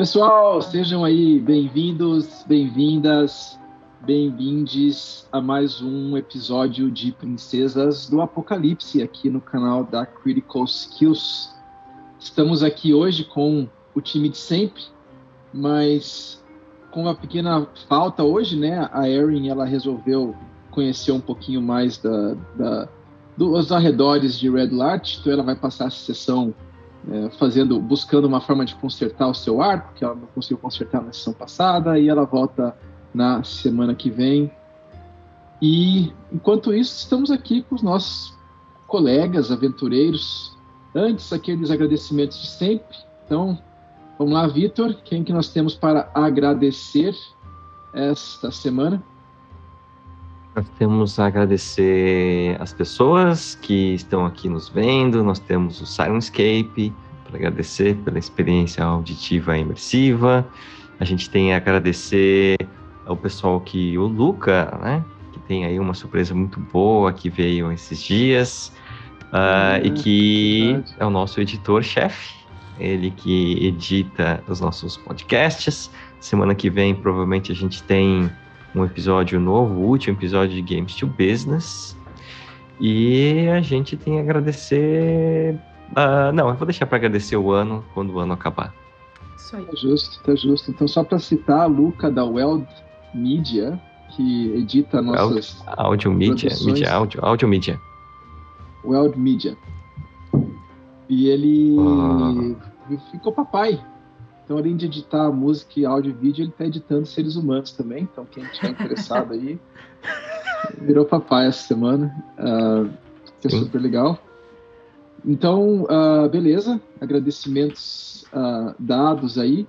Pessoal, sejam aí bem-vindos, bem-vindas, bem-vindes a mais um episódio de Princesas do Apocalipse aqui no canal da Critical Skills. Estamos aqui hoje com o time de sempre, mas com uma pequena falta hoje, né? A Erin ela resolveu conhecer um pouquinho mais da, da dos arredores de Red Light, então ela vai passar essa sessão é, fazendo, buscando uma forma de consertar o seu arco, que ela não conseguiu consertar na sessão passada, e ela volta na semana que vem. E enquanto isso, estamos aqui com os nossos colegas aventureiros. Antes, aqueles agradecimentos de sempre. Então, vamos lá, Vitor, quem que nós temos para agradecer esta semana? Nós temos a agradecer as pessoas que estão aqui nos vendo, nós temos o Silenscape, para agradecer pela experiência auditiva imersiva. A gente tem a agradecer ao pessoal que, o Luca, né, que tem aí uma surpresa muito boa que veio esses dias, uh, e que é o nosso editor-chefe, ele que edita os nossos podcasts. Semana que vem, provavelmente, a gente tem um episódio novo, o último episódio de Games to Business. E a gente tem a agradecer. Uh, não, eu vou deixar para agradecer o ano quando o ano acabar. Isso aí. Tá justo, tá justo. Então, só para citar a Luca da Weld Media, que edita nossas. Audio Media, Media Audio, Audio Media. Weld Media. E ele oh. ficou papai. Então, além de editar música, áudio e vídeo, ele está editando seres humanos também. Então, quem estiver interessado aí, virou papai essa semana, uh, que é Sim. super legal. Então, uh, beleza, agradecimentos uh, dados aí.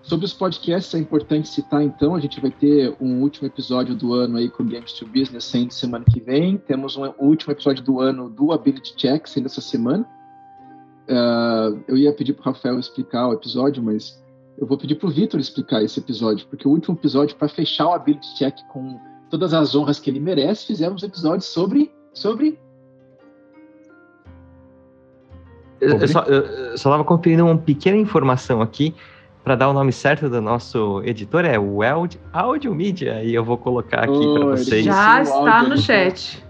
Sobre os podcasts, é importante citar, então, a gente vai ter um último episódio do ano aí com Games to Business saindo semana que vem. Temos um último episódio do ano do Ability Check saindo essa semana. Uh, eu ia pedir para o Rafael explicar o episódio, mas eu vou pedir para o Vitor explicar esse episódio, porque o último episódio, para fechar o Ability Check com todas as honras que ele merece, fizemos um episódio sobre. sobre... Eu, eu, só, estava conferindo uma pequena informação aqui para dar o nome certo do nosso editor, é o Audio Media, e eu vou colocar aqui oh, para vocês. Já está no chat.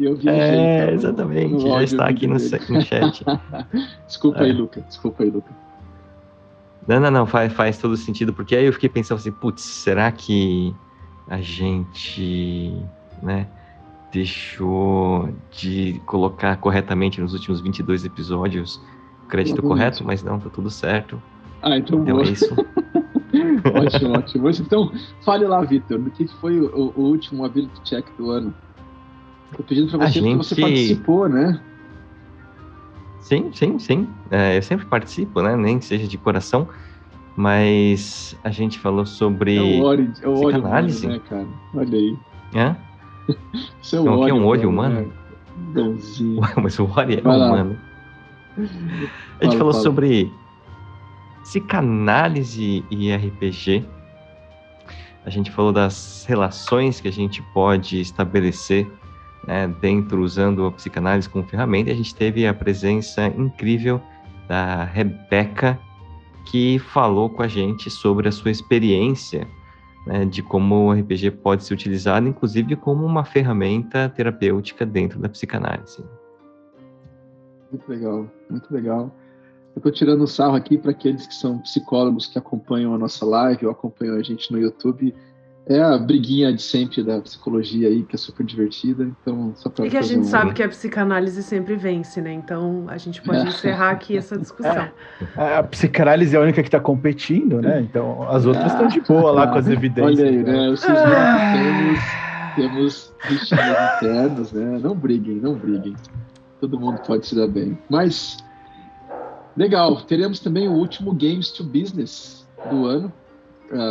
Eu é, então, exatamente, já está aqui no, no chat. desculpa é. aí, Luca. Desculpa aí, Luca. Não, não, não, faz, faz todo sentido, porque aí eu fiquei pensando assim, putz, será que a gente, né, deixou de colocar corretamente nos últimos 22 episódios o crédito correto, mas não, tá tudo certo. Ah, então, então é isso. ótimo, ótimo. Então, fale lá, Vitor, do que foi o, o último ability check do ano. Tô pedindo para você gente... porque você participou, né? Sim, sim, sim. É, eu sempre participo, né? Nem que seja de coração. Mas a gente falou sobre é o óleo, é o psicanálise. Humano, né, cara? Olha aí. É? Isso é o óleo, é um olho humano? Né? mas o óleo é Vai humano. Lá. A gente fala, falou fala. sobre psicanálise e RPG. A gente falou das relações que a gente pode estabelecer né, dentro usando a psicanálise como ferramenta. A gente teve a presença incrível da Rebeca, que falou com a gente sobre a sua experiência né, de como o RPG pode ser utilizado, inclusive como uma ferramenta terapêutica dentro da psicanálise. Muito legal, muito legal. Eu estou tirando sarro aqui para aqueles que são psicólogos que acompanham a nossa live ou acompanham a gente no YouTube é a briguinha de sempre da psicologia aí, que é super divertida. Então, só pra E que a gente um... sabe que a psicanálise sempre vence, né? Então a gente pode é. encerrar aqui essa discussão. É. A psicanálise é a única que está competindo, né? Então as outras estão de boa lá com as evidências. Olha aí, né? Vocês temos, temos rixinhas internos, né? Não briguem, não briguem. Todo mundo pode se dar bem. Mas, legal. Teremos também o último Games to Business do ano,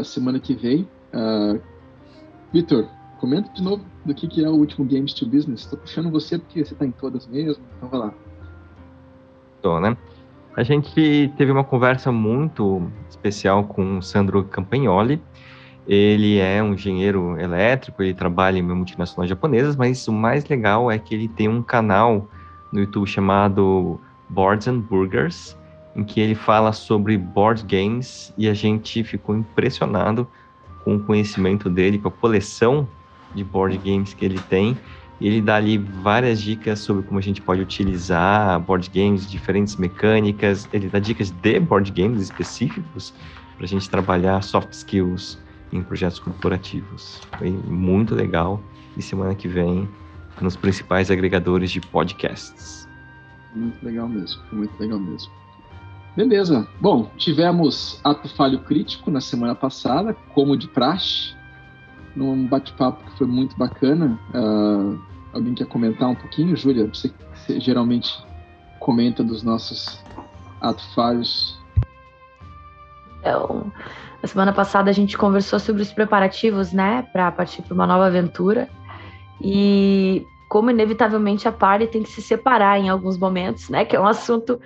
semana que vem. Uh, Vitor, comenta de novo do que, que é o último Games to Business. Estou puxando você porque você está em todas mesmo, então vai lá. Tô, né? A gente teve uma conversa muito especial com o Sandro Campagnoli. Ele é um engenheiro elétrico, ele trabalha em uma multinacional japonesa, mas o mais legal é que ele tem um canal no YouTube chamado Boards and Burgers, em que ele fala sobre board games e a gente ficou impressionado com o conhecimento dele, com a coleção de board games que ele tem. E ele dá ali várias dicas sobre como a gente pode utilizar board games, diferentes mecânicas. Ele dá dicas de board games específicos para a gente trabalhar soft skills em projetos corporativos. Foi muito legal. E semana que vem, nos principais agregadores de podcasts. Muito legal mesmo, muito legal mesmo. Beleza. Bom, tivemos ato falho crítico na semana passada, como de praxe, num bate-papo que foi muito bacana. Uh, alguém quer comentar um pouquinho, Júlia? Você, você geralmente comenta dos nossos ato falhos. Então, na semana passada a gente conversou sobre os preparativos, né, para partir para uma nova aventura. E como inevitavelmente a party tem que se separar em alguns momentos, né, que é um assunto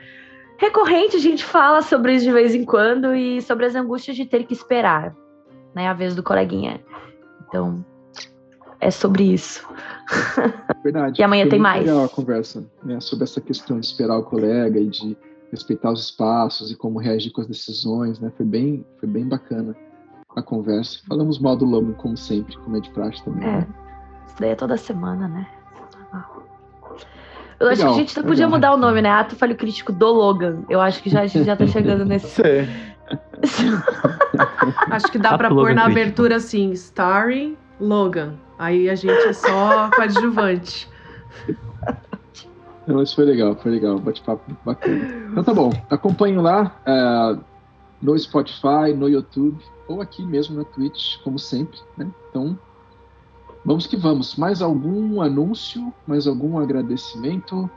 recorrente, a gente fala sobre isso de vez em quando e sobre as angústias de ter que esperar, né, a vez do coleguinha. Então, é sobre isso. Verdade. e amanhã tem mais. legal a conversa, né, sobre essa questão de esperar o colega e de respeitar os espaços e como reagir com as decisões, né? Foi bem, foi bem bacana a conversa. Falamos mal do Logan, como sempre, como é de praxe também. É, né? isso daí é toda semana, né? Eu legal, acho que a gente podia legal. mudar o nome, né? Ato Falho Crítico do Logan. Eu acho que já, a gente já tá chegando nesse. Sim. acho que dá para pôr na abertura assim, starring Logan. Aí a gente é só coadjuvante. Não, isso foi legal, foi legal, bate-papo bacana. Então tá bom, acompanhe lá uh, no Spotify, no YouTube, ou aqui mesmo na Twitch, como sempre, né? Então, vamos que vamos. Mais algum anúncio, mais algum agradecimento?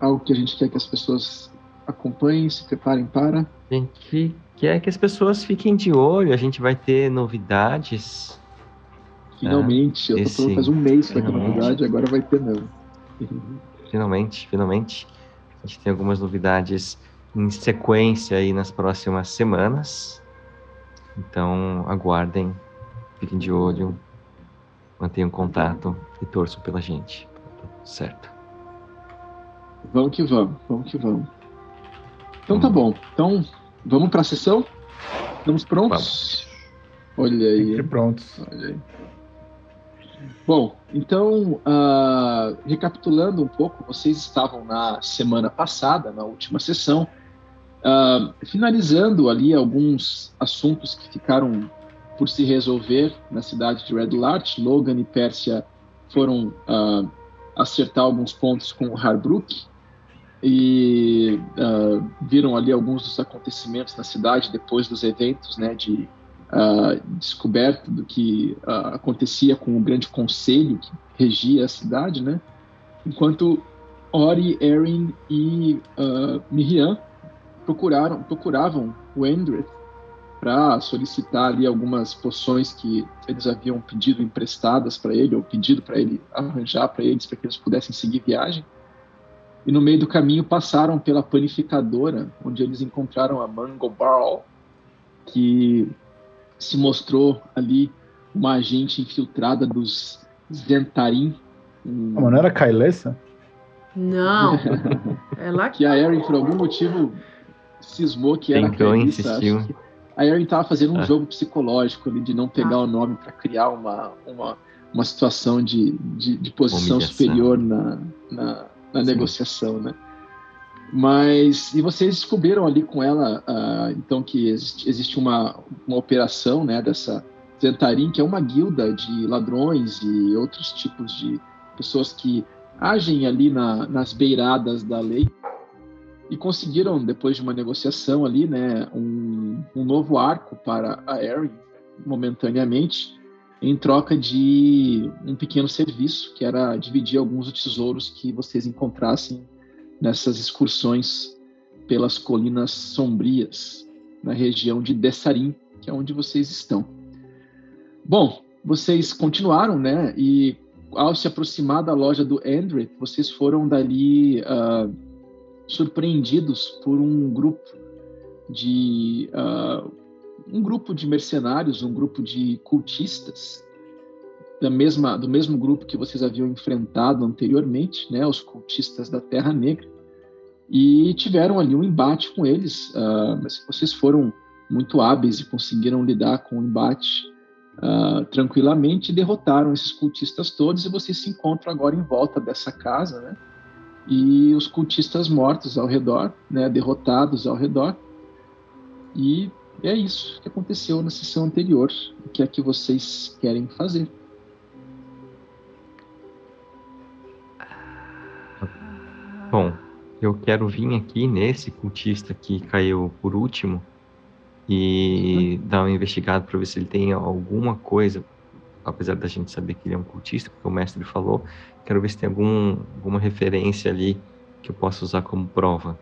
Algo que a gente quer que as pessoas acompanhem, se preparem para? A gente quer que as pessoas fiquem de olho, a gente vai ter novidades. Finalmente, é, eu tô falando faz um mês que é novidade, agora vai ter mesmo. finalmente, finalmente. A gente tem algumas novidades em sequência aí nas próximas semanas. Então, aguardem, fiquem de olho, mantenham contato e torçam pela gente. Certo. Vamos que vamos, vamos que vamos. Então tá hum. bom. Então, vamos para a sessão? Estamos prontos? Vamos. Olha aí. Sempre prontos. Olha aí. Bom, então, uh, recapitulando um pouco, vocês estavam na semana passada, na última sessão, uh, finalizando ali alguns assuntos que ficaram por se resolver na cidade de Red Larch. Logan e Pérsia foram uh, acertar alguns pontos com o Harbrook e viram ali alguns dos acontecimentos na cidade depois dos eventos né, de uh, descoberta do que uh, acontecia com o grande conselho que regia a cidade, né? Enquanto Ori, Erin e uh, Miriam procuraram, procuravam o Endrith para solicitar ali algumas poções que eles haviam pedido emprestadas para ele, ou pedido para ele arranjar para eles, para que eles pudessem seguir viagem. E no meio do caminho passaram pela panificadora, onde eles encontraram a Mango Barrel, que se mostrou ali uma agente infiltrada dos Zentarim. Um... Ah, mas não era Kailessa? Não. Ela que a Erin, por algum motivo, cismou que era Tentou, insistiu. A Erin estava fazendo um ah. jogo psicológico ali de não pegar ah. o nome para criar uma, uma, uma situação de, de, de posição Humilhação. superior na, na, na negociação, né? Mas e vocês descobriram ali com ela, uh, então que existe, existe, uma, uma operação, né, dessa Zentarim, que é uma guilda de ladrões e outros tipos de pessoas que agem ali na, nas beiradas da lei e conseguiram depois de uma negociação ali, né, um, um novo arco para a Erin momentaneamente em troca de um pequeno serviço que era dividir alguns tesouros que vocês encontrassem nessas excursões pelas colinas sombrias na região de Dessarim, que é onde vocês estão. Bom, vocês continuaram, né? E ao se aproximar da loja do Andrew, vocês foram dali uh, surpreendidos por um grupo de uh, um grupo de mercenários, um grupo de cultistas da mesma, do mesmo grupo que vocês haviam enfrentado anteriormente, né, os cultistas da Terra Negra, e tiveram ali um embate com eles, uh, mas vocês foram muito hábeis e conseguiram lidar com o embate uh, tranquilamente, derrotaram esses cultistas todos e vocês se encontram agora em volta dessa casa, né? E os cultistas mortos ao redor, né? Derrotados ao redor. E é isso que aconteceu na sessão anterior. O que é que vocês querem fazer? Bom, eu quero vir aqui nesse cultista que caiu por último e uhum. dar uma investigada para ver se ele tem alguma coisa, apesar da gente saber que ele é um cultista, porque o mestre falou, quero ver se tem algum, alguma referência ali que eu possa usar como prova.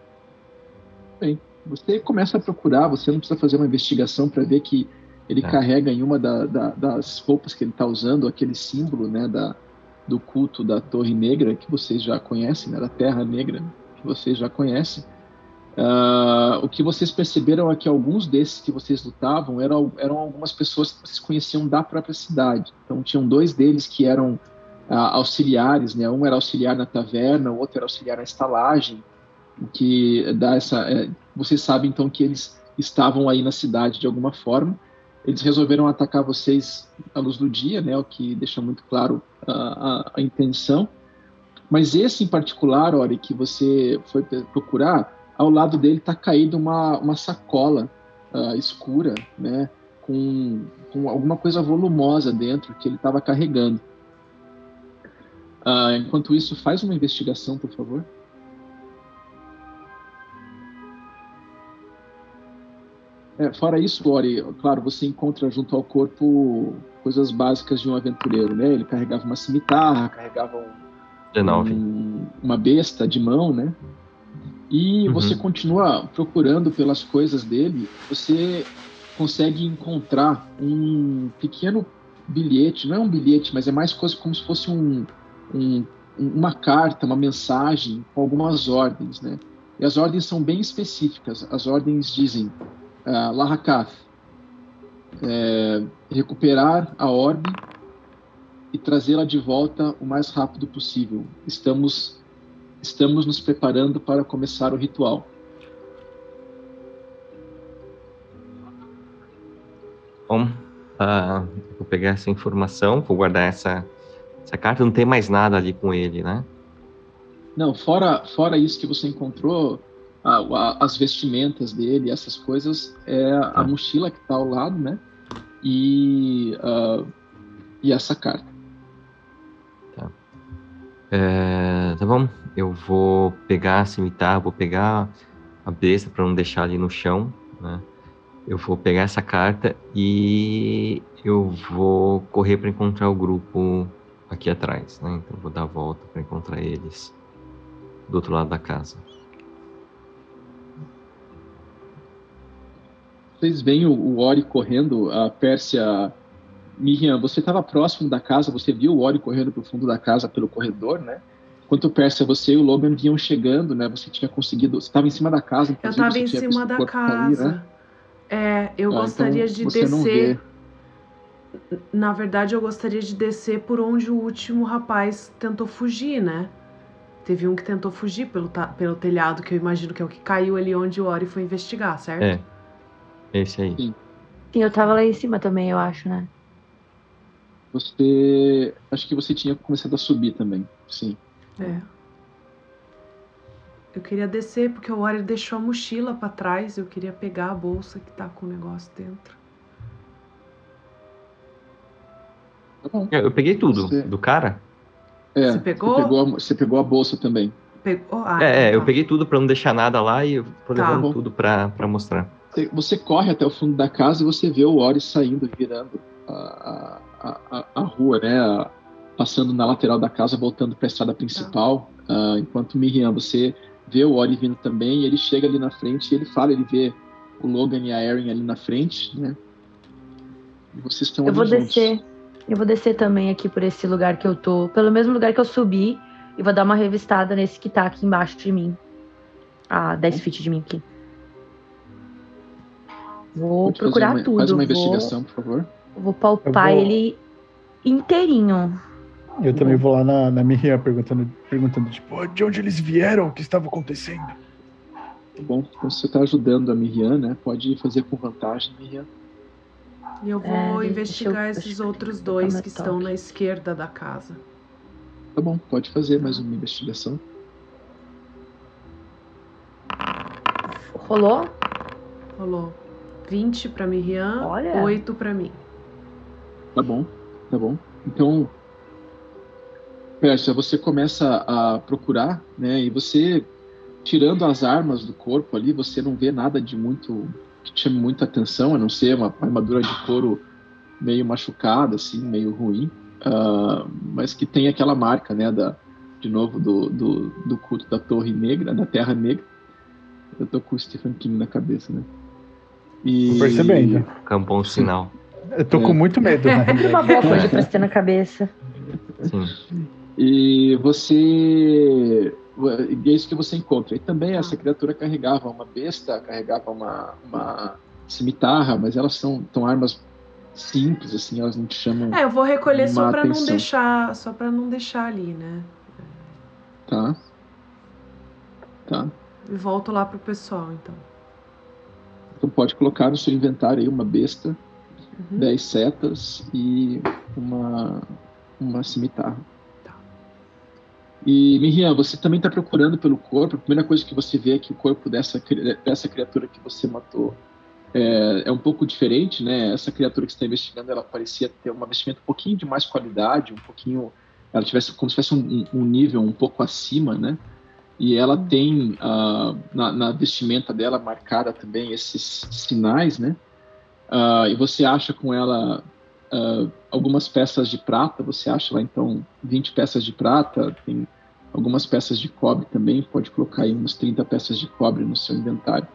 Bem, você começa a procurar, você não precisa fazer uma investigação para ver que ele é. carrega em uma da, da, das roupas que ele está usando aquele símbolo né, da, do culto da Torre Negra, que vocês já conhecem, né, da Terra Negra, que vocês já conhecem. Uh, o que vocês perceberam é que alguns desses que vocês lutavam eram, eram algumas pessoas que vocês conheciam da própria cidade. Então, tinham dois deles que eram uh, auxiliares, né? Um era auxiliar na taverna, o outro era auxiliar na estalagem, que dá essa... É, vocês sabem, então, que eles estavam aí na cidade de alguma forma. Eles resolveram atacar vocês à luz do dia, né? O que deixa muito claro a, a, a intenção. Mas esse em particular, Ori, que você foi procurar, ao lado dele está caído uma, uma sacola uh, escura, né? Com, com alguma coisa volumosa dentro que ele estava carregando. Uh, enquanto isso, faz uma investigação, por favor. É, fora isso, Ori, claro, você encontra junto ao corpo coisas básicas de um aventureiro, né? Ele carregava uma cimitarra, carregava um, um, uma besta de mão, né? E uhum. você continua procurando pelas coisas dele, você consegue encontrar um pequeno bilhete, não é um bilhete, mas é mais coisa como se fosse um, um, uma carta, uma mensagem com algumas ordens, né? E as ordens são bem específicas. As ordens dizem uh, Lahakath, é, recuperar a orbe e trazê-la de volta o mais rápido possível. Estamos, estamos nos preparando para começar o ritual. Bom, uh, vou pegar essa informação, vou guardar essa, essa carta. Não tem mais nada ali com ele, né? Não, fora, fora isso que você encontrou, a, a, as vestimentas dele, essas coisas, é a tá. mochila que está ao lado, né? E, uh, e essa carta. Tá. É, tá bom. Eu vou pegar a cimitarra, vou pegar a besta para não deixar ali no chão, né? Eu vou pegar essa carta e eu vou correr para encontrar o grupo aqui atrás, né? Então vou dar a volta para encontrar eles do outro lado da casa. Vocês veem o, o Ori correndo, a Pérsia. Miriam, você estava próximo da casa, você viu o Ori correndo para o fundo da casa pelo corredor, né? Enquanto Pérsia, você e o Logan vinham chegando, né? Você tinha conseguido. Você estava em cima da casa. Eu estava em cima da casa. Cair, né? É, eu ah, gostaria então de descer. Na verdade, eu gostaria de descer por onde o último rapaz tentou fugir, né? Teve um que tentou fugir pelo, pelo telhado, que eu imagino que é o que caiu ali onde o Ori foi investigar, certo? É. Esse aí. Sim. Sim, eu tava lá em cima também, eu acho, né? Você. Acho que você tinha começado a subir também. Sim. É. Eu queria descer porque o Warrior deixou a mochila para trás. Eu queria pegar a bolsa que tá com o negócio dentro. Bom. Eu peguei tudo você... do cara. É, você pegou? Você pegou, a, você pegou a bolsa também. Pegou? Ah, é, então tá. eu peguei tudo para não deixar nada lá e eu tô tá. levando tudo para mostrar. Você corre até o fundo da casa e você vê o Ori saindo, virando a, a, a, a rua, né? Passando na lateral da casa, voltando para a estrada principal. Uh, enquanto Miriam, você vê o Ori vindo também, e ele chega ali na frente e ele fala, ele vê o Logan e a Erin ali na frente, né? E vocês estão Eu vou juntos. descer. Eu vou descer também aqui por esse lugar que eu tô, pelo mesmo lugar que eu subi, e vou dar uma revistada nesse que tá aqui embaixo de mim. A 10 feet de mim aqui. Vou Pode procurar uma, tudo. Faz uma investigação, vou, por favor. Vou palpar vou... ele inteirinho. Eu vou... também vou lá na, na Miriam perguntando, perguntando, tipo, de onde eles vieram? O que estava acontecendo? Tá bom, então você está ajudando a Miriam, né? Pode fazer com vantagem, Miriam. E eu vou é, investigar eu, esses outros dois que estão na esquerda da casa. Tá bom, pode fazer mais uma investigação. Rolou? Rolou. 20 para Miriam, Olha. 8 para mim. Tá bom, tá bom. Então, Pérsia, você começa a procurar, né? E você, tirando as armas do corpo ali, você não vê nada de muito que te chame muita atenção, a não ser uma armadura de couro meio machucada, assim, meio ruim, uh, mas que tem aquela marca, né, da, de novo, do, do, do culto da Torre Negra, da Terra Negra. Eu tô com o Stephen King na cabeça, né? E... Tô percebendo. Um sinal. Eu tô é. com muito medo, né? É uma boa coisa pra ter na cabeça. Sim. E você é isso que você encontra. E também essa ah. criatura carregava uma besta, carregava uma, uma cimitarra, mas elas são, são armas simples, assim, elas não te chamam. É, eu vou recolher só para não deixar, só para não deixar ali, né? Tá. Tá. E volto lá pro pessoal, então. Então pode colocar no seu inventário aí uma besta, uhum. 10 setas e uma uma cimitarra. E, Miriam, você também está procurando pelo corpo. A primeira coisa que você vê é que o corpo dessa, dessa criatura que você matou é, é um pouco diferente, né? Essa criatura que você está investigando, ela parecia ter uma vestimenta um pouquinho de mais qualidade, um pouquinho... Ela tivesse como se tivesse um, um nível um pouco acima, né? E ela hum. tem uh, na, na, vestimenta dela marcada também esses sinais, né? Uh, e você acha com ela uh, algumas peças de prata, você acha lá então 20 peças de prata, tem algumas peças de cobre também, pode colocar aí umas 30 peças de cobre no seu inventário.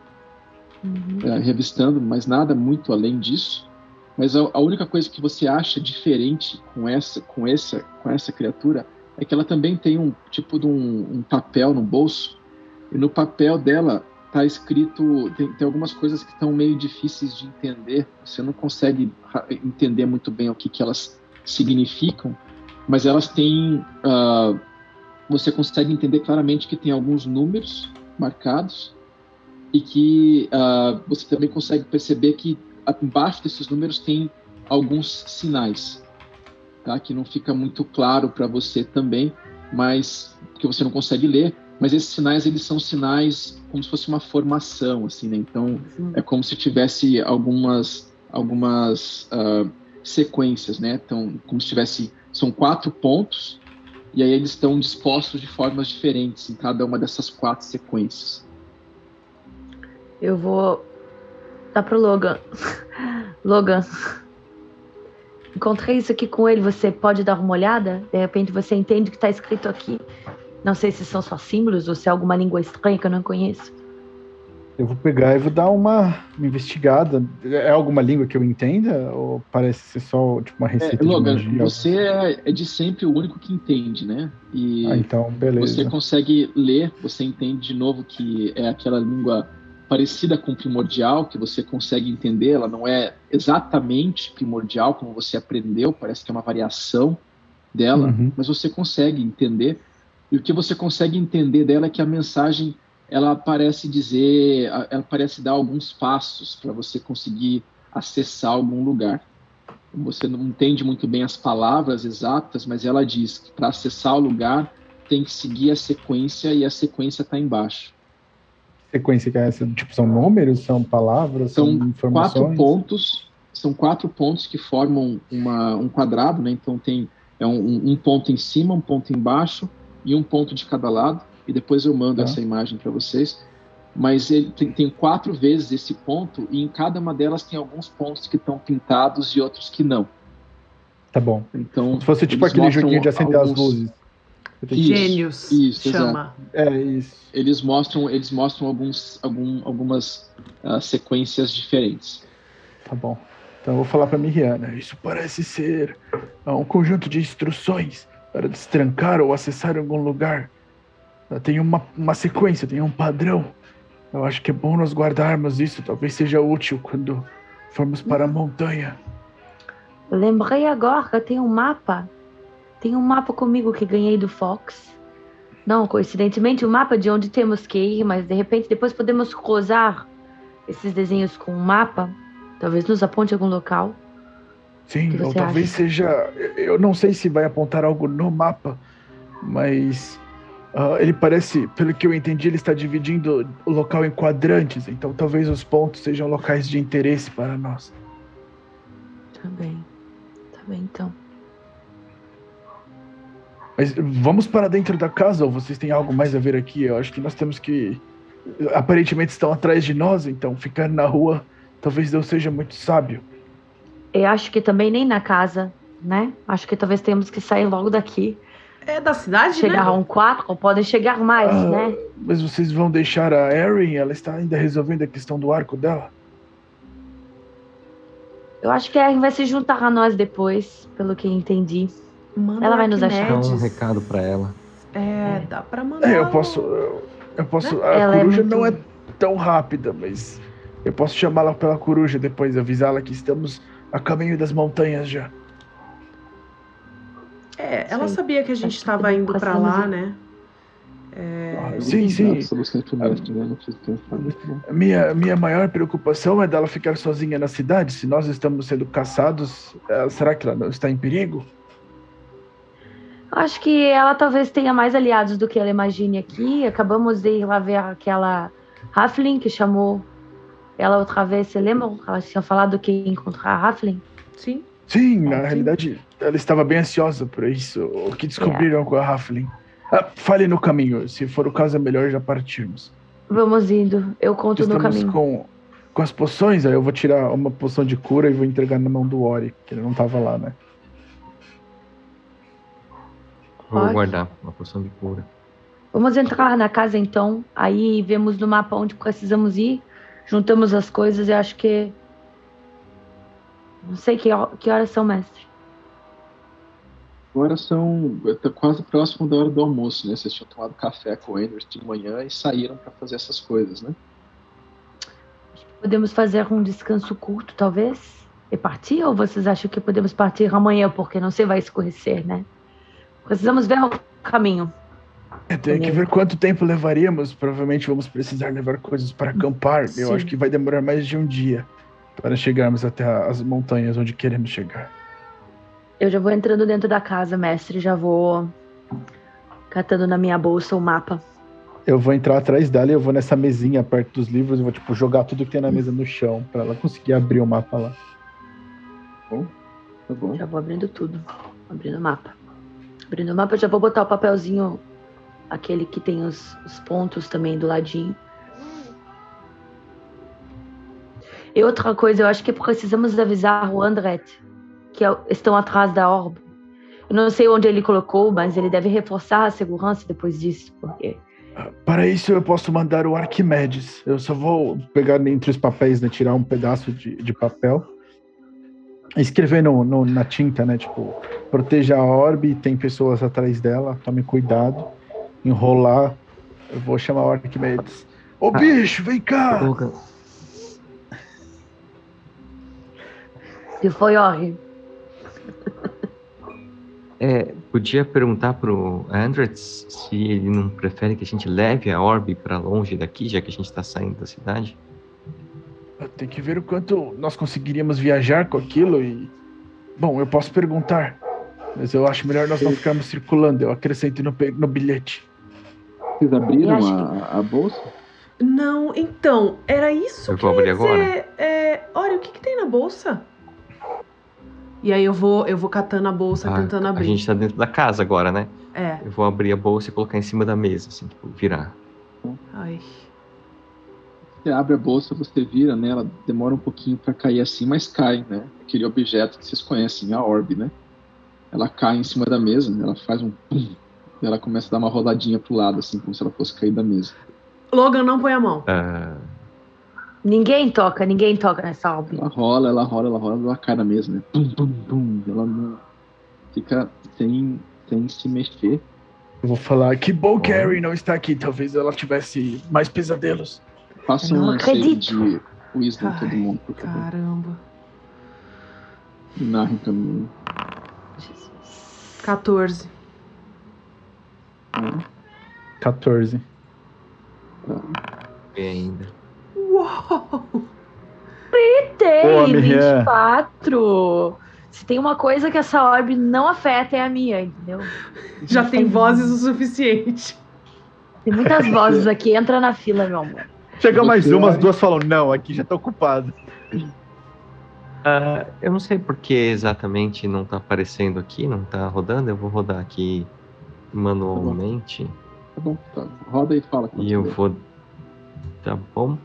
Uhum. Uh, revistando, mas nada muito além disso. Mas a, a, única coisa que você acha diferente com essa, com essa, com essa criatura é que ela também tem um tipo de um, um papel no bolso e no papel dela tá escrito, tem, tem algumas coisas que estão meio difíceis de entender, você não consegue entender muito bem o que, que elas significam, mas elas têm, uh, você consegue entender claramente que tem alguns números marcados e que uh, você também consegue perceber que embaixo desses números tem alguns sinais, tá? que não fica muito claro para você também, mas que você não consegue ler, mas esses sinais eles são sinais como se fosse uma formação assim né? então Sim. é como se tivesse algumas algumas uh, sequências né então como se tivesse são quatro pontos e aí eles estão dispostos de formas diferentes em cada uma dessas quatro sequências. Eu vou dar pro Logan. Logan. Encontrei isso aqui com ele você pode dar uma olhada? De repente você entende o que está escrito aqui. Não sei se são só símbolos ou se é alguma língua estranha que eu não conheço. Eu vou pegar e vou dar uma, uma investigada. É alguma língua que eu entenda? Ou parece ser só tipo, uma receita é, Logan? Você é, é, de sempre o único que entende, né? E ah, então, beleza. Você consegue ler, você entende de novo que é aquela língua parecida com primordial, que você consegue entender. Ela não é exatamente primordial como você aprendeu, parece que é uma variação dela, uhum. mas você consegue entender. E o que você consegue entender dela é que a mensagem ela parece dizer, ela parece dar alguns passos para você conseguir acessar algum lugar. Você não entende muito bem as palavras exatas, mas ela diz que para acessar o lugar tem que seguir a sequência e a sequência está embaixo. Sequência que é essa? Tipo, são números, são palavras, são, são informações? quatro pontos. São quatro pontos que formam uma, um quadrado, né? Então tem é um, um ponto em cima, um ponto embaixo, e um ponto de cada lado, e depois eu mando tá. essa imagem para vocês. Mas ele tem, tem, quatro vezes esse ponto, e em cada uma delas tem alguns pontos que estão pintados e outros que não. Tá bom. Então, Se fosse tipo aquele joguinho de acender alguns... as luzes. Gênios. Isso, chama. É isso. Eles mostram, eles mostram alguns, algum, algumas uh, sequências diferentes. Tá bom. Então eu vou falar para Miriana. Isso parece ser um conjunto de instruções para destrancar ou acessar algum lugar. Tem uma, uma sequência, tem um padrão. Eu acho que é bom nós guardarmos isso. Talvez seja útil quando formos para a montanha. Lembrei agora, tem um mapa. Tem um mapa comigo que ganhei do Fox. Não, coincidentemente, o mapa de onde temos que ir, mas de repente depois podemos cruzar esses desenhos com um mapa. Talvez nos aponte algum local. Sim, ou talvez acha? seja. Eu não sei se vai apontar algo no mapa, mas uh, ele parece, pelo que eu entendi, ele está dividindo o local em quadrantes, então talvez os pontos sejam locais de interesse para nós. Tá bem. Tá bem, então. Mas vamos para dentro da casa ou vocês têm algo mais a ver aqui? Eu acho que nós temos que. Aparentemente estão atrás de nós, então ficar na rua talvez não seja muito sábio. Eu acho que também nem na casa, né? Acho que talvez temos que sair logo daqui. É da cidade, chegar né? Chegar a um quarto, podem chegar mais, ah, né? Mas vocês vão deixar a Erin? Ela está ainda resolvendo a questão do arco dela? Eu acho que a Erin vai se juntar a nós depois, pelo que entendi. Manda ela vai nos achar. Dá um recado para ela. É, dá para mandar. É, eu posso. Eu, eu posso. Né? A ela é coruja é muito... não é tão rápida, mas eu posso chamá-la pela coruja depois, avisá-la que estamos a caminho das montanhas já. É, ela sim. sabia que a gente estava indo para lá, né? É... Ah, sim, sim. A minha, minha maior preocupação é dela ficar sozinha na cidade. Se nós estamos sendo caçados, será que ela não está em perigo? Acho que ela talvez tenha mais aliados do que ela imagine aqui. Acabamos de ir lá ver aquela Raflin que chamou ela outra vez, você lembra? Ela tinha falado que ia encontrar a Raflin? Sim. Sim, na Sim. realidade, ela estava bem ansiosa por isso. O que descobriram é. com a Raflin? Ah, fale no caminho. Se for o caso, é melhor já partirmos. Vamos indo. Eu conto Estamos no caminho. Com, com as poções, aí eu vou tirar uma poção de cura e vou entregar na mão do Ori, que ele não estava lá, né? Vou guardar uma poção de cura. Vamos entrar na casa então. Aí vemos no mapa onde precisamos ir juntamos as coisas e acho que. Não sei que, que horas são, mestre. Agora são. Tá quase próximo da hora do almoço, né? Vocês tinham tomado café com o Anders de manhã e saíram para fazer essas coisas, né? Podemos fazer um descanso curto, talvez? E partir? Ou vocês acham que podemos partir amanhã, porque não sei vai escurecer, né? Precisamos ver o caminho. É, tem que ver quanto tempo levaríamos. Provavelmente vamos precisar levar coisas para acampar. Sim. Eu acho que vai demorar mais de um dia para chegarmos até as montanhas onde queremos chegar. Eu já vou entrando dentro da casa, mestre. Já vou catando na minha bolsa o mapa. Eu vou entrar atrás dela e eu vou nessa mesinha perto dos livros e vou, tipo, jogar tudo que tem na mesa no chão para ela conseguir abrir o mapa lá. Bom, tá bom. Já vou abrindo tudo. Abrindo o mapa. Abrindo o mapa, já vou botar o papelzinho aquele que tem os, os pontos também do ladinho. E outra coisa, eu acho que precisamos avisar o Andret, que é estão atrás da orbe. Eu não sei onde ele colocou, mas ele deve reforçar a segurança depois disso, porque... Para isso eu posso mandar o Arquimedes. Eu só vou pegar entre os papéis, né, tirar um pedaço de, de papel, escrever no, no, na tinta, né, tipo, proteja a orbe, tem pessoas atrás dela, tome cuidado enrolar, eu vou chamar o Arquimedes. Ô ah, bicho, vem cá! Se foi horrível. É, podia perguntar pro Andretz se ele não prefere que a gente leve a Orbe para longe daqui, já que a gente está saindo da cidade. Tem que ver o quanto nós conseguiríamos viajar com aquilo e. Bom, eu posso perguntar, mas eu acho melhor nós não ficarmos circulando. Eu acrescento no, no bilhete. Vocês abriram a, a, bolsa? Não, então, era isso eu que vou abrir agora. É, olha, o que, que tem na bolsa? E aí eu vou, eu vou catando a bolsa, ah, tentando abrir. A gente tá dentro da casa agora, né? É. Eu vou abrir a bolsa e colocar em cima da mesa, assim, tipo, virar. Ai. Você abre a bolsa, você vira nela, demora um pouquinho para cair assim, mas cai, né? Aquele objeto que vocês conhecem, a orbe, né? Ela cai em cima da mesa, ela faz um pum, e ela começa a dar uma rodadinha pro lado, assim, como se ela fosse cair da mesa. Logan não põe a mão. Uh... Ninguém toca, ninguém toca nessa álbum. Ela rola, ela rola, ela rola, na mesa, né? Pum, pum, pum. Ela não fica sem, sem se mexer. Eu vou falar, que bom que Harry não está aqui. Talvez ela tivesse mais pesadelos. Faça um save de wisdom Ai, todo mundo, por favor. Caramba. Narrem também. 14. 14. Bem ainda. Uou! Gritei! 24! Se tem uma coisa que essa orbe não afeta, é a minha, entendeu? Já tem vozes o suficiente. Tem muitas vozes aqui, entra na fila, meu amor. Chega mais uma, as duas falam, não, aqui já tá ocupado. Uh, eu não sei porque exatamente não tá aparecendo aqui, não tá rodando. Eu vou rodar aqui manualmente. Tá bom, tá. Roda e fala. E eu vou. Tá bom.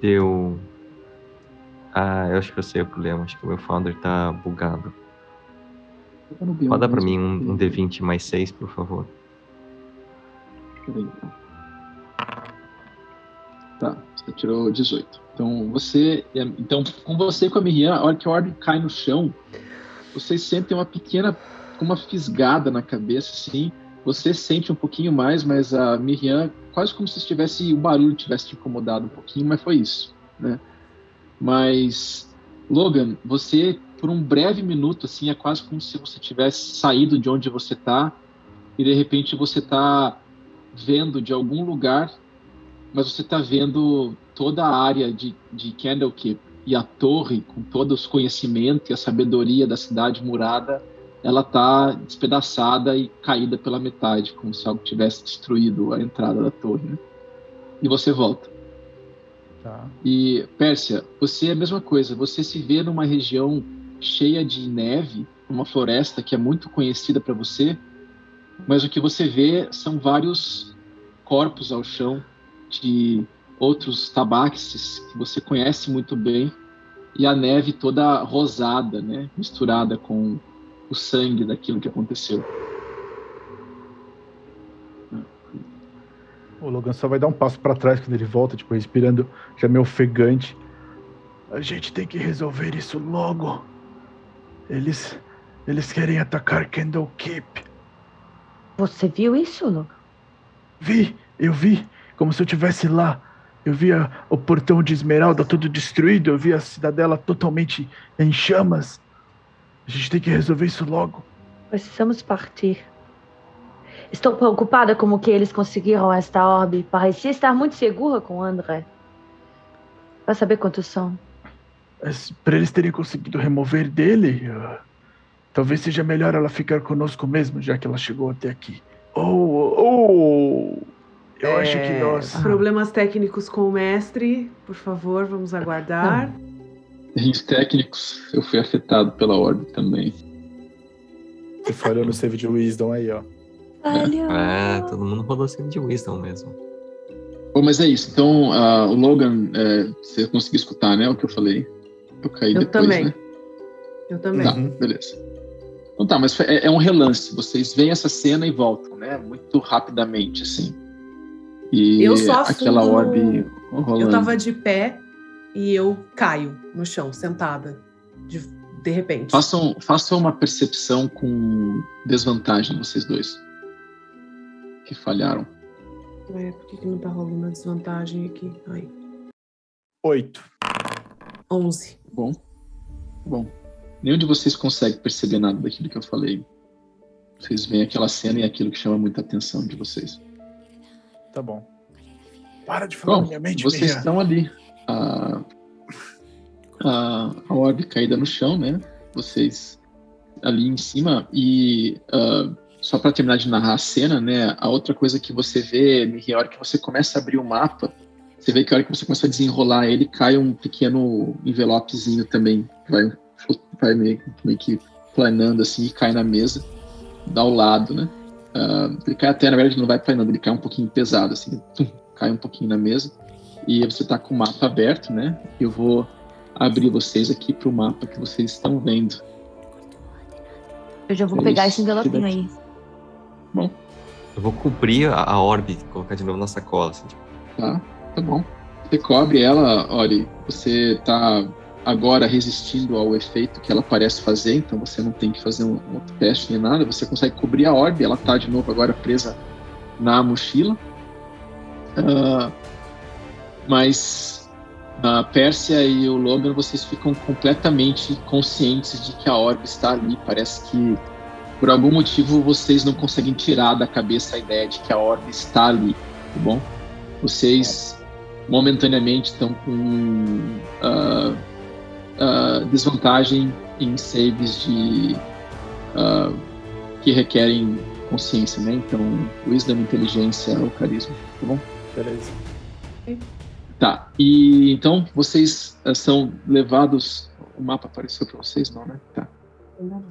Deu. Ah, eu acho que eu sei o problema. Acho que o meu founder tá bugado. Roda pra mim um, um D20 mais 6, por favor. Peraí, então. Tá, você tirou 18. Então você. Então, com você e com a Miriam, a hora que a ordem cai no chão, vocês sentem uma pequena. uma fisgada na cabeça, assim. Você sente um pouquinho mais, mas a Miriam, quase como se estivesse. o barulho tivesse te incomodado um pouquinho, mas foi isso, né? Mas, Logan, você, por um breve minuto, assim, é quase como se você tivesse saído de onde você está e de repente você está vendo de algum lugar, mas você está vendo toda a área de, de Candlekeep e a torre, com todos os conhecimentos e a sabedoria da cidade murada, ela está despedaçada e caída pela metade, como se algo tivesse destruído a entrada da torre. Né? E você volta. Tá. E Pérsia, você é a mesma coisa. Você se vê numa região cheia de neve, uma floresta que é muito conhecida para você, mas o que você vê são vários corpos ao chão de outros tabaxes que você conhece muito bem e a neve toda rosada, né, misturada com o sangue daquilo que aconteceu. O Logan só vai dar um passo para trás quando ele volta, tipo, respirando já meio ofegante. A gente tem que resolver isso logo. Eles. Eles querem atacar Kendall Keep. Você viu isso, Logan? Vi, eu vi. Como se eu estivesse lá. Eu vi a, o portão de Esmeralda todo destruído. Eu vi a cidadela totalmente em chamas. A gente tem que resolver isso logo. Precisamos partir. Estou preocupada como que eles conseguiram esta orbe. Parecia estar muito segura com André. Vai saber quantos são. Para eles terem conseguido remover dele, uh, talvez seja melhor ela ficar conosco mesmo, já que ela chegou até aqui. Oh, oh! Eu é... acho que nós. Problemas técnicos com o mestre, por favor, vamos aguardar. Erros técnicos, eu fui afetado pela orbe também. Você falhou no save de Wisdom aí, ó. É, todo mundo rodou save de Wisdom mesmo. Bom, mas é isso. Então, uh, o Logan, é, você conseguiu escutar, né? O que eu falei. Eu caí eu depois, também. né? Eu também. Tá, beleza. Então tá, mas é, é, um relance. Vocês veem essa cena e voltam, né? Muito rapidamente, assim. E eu só aquela orbe rolando. Eu tava de pé e eu caio no chão, sentada. De, de repente. Façam, façam uma percepção com desvantagem, vocês dois que falharam. É, por que, que não tá rolando a desvantagem aqui? Ai. Oito. Onze. Bom. Bom. Nenhum de vocês consegue perceber nada daquilo que eu falei. Vocês veem aquela cena e é aquilo que chama muita atenção de vocês. Tá bom. Para de falar bom, minha mente. Vocês minha. estão ali. A, a, a orbe caída no chão, né? Vocês ali em cima e uh, só para terminar de narrar a cena, né? A outra coisa que você vê, Mickey, a hora que você começa a abrir o mapa, você vê que a hora que você começa a desenrolar ele, cai um pequeno envelopezinho também, vai, vai meio, meio que planando assim e cai na mesa, dá ao lado, né? Uh, ele cai até, na verdade, não vai planando, ele cai um pouquinho pesado, assim, cai um pouquinho na mesa. E você tá com o mapa aberto, né? Eu vou abrir vocês aqui para o mapa que vocês estão vendo. Eu já vou é pegar esse envelopinho aí. Bom. Eu vou cobrir a, a orbe, colocar de novo na sacola. Assim, tipo. Tá, tá bom. Você cobre ela, Ori, você tá agora resistindo ao efeito que ela parece fazer, então você não tem que fazer um, um outro teste nem nada, você consegue cobrir a orbe, ela tá de novo agora presa na mochila. Uh, mas a Pérsia e o Logan, vocês ficam completamente conscientes de que a orbe está ali. Parece que por algum motivo vocês não conseguem tirar da cabeça a ideia de que a orbe está ali, tá bom? Vocês momentaneamente estão com uh, uh, desvantagem em saves de uh, que requerem consciência, né? Então, wisdom, inteligência ou carisma, tá bom? Beleza. Tá. E então vocês são levados. O mapa apareceu para vocês, não, né? Tá.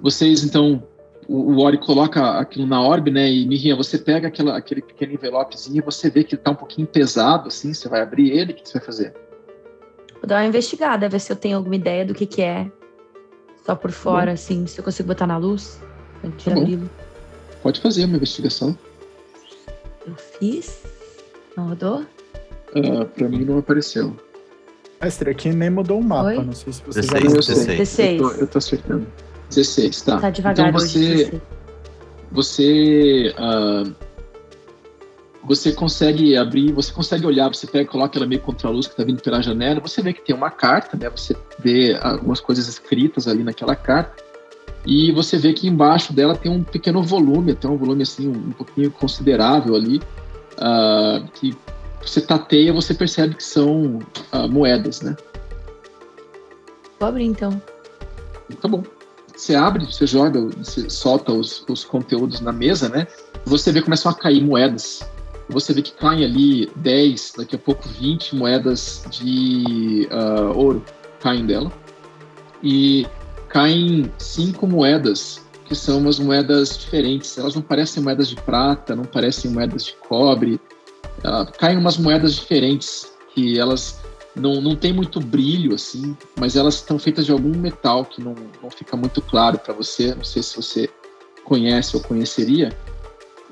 Vocês então o, o Ori coloca aquilo na orbe, né? E Mirinha, você pega aquela, aquele pequeno envelopezinho e você vê que ele tá um pouquinho pesado, assim. Você vai abrir ele, o que você vai fazer? Vou dar uma investigada, ver se eu tenho alguma ideia do que que é. Só por fora, bom. assim, se eu consigo botar na luz antes tá de abri-lo. Pode fazer uma investigação. Eu fiz. Não rodou? Uh, pra mim não apareceu. Mestre, aqui nem mudou o mapa. Oi? Não sei se você 16, já 16. 16. Eu tô, eu tô acertando. 16, tá. Tá devagar então você, hoje, você, uh, você consegue abrir, você consegue olhar, você pega, coloca ela meio contra a luz que tá vindo pela janela, você vê que tem uma carta, né? Você vê algumas coisas escritas ali naquela carta. E você vê que embaixo dela tem um pequeno volume, até um volume assim um, um pouquinho considerável ali, uh, que você tateia, você percebe que são uh, moedas, né? Vou abrir então. Tá bom você abre, você joga, você solta os, os conteúdos na mesa, né? Você vê que começam a cair moedas. Você vê que caem ali 10, daqui a pouco 20 moedas de uh, ouro caem dela. E caem cinco moedas, que são umas moedas diferentes. Elas não parecem moedas de prata, não parecem moedas de cobre. Uh, caem umas moedas diferentes, que elas não, não tem muito brilho assim, mas elas estão feitas de algum metal que não, não fica muito claro para você. Não sei se você conhece ou conheceria.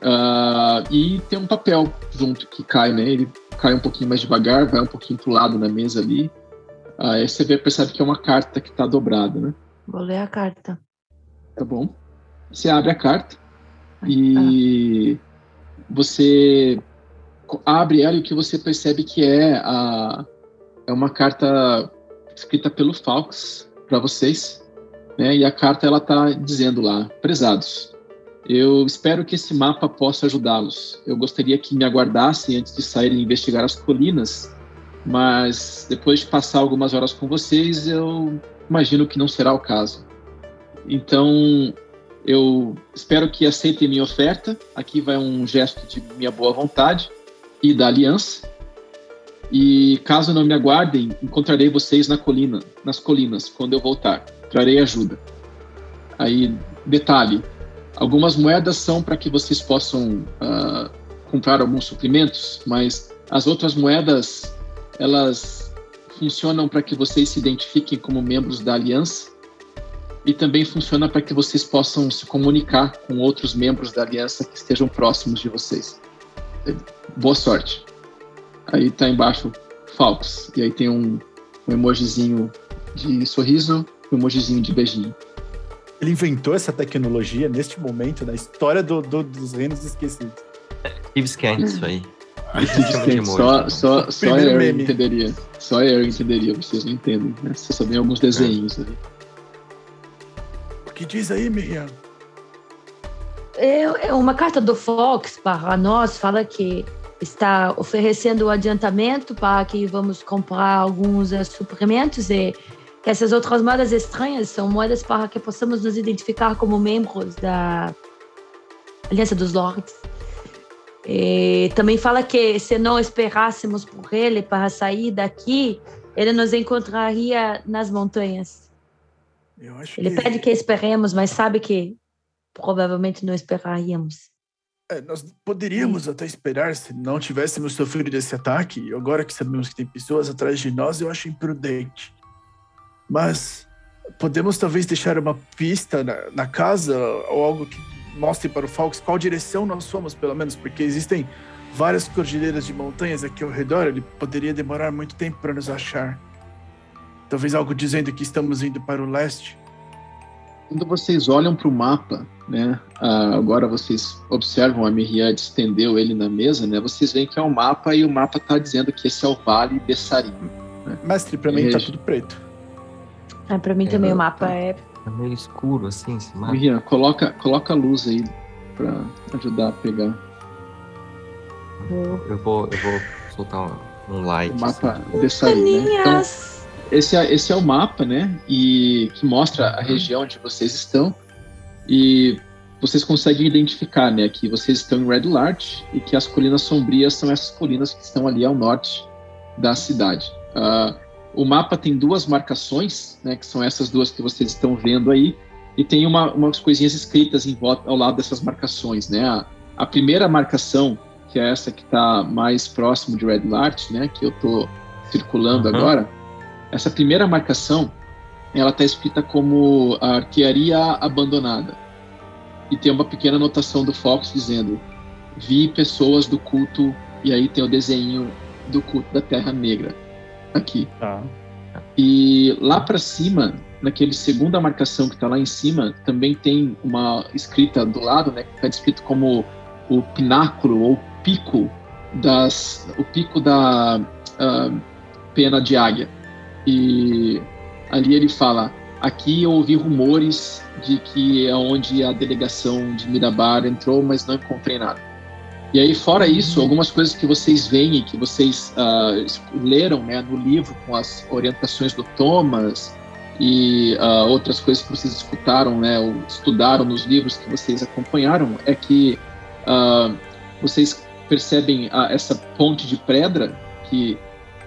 Uh, e tem um papel junto que cai, né? Ele cai um pouquinho mais devagar, vai um pouquinho pro lado na mesa ali. Uh, aí você vê, percebe que é uma carta que está dobrada, né? Vou ler a carta. Tá bom. Você abre a carta e tá. você abre ela e o que você percebe que é a, é uma carta escrita pelo Falks para vocês, né? E a carta ela tá dizendo lá, prezados, eu espero que esse mapa possa ajudá-los. Eu gostaria que me aguardassem antes de sair e investigar as colinas, mas depois de passar algumas horas com vocês, eu imagino que não será o caso. Então, eu espero que aceitem minha oferta. Aqui vai um gesto de minha boa vontade e da aliança. E caso não me aguardem, encontrarei vocês na colina, nas colinas, quando eu voltar. Trarei ajuda. Aí, detalhe: algumas moedas são para que vocês possam uh, comprar alguns suprimentos, mas as outras moedas elas funcionam para que vocês se identifiquem como membros da aliança e também funciona para que vocês possam se comunicar com outros membros da aliança que estejam próximos de vocês. Boa sorte. Aí tá embaixo Falcos. E aí tem um, um emojizinho de sorriso e um emojizinho de beijinho. Ele inventou essa tecnologia neste momento na história do, do dos reinos esquecidos. Steve Kent, isso aí. só só, só eu entenderia. Só eu entenderia, vocês não entendem, né? Vocês só alguns desenhos ali. O que diz aí, Miriam? É, é uma carta do Fox para nós fala que está oferecendo o adiantamento para que vamos comprar alguns uh, suprimentos e que essas outras moedas estranhas são moedas para que possamos nos identificar como membros da Aliança dos Lords. E também fala que se não esperássemos por ele para sair daqui, ele nos encontraria nas montanhas. ele que... pede que esperemos, mas sabe que provavelmente não esperaríamos. É, nós poderíamos até esperar se não tivéssemos sofrido esse ataque, e agora que sabemos que tem pessoas atrás de nós, eu acho imprudente. Mas podemos talvez deixar uma pista na, na casa ou algo que mostre para o Falks qual direção nós somos, pelo menos, porque existem várias cordilheiras de montanhas aqui ao redor, ele poderia demorar muito tempo para nos achar. Talvez algo dizendo que estamos indo para o leste. Quando vocês olham para o mapa, né? Ah, agora vocês observam a Miriam estendeu ele na mesa, né? Vocês veem que é um mapa e o mapa está dizendo que esse é o Vale de Sarim. Né? Mestre, para mim está tudo preto. É, para mim é, também o mapa tá. é Tá meio escuro assim esse mapa. Miriam, coloca, coloca a luz aí pra ajudar a pegar. Eu vou, eu vou soltar um, um light. O mapa assim. aí, né? Então, esse é, esse é o mapa, né? E que mostra a região onde vocês estão. E vocês conseguem identificar, né, que vocês estão em Red Larch e que as colinas sombrias são essas colinas que estão ali ao norte da cidade. Uh, o mapa tem duas marcações, né, que são essas duas que vocês estão vendo aí, e tem uma, umas coisinhas escritas em volta, ao lado dessas marcações, né? A, a primeira marcação, que é essa que está mais próximo de Red Larch, né, que eu estou circulando uhum. agora, essa primeira marcação, ela está escrita como a arquearia abandonada. E tem uma pequena anotação do Fox dizendo: vi pessoas do culto, e aí tem o desenho do culto da Terra Negra aqui. Tá. E lá para cima, naquele segunda marcação que está lá em cima, também tem uma escrita do lado, né, que está escrito como o pináculo ou pico das, o pico da uh, pena de águia. E ali ele fala: aqui eu ouvi rumores de que é onde a delegação de Mirabar entrou, mas não encontrei nada. E aí, fora isso, algumas coisas que vocês veem e que vocês uh, leram né, no livro com as orientações do Thomas e uh, outras coisas que vocês escutaram, né, ou estudaram nos livros que vocês acompanharam, é que uh, vocês percebem essa ponte de pedra que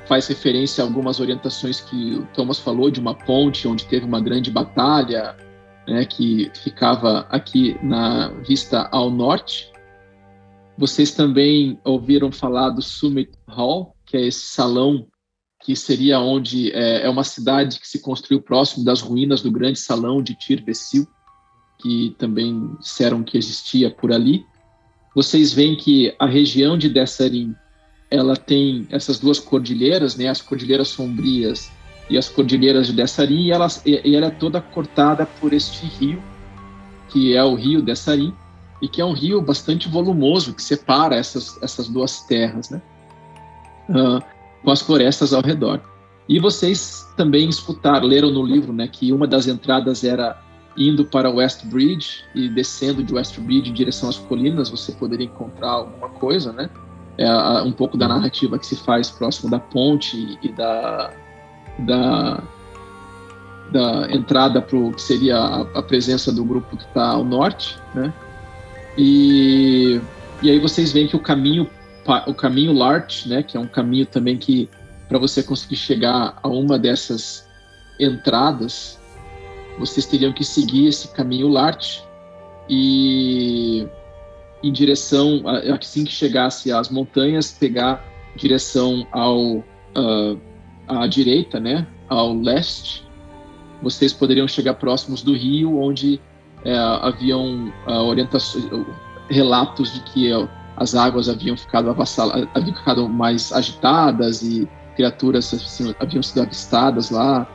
faz referência a algumas orientações que o Thomas falou de uma ponte onde teve uma grande batalha, né, que ficava aqui na vista ao norte. Vocês também ouviram falar do Summit Hall, que é esse salão que seria onde é, é uma cidade que se construiu próximo das ruínas do grande salão de Tirbesil, que também disseram que existia por ali. Vocês veem que a região de Dessarim ela tem essas duas cordilheiras, né, as cordilheiras sombrias e as cordilheiras de Dessarim, e ela, e ela é toda cortada por este rio, que é o rio Dessarim, e que é um rio bastante volumoso que separa essas, essas duas terras, né? Uh, com as florestas ao redor. E vocês também escutaram, leram no livro, né, que uma das entradas era indo para West Bridge e descendo de West Bridge em direção às colinas, você poderia encontrar alguma coisa, né? É um pouco da narrativa que se faz próximo da ponte e da da, da entrada para o que seria a, a, presença do grupo que está ao norte, né? E, e aí vocês veem que o caminho, o caminho Lart, né, que é um caminho também que para você conseguir chegar a uma dessas entradas, vocês teriam que seguir esse caminho Lart e em direção, assim que chegasse às montanhas, pegar direção ao uh, à direita, né, ao leste. Vocês poderiam chegar próximos do rio, onde é, haviam uh, orientações, relatos de que uh, as águas haviam ficado avassaladas, haviam ficado mais agitadas e criaturas assim, haviam sido avistadas lá.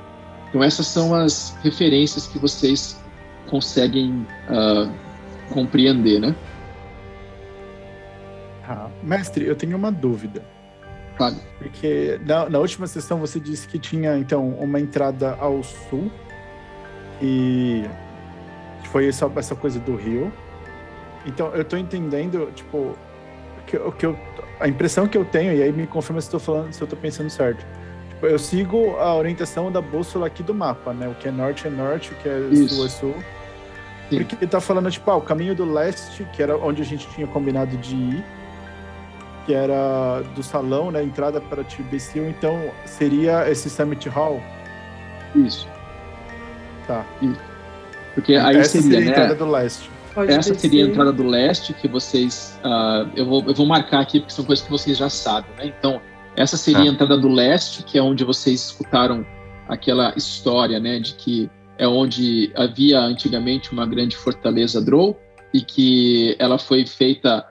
Então essas são as referências que vocês conseguem uh, compreender, né? Mestre, eu tenho uma dúvida. Claro. Porque na, na, última sessão você disse que tinha então uma entrada ao sul e foi essa, essa coisa do rio. Então eu tô entendendo, tipo, que, que eu, a impressão que eu tenho, e aí me confirma se, estou falando, se eu tô pensando certo. Tipo, eu sigo a orientação da bússola aqui do mapa, né? O que é norte é norte, o que é Isso. sul é sul. Sim. Porque ele tá falando, tipo, ah, o caminho do leste, que era onde a gente tinha combinado de ir, que era do salão, né? Entrada para Tibecil, então seria esse Summit Hall? Isso. Tá. Isso. Porque aí Essa seria, seria a né? entrada do leste. Pode Essa descer. seria a entrada do leste, que vocês. Uh, eu, vou, eu vou marcar aqui, porque são coisas que vocês já sabem, né? Então, essa seria ah. a entrada do leste, que é onde vocês escutaram aquela história, né? De que é onde havia antigamente uma grande fortaleza Drow e que ela foi feita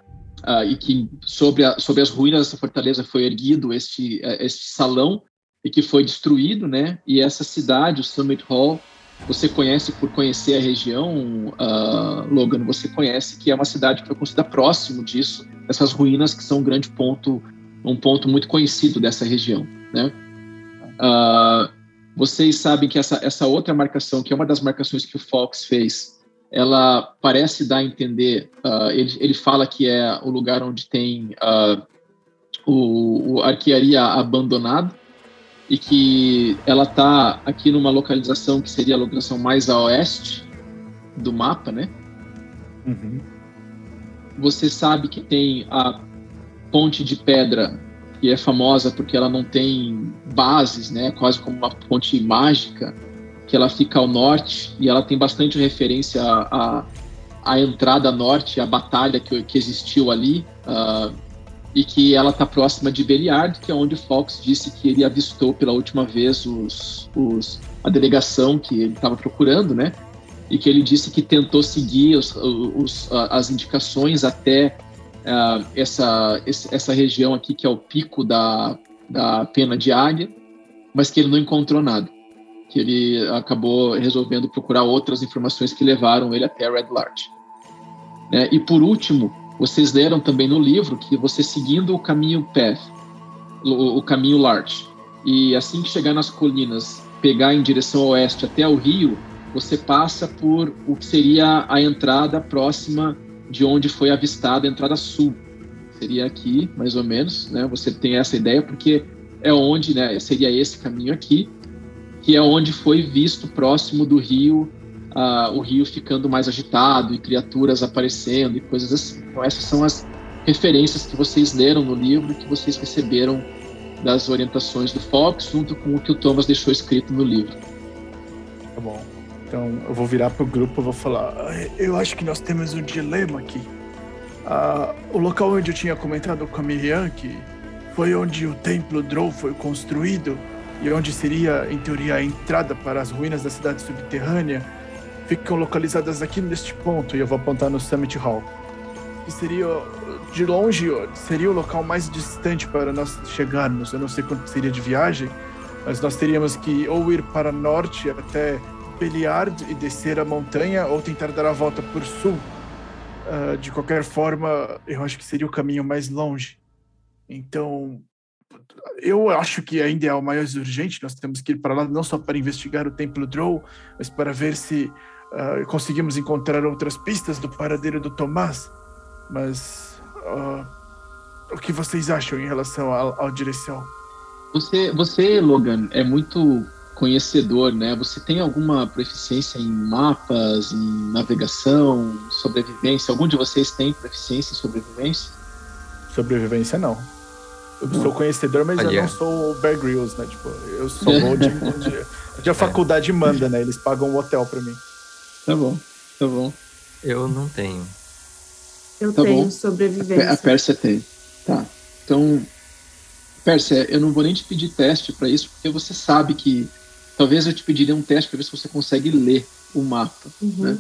uh, e que sobre, a, sobre as ruínas dessa fortaleza foi erguido este, uh, este salão e que foi destruído, né? E essa cidade, o Summit Hall, você conhece por conhecer a região, uh, Logan, você conhece que é uma cidade que foi construída próximo disso, essas ruínas que são um grande ponto, um ponto muito conhecido dessa região, né? Uh, vocês sabem que essa, essa outra marcação, que é uma das marcações que o Fox fez, ela parece dar a entender, uh, ele, ele fala que é o lugar onde tem uh, o, o arquearia abandonado e que ela está aqui numa localização que seria a localização mais a oeste do mapa, né? Uhum. Você sabe que tem a ponte de pedra que é famosa porque ela não tem bases, né? Quase como uma ponte mágica que ela fica ao norte e ela tem bastante referência à, à, entrada norte, à batalha que, que existiu ali, uh, e que ela está próxima de Beliard, que é onde Fox disse que ele avistou pela última vez os, os a delegação que ele estava procurando, né? E que ele disse que tentou seguir os, os, as indicações até uh, essa, essa região aqui, que é o pico da, da pena de águia, mas que ele não encontrou nada que ele acabou resolvendo procurar outras informações que levaram ele até Red Larch. É, e por último, vocês leram também no livro que você seguindo o caminho Path, o, o caminho Larch, e assim que chegar nas colinas, pegar em direção oeste até o rio, você passa por o que seria a entrada próxima de onde foi avistada a entrada sul. Seria aqui, mais ou menos, né? Você tem essa ideia porque é onde, né? Seria esse caminho aqui que é onde foi visto próximo do rio, uh, o rio ficando mais agitado e criaturas aparecendo e coisas assim. Então essas são as referências que vocês leram no livro, que vocês receberam das orientações do Fox, junto com o que o Thomas deixou escrito no livro. Tá bom. Então eu vou virar pro grupo e vou falar. Eu acho que nós temos um dilema aqui. Uh, o local onde eu tinha comentado com a Miriam, que foi onde o templo Drow foi construído, e onde seria, em teoria, a entrada para as ruínas da cidade subterrânea, ficam localizadas aqui neste ponto, e eu vou apontar no Summit Hall. Que seria, de longe, seria o local mais distante para nós chegarmos. Eu não sei quanto seria de viagem, mas nós teríamos que ou ir para norte até Beliard e descer a montanha, ou tentar dar a volta por sul. Uh, de qualquer forma, eu acho que seria o caminho mais longe. Então, eu acho que ainda é o mais urgente. Nós temos que ir para lá não só para investigar o Templo Drow, mas para ver se uh, conseguimos encontrar outras pistas do paradeiro do Tomás. Mas uh, o que vocês acham em relação à direção? Você, você, Logan, é muito conhecedor, né? Você tem alguma proficiência em mapas, em navegação, sobrevivência? Algum de vocês tem proficiência em sobrevivência? Sobrevivência não. Eu sou conhecedor, mas eu não sou o Bear Grylls, né? Tipo, eu sou de, de, de a faculdade manda, né? Eles pagam um hotel pra mim. Tá bom, tá bom. Eu não tenho. Eu tá tenho bom. sobrevivência. A, Pérsia tem. Tá. Então, Pérsia, eu não vou nem te pedir teste para isso, porque você sabe que talvez eu te pediria um teste para ver se você consegue ler o mapa, uhum. né?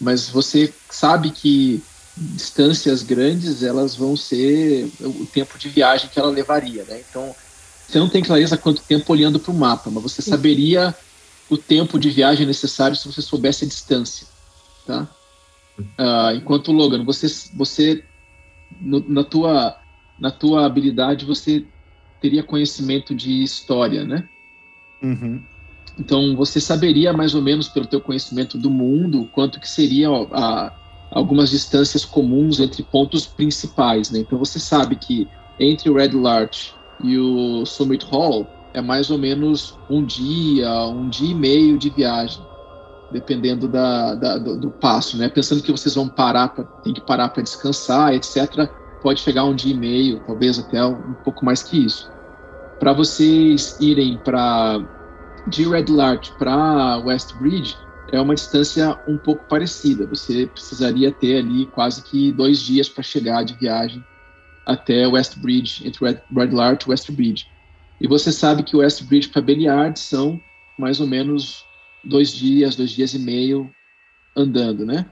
Mas você sabe que distâncias grandes, elas vão ser o tempo de viagem que ela levaria, né? Então, você não tem clareza quanto tempo olhando para o mapa, mas você saberia o tempo de viagem necessário se você soubesse a distância, tá? Uh, enquanto Logan, você, você no, na tua na tua habilidade você teria conhecimento de história, né? Uhum. Então você saberia mais ou menos pelo teu conhecimento do mundo quanto que seria a, algumas distâncias comuns entre pontos principais, né? Então você sabe que entre o Red Larch e o Summit Hall é mais ou menos um dia, um dia e meio de viagem, dependendo da, da do, do, passo, né? Pensando que vocês vão parar, pra, tem que parar para descansar, etc. Pode chegar um dia e meio, talvez até um pouco mais que isso. Para vocês irem para de Red Larch para West Bridge, é uma distância um pouco parecida. Você precisaria ter ali quase que dois dias para chegar de viagem até West Bridge, entre Red Larch e West Bridge. E você sabe que West Bridge para Beliard são mais ou menos dois dias, dois dias e meio andando, né?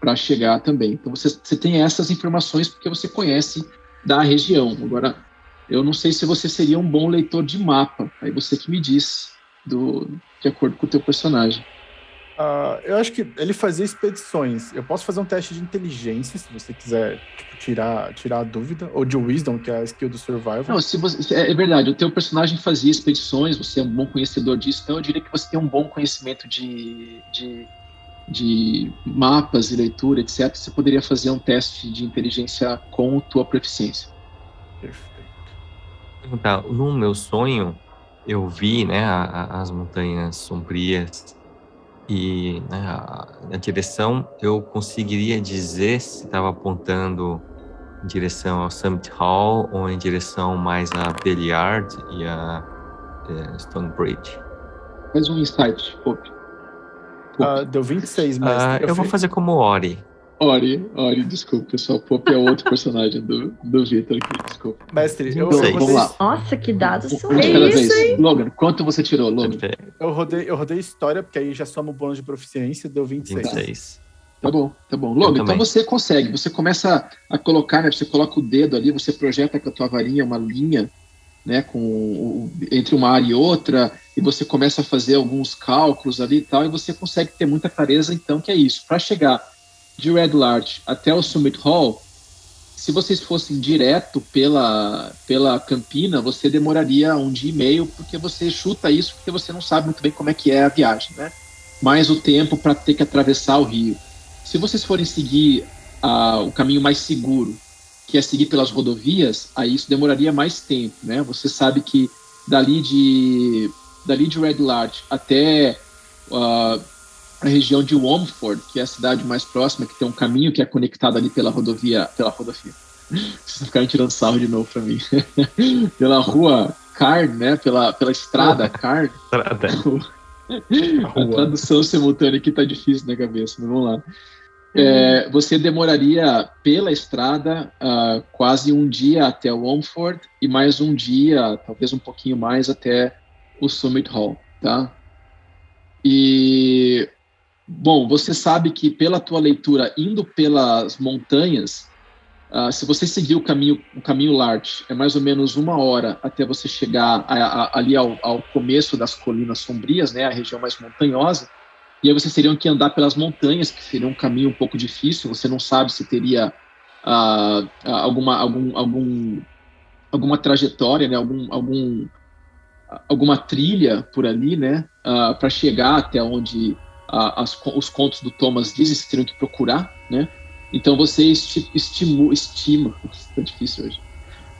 Para chegar também. Então você, você tem essas informações porque você conhece da região. Agora, eu não sei se você seria um bom leitor de mapa. Aí você que me diz, do, de acordo com o teu personagem. Uh, eu acho que ele fazia expedições. Eu posso fazer um teste de inteligência, se você quiser tipo, tirar, tirar a dúvida, ou de wisdom, que é a skill do survival. Não, se você, é, é verdade, o teu personagem fazia expedições, você é um bom conhecedor disso, então eu diria que você tem um bom conhecimento de, de, de mapas e leitura, etc. Você poderia fazer um teste de inteligência com tua proficiência. Perfeito. Tá, no meu sonho, eu vi né, a, a, as montanhas sombrias e né, a, direção eu conseguiria dizer se estava apontando em direção ao Summit Hall ou em direção mais a Belliard e a, a é, Stonebridge. Faz um insight, Pope. Uh, deu 26, mas. Uh, eu, eu vou fazer como Ori. Ori, Ori, desculpa, pessoal. Pop é outro personagem do, do Victor aqui, desculpa. Mestre, eu, eu vamos lá. Nossa, que dados são um isso, hein? Logan, quanto você tirou, Logan? Eu rodei, eu rodei história, porque aí já soma o bônus de proficiência, deu 26. 26. Tá bom, tá bom. Logan, então você consegue, você começa a colocar, né? Você coloca o dedo ali, você projeta com a tua varinha uma linha, né? Com, entre uma área e outra, e você começa a fazer alguns cálculos ali e tal, e você consegue ter muita clareza, então, que é isso. Para chegar de Red Larch até o Summit Hall, se vocês fossem direto pela, pela Campina, você demoraria um dia e meio, porque você chuta isso, porque você não sabe muito bem como é que é a viagem, né? Mais o tempo para ter que atravessar o rio. Se vocês forem seguir uh, o caminho mais seguro, que é seguir pelas rodovias, aí isso demoraria mais tempo, né? Você sabe que dali de dali de Red Larch até uh, a região de Womford, que é a cidade mais próxima, que tem um caminho que é conectado ali pela rodovia, pela rodovia. Vocês ficarem tirando sarro de novo para mim. pela rua Carn, né? Pela, pela estrada Carn. a tradução simultânea aqui tá difícil na cabeça, mas vamos lá. É, você demoraria pela estrada uh, quase um dia até Womford e mais um dia, talvez um pouquinho mais, até o Summit Hall, tá? E Bom, você sabe que pela tua leitura, indo pelas montanhas, uh, se você seguir o caminho, o caminho Lart, é mais ou menos uma hora até você chegar a, a, ali ao, ao, começo das colinas sombrias, né, a região mais montanhosa. E aí vocês teriam que andar pelas montanhas, que seria um caminho um pouco difícil. Você não sabe se teria uh, alguma, algum, algum, alguma trajetória, né, algum, algum, alguma trilha por ali, né, uh, para chegar até onde as, os contos do Thomas dizem, vocês teriam que procurar, né? Então você esti, estimu, estima, está difícil hoje,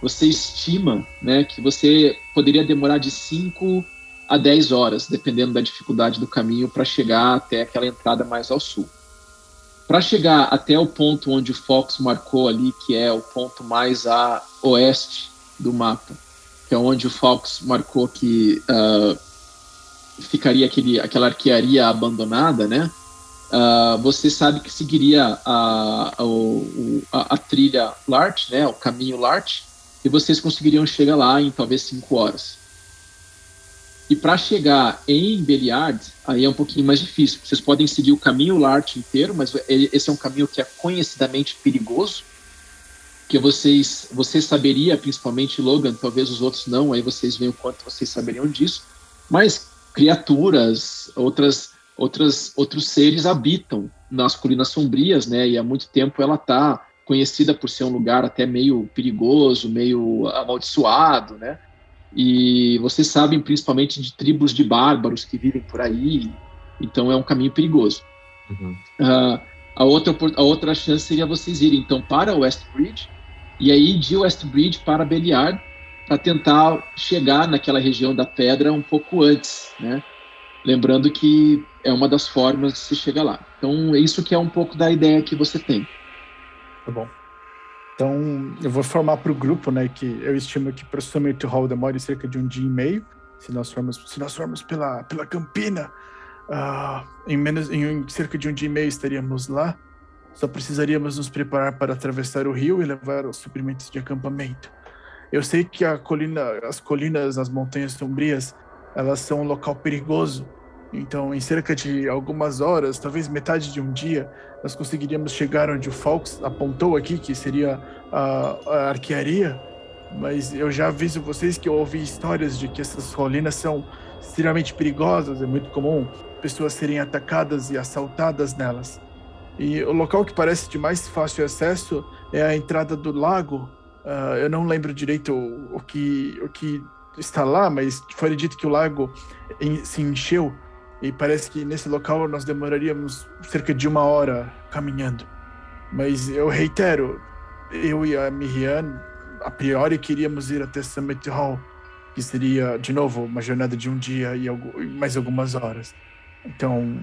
você estima né, que você poderia demorar de 5 a 10 horas, dependendo da dificuldade do caminho, para chegar até aquela entrada mais ao sul. Para chegar até o ponto onde o Fox marcou ali, que é o ponto mais a oeste do mapa, que é onde o Fox marcou que uh, ficaria aquele, aquela arquearia abandonada, né? Uh, você sabe que seguiria a, a, a, a, trilha Lart, né? O caminho Lart, e vocês conseguiriam chegar lá em talvez cinco horas. E para chegar em Beliard, aí é um pouquinho mais difícil. Vocês podem seguir o caminho Lart inteiro, mas esse é um caminho que é conhecidamente perigoso, que vocês, você saberia, principalmente Logan, talvez os outros não, aí vocês veem o quanto vocês saberiam disso. Mas criaturas, outras, outras, outros seres habitam nas colinas sombrias, né? E há muito tempo ela está conhecida por ser um lugar até meio perigoso, meio amaldiçoado, né? E vocês sabem principalmente de tribos de bárbaros que vivem por aí, então é um caminho perigoso. Uhum. Uh, a, outra, a outra chance seria vocês irem então para Westbridge e aí de Westbridge para Beliard para tentar chegar naquela região da pedra um pouco antes, né? Lembrando que é uma das formas de se chegar lá. Então, é isso que é um pouco da ideia que você tem. Tá bom. Então, eu vou formar para o grupo, né, que eu estimo que para o Hall demore cerca de um dia e meio, se nós formos, se nós formos pela, pela Campina, uh, em, menos, em cerca de um dia e meio estaríamos lá. Só precisaríamos nos preparar para atravessar o rio e levar os suprimentos de acampamento. Eu sei que colina, as colinas, as montanhas sombrias, elas são um local perigoso. Então, em cerca de algumas horas, talvez metade de um dia, nós conseguiríamos chegar onde o Fox apontou aqui, que seria a, a arquearia. Mas eu já aviso vocês que eu ouvi histórias de que essas colinas são extremamente perigosas. É muito comum pessoas serem atacadas e assaltadas nelas. E o local que parece de mais fácil acesso é a entrada do lago. Uh, eu não lembro direito o, o, que, o que está lá, mas foi dito que o lago em, se encheu e parece que nesse local nós demoraríamos cerca de uma hora caminhando. Mas eu reitero, eu e a Miriam, a priori queríamos ir até Summit Hall, que seria, de novo, uma jornada de um dia e mais algumas horas. Então,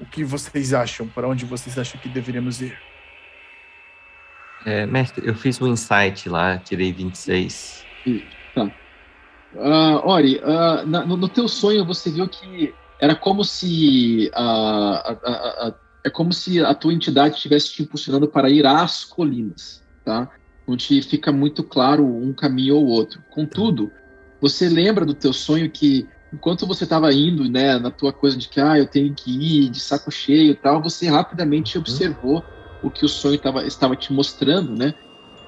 o que vocês acham? Para onde vocês acham que deveríamos ir? É, mestre, eu fiz um insight lá, tirei 26. Tá. Uh, Ori, uh, na, no, no, teu sonho você viu que era como se uh, a, é como se a tua entidade estivesse te impulsionando para ir às colinas, tá? Onde fica muito claro um caminho ou outro. Contudo, você lembra do teu sonho que enquanto você estava indo, né, na tua coisa de que ah, eu tenho que ir de saco cheio e tal, você rapidamente uhum. observou o que o sonho tava, estava te mostrando, né?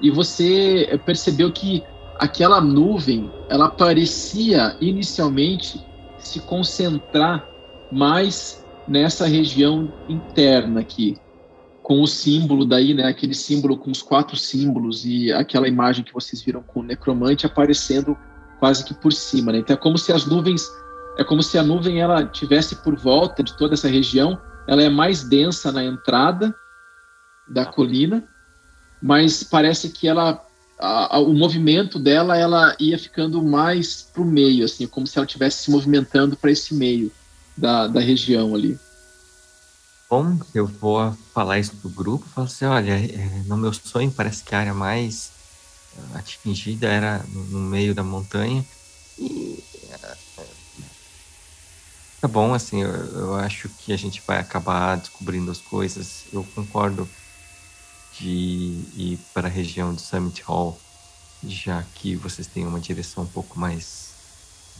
E você percebeu que aquela nuvem, ela parecia inicialmente se concentrar mais nessa região interna aqui, com o símbolo daí, né, aquele símbolo com os quatro símbolos e aquela imagem que vocês viram com o necromante aparecendo quase que por cima, né? Então é como se as nuvens, é como se a nuvem ela tivesse por volta de toda essa região, ela é mais densa na entrada da colina, mas parece que ela a, a, o movimento dela ela ia ficando mais para o meio, assim, como se ela estivesse se movimentando para esse meio da, da região ali. Bom, eu vou falar isso pro grupo, falar assim, olha, é, no meu sonho parece que a área mais atingida era no meio da montanha. E tá bom, assim, eu, eu, acho que a gente vai acabar descobrindo as coisas. Eu concordo de ir para a região do Summit Hall, já que vocês têm uma direção um pouco mais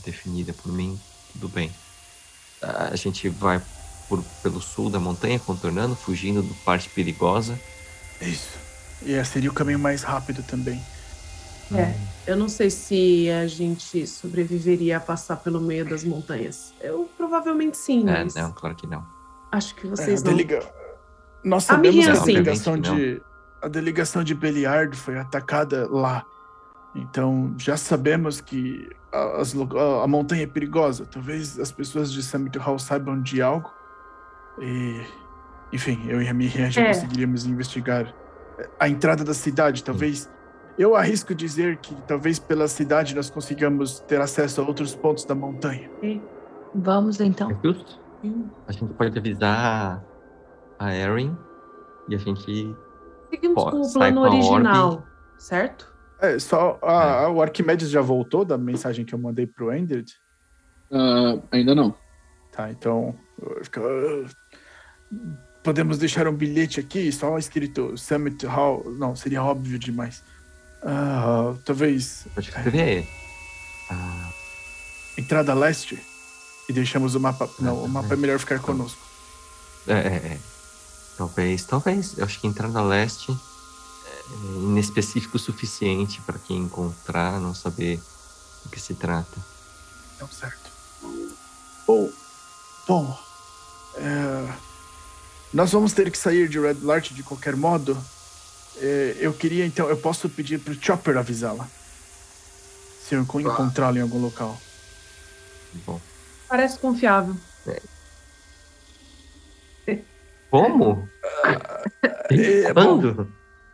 definida por mim, tudo bem. A gente vai por, pelo sul da montanha, contornando, fugindo da parte perigosa. Isso. E seria o caminho mais rápido também. É, eu não sei se a gente sobreviveria a passar pelo meio das montanhas. Eu provavelmente sim, é, mas... não, claro que não. Acho que vocês é, não. Deliga... Nós sabemos que a delegação de a delegação de Beliard foi atacada lá. Então já sabemos que a, as, a, a, montanha é perigosa. Talvez as pessoas de Summit Hall saibam de algo. E, enfim, eu e a Miriam já é. conseguiríamos investigar a entrada da cidade. Talvez eu arrisco dizer que talvez pela cidade nós consigamos ter acesso a outros pontos da montanha. Vamos então. É justo. A gente pode avisar a Erin e a gente. Seguimos com o plano com original, certo? É, só a, é. o Arquimedes já voltou da mensagem que eu mandei pro Endred? Uh, ainda não. Tá, então. Podemos deixar um bilhete aqui, só escrito Summit Hall. Não, seria óbvio demais. Ah, talvez. Pode escrever. Ah. Entrada leste e deixamos o mapa. Não, o mapa é melhor ficar conosco. É, é, é. Talvez, talvez. Eu acho que entrada leste é inespecífico o suficiente para quem encontrar não saber do que se trata. Então, certo. Bom, bom. É... Nós vamos ter que sair de Red Lart de qualquer modo. É, eu queria então, eu posso pedir pro Chopper avisá-la. Se eu encontrá-la em algum local. Bom. Parece confiável. É. Como? É, Quando? Bom,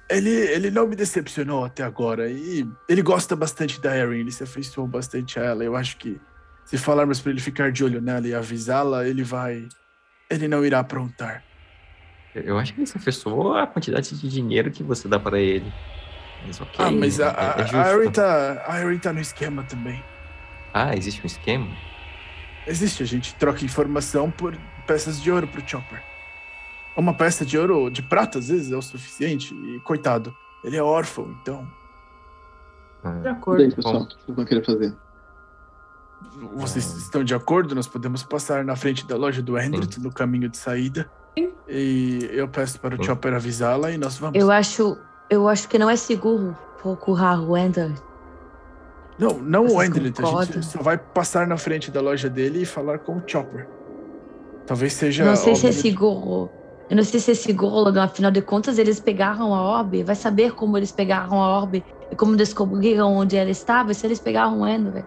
ele, ele não me decepcionou até agora. E ele gosta bastante da Erin, ele se afeiçoou bastante a ela. Eu acho que se falarmos para ele ficar de olho nela e avisá-la, ele vai. Ele não irá aprontar. Eu acho que ele se afeiçoou a quantidade de dinheiro que você dá para ele. Mas okay, ah, mas a, é, é a, Erin tá, a Erin tá no esquema também. Ah, existe um esquema? Existe, a gente troca informação por peças de ouro pro Chopper. Uma peça de ouro, de prata, às vezes, é o suficiente. E, coitado, ele é órfão, então. Ah. De acordo. E aí, pessoal, o que vocês vão querer fazer? Vocês estão de acordo? Nós podemos passar na frente da loja do Hendrit no caminho de saída. E eu peço para o Chopper avisá-la e nós vamos. Eu acho, eu acho que não é seguro procurar o Ender. Não, não Vocês o Ender. A gente só vai passar na frente da loja dele e falar com o Chopper. Talvez seja. Não sei se é seguro. Eu não sei se é seguro, Logan. Afinal de contas, eles pegaram a orbe. Vai saber como eles pegaram a orbe e como descobriram onde ela estava. Se eles pegaram o Ender.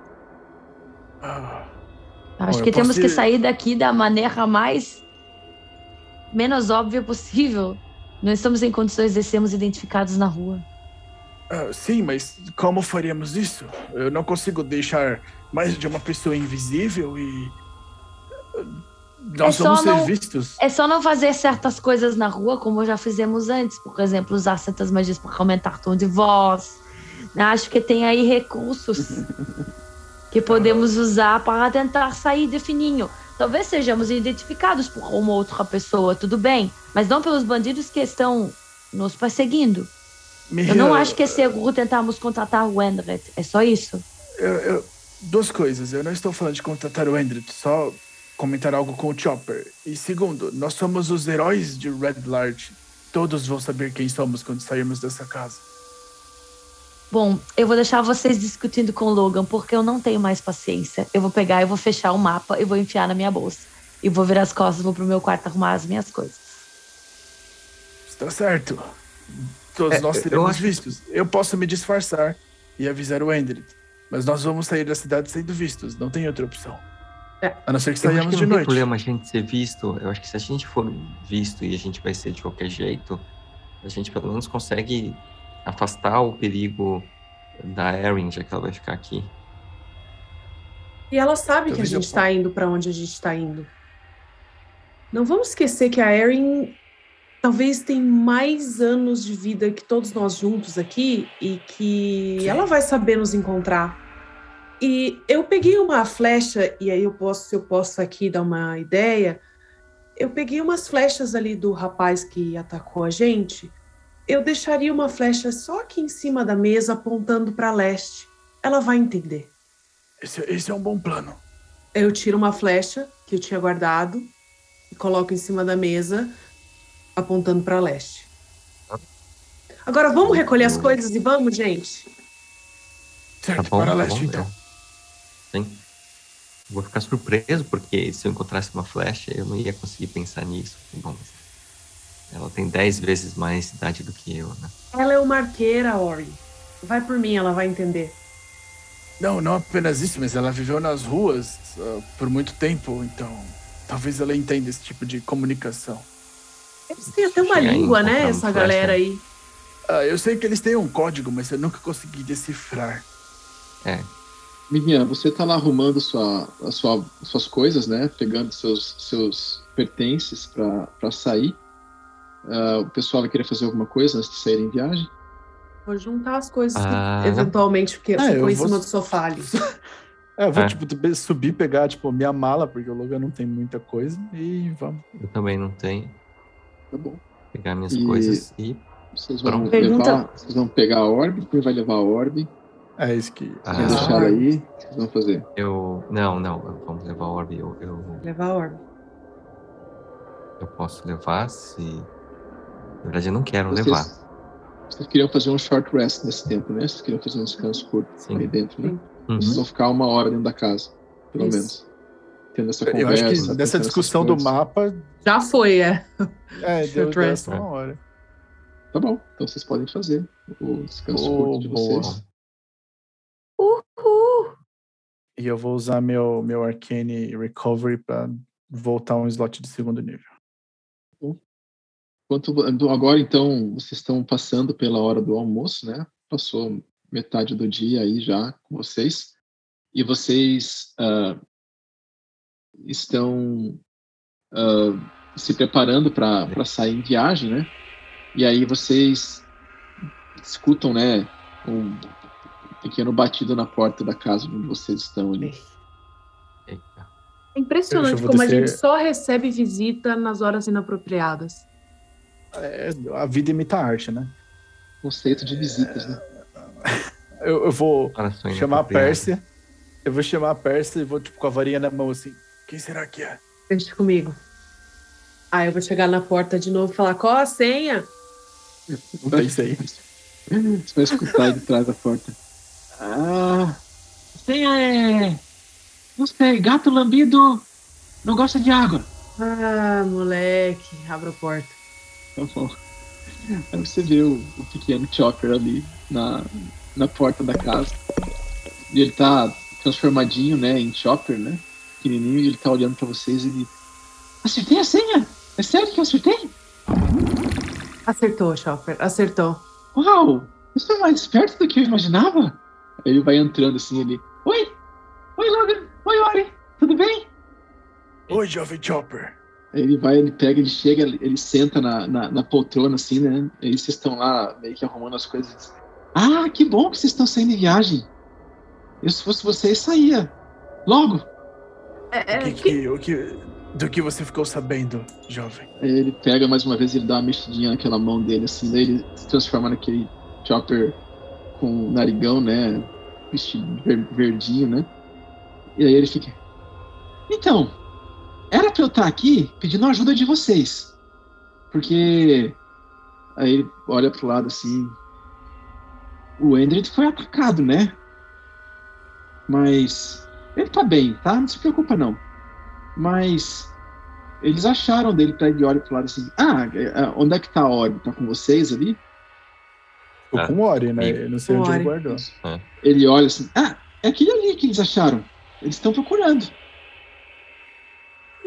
Ah. Acho Bom, que temos que sair daqui da maneira mais menos óbvia possível. Não estamos em condições de sermos identificados na rua. Uh, sim, mas como faríamos isso? Eu não consigo deixar mais de uma pessoa invisível e. Nós é vamos ser não, vistos. É só não fazer certas coisas na rua como já fizemos antes. Por exemplo, usar certas magias para aumentar tom de voz. Acho que tem aí recursos que podemos usar para tentar sair de fininho. Talvez sejamos identificados por uma outra pessoa, tudo bem, mas não pelos bandidos que estão nos perseguindo. Eu não acho que é seguro tentarmos contratar o Endred. É só isso. Eu, eu, duas coisas. Eu não estou falando de contratar o Endred, só comentar algo com o Chopper. E segundo, nós somos os heróis de Red Large. Todos vão saber quem somos quando sairmos dessa casa. Bom, eu vou deixar vocês discutindo com o Logan, porque eu não tenho mais paciência. Eu vou pegar e vou fechar o mapa e vou enfiar na minha bolsa. E vou virar as costas, vou pro meu quarto arrumar as minhas coisas. Está certo. Todos é, nós seremos acho... vistos. Eu posso me disfarçar e avisar o Endrid. Mas nós vamos sair da cidade sendo vistos. Não tem outra opção. É. A não ser que saímos de noite. Não tem problema a gente ser visto. Eu acho que se a gente for visto e a gente vai ser de qualquer jeito, a gente pelo menos consegue afastar o perigo da Erin, já que ela vai ficar aqui. E ela sabe Talvez que a gente está indo para onde a gente está indo. Não vamos esquecer que a Erin talvez tem mais anos de vida que todos nós juntos aqui e que Sim. ela vai saber nos encontrar. E eu peguei uma flecha e aí eu posso, se eu posso aqui dar uma ideia, eu peguei umas flechas ali do rapaz que atacou a gente eu deixaria uma flecha só aqui em cima da mesa apontando para leste. Ela vai entender. Esse, esse, é um bom plano. Eu tiro uma flecha que eu tinha guardado e coloco em cima da mesa apontando para leste. Agora vamos recolher as coisas e vamos, gente. Certo, tá bom, para tá leste bom, então. Sim. Vou ficar surpreso porque se eu encontrasse uma flecha eu não ia conseguir pensar nisso. Bom, ela tem 10 vezes mais idade do que eu, né? Ela é uma arqueira, Ori. Vai por mim, ela vai entender. Não, não apenas isso, mas ela viveu nas ruas uh, por muito tempo, então talvez ela entenda esse tipo de comunicação. Eles têm até uma língua, né, essa galera aí. Uh, eu sei que eles têm um código, mas eu nunca consegui decifrar. É. Miriam, você tá lá arrumando sua, a sua, suas coisas, né? Pegando seus, seus pertences para sair. Uh, o pessoal vai querer fazer alguma coisa antes de sair em viagem? Vou juntar as coisas ah. que eventualmente porque é, ficou em cima do sofá ali. É, eu vou, é. tipo, subir, pegar, tipo, minha mala, porque o Logan não tem muita coisa, e vamos. Eu também não tenho. Tá bom. Pegar minhas e coisas e. Vocês vão, levar, vocês vão pegar a orbe, quem vai levar a orbe? É isso que. Ah. deixar aí, o que vocês vão fazer? Eu. Não, não, vamos levar a orbe. Eu, eu... Levar a orbe. Eu posso levar se na verdade, eu não quero vocês, levar. Vocês queriam fazer um short rest nesse tempo, né? Vocês queriam fazer um descanso curto Sim. aí dentro, né? Uhum. Vocês vão ficar uma hora dentro da casa, pelo Isso. menos. Tendo essa conversa. Eu acho que dessa discussão do mapa. Já foi, é. É, deu, deu uma hora. Tá bom, então vocês podem fazer o descanso oh, curto de vocês. Uhul! E eu vou usar meu, meu Arcane Recovery para voltar um slot de segundo nível. Quanto, agora, então, vocês estão passando pela hora do almoço, né? Passou metade do dia aí já com vocês. E vocês uh, estão uh, se preparando para sair em viagem, né? E aí vocês escutam, né? Um pequeno batido na porta da casa onde vocês estão ali. É impressionante como a gente só recebe visita nas horas inapropriadas. É, a vida imita a arte, né? Conceito de visitas, né? Eu, eu vou chamar a Pérsia. Eu vou chamar a Pérsia e vou, tipo, com a varinha na mão, assim. Quem será que é? Deixa comigo. Aí eu vou chegar na porta de novo e falar, qual a senha? Não tem senha. Você vai escutar de trás da porta. Ah, senha é... Não sei, gato lambido não gosta de água. Ah, moleque, abre a porta. Tá bom. Aí você vê o, o pequeno Chopper ali na, na porta da casa. E ele tá transformadinho, né, em Chopper, né? Pequenininho, e ele tá olhando para vocês e ele. Acertei a senha! É sério que eu acertei? Acertou, Chopper, acertou. Uau! Isso é mais esperto do que eu imaginava? Ele vai entrando assim, ele. Oi! Oi, Logan! Oi, Ori! Tudo bem? Oi, jovem Chopper. Ele vai, ele pega, ele chega, ele senta na, na, na poltrona, assim, né? Aí vocês estão lá meio que arrumando as coisas. Ah, que bom que vocês estão saindo em viagem. Eu, se fosse vocês, saía. Logo. É, é, o que, que, o que, do que você ficou sabendo, jovem? Ele pega mais uma vez, ele dá uma mexidinha naquela mão dele, assim, daí ele se transforma naquele chopper com narigão, né? Vestido verdinho, né? E aí ele fica. Então, era pra eu estar aqui pedindo ajuda de vocês. Porque. Aí ele olha pro lado assim. O Endred foi atacado, né? Mas. Ele tá bem, tá? Não se preocupa não. Mas. Eles acharam dele pra ele olha pro lado assim. Ah, onde é que tá a Ori? Tá com vocês ali? Tô é. com o Ori, né? Eu não sei onde ele guardou. É. Ele olha assim. Ah, é aquele ali que eles acharam. Eles estão procurando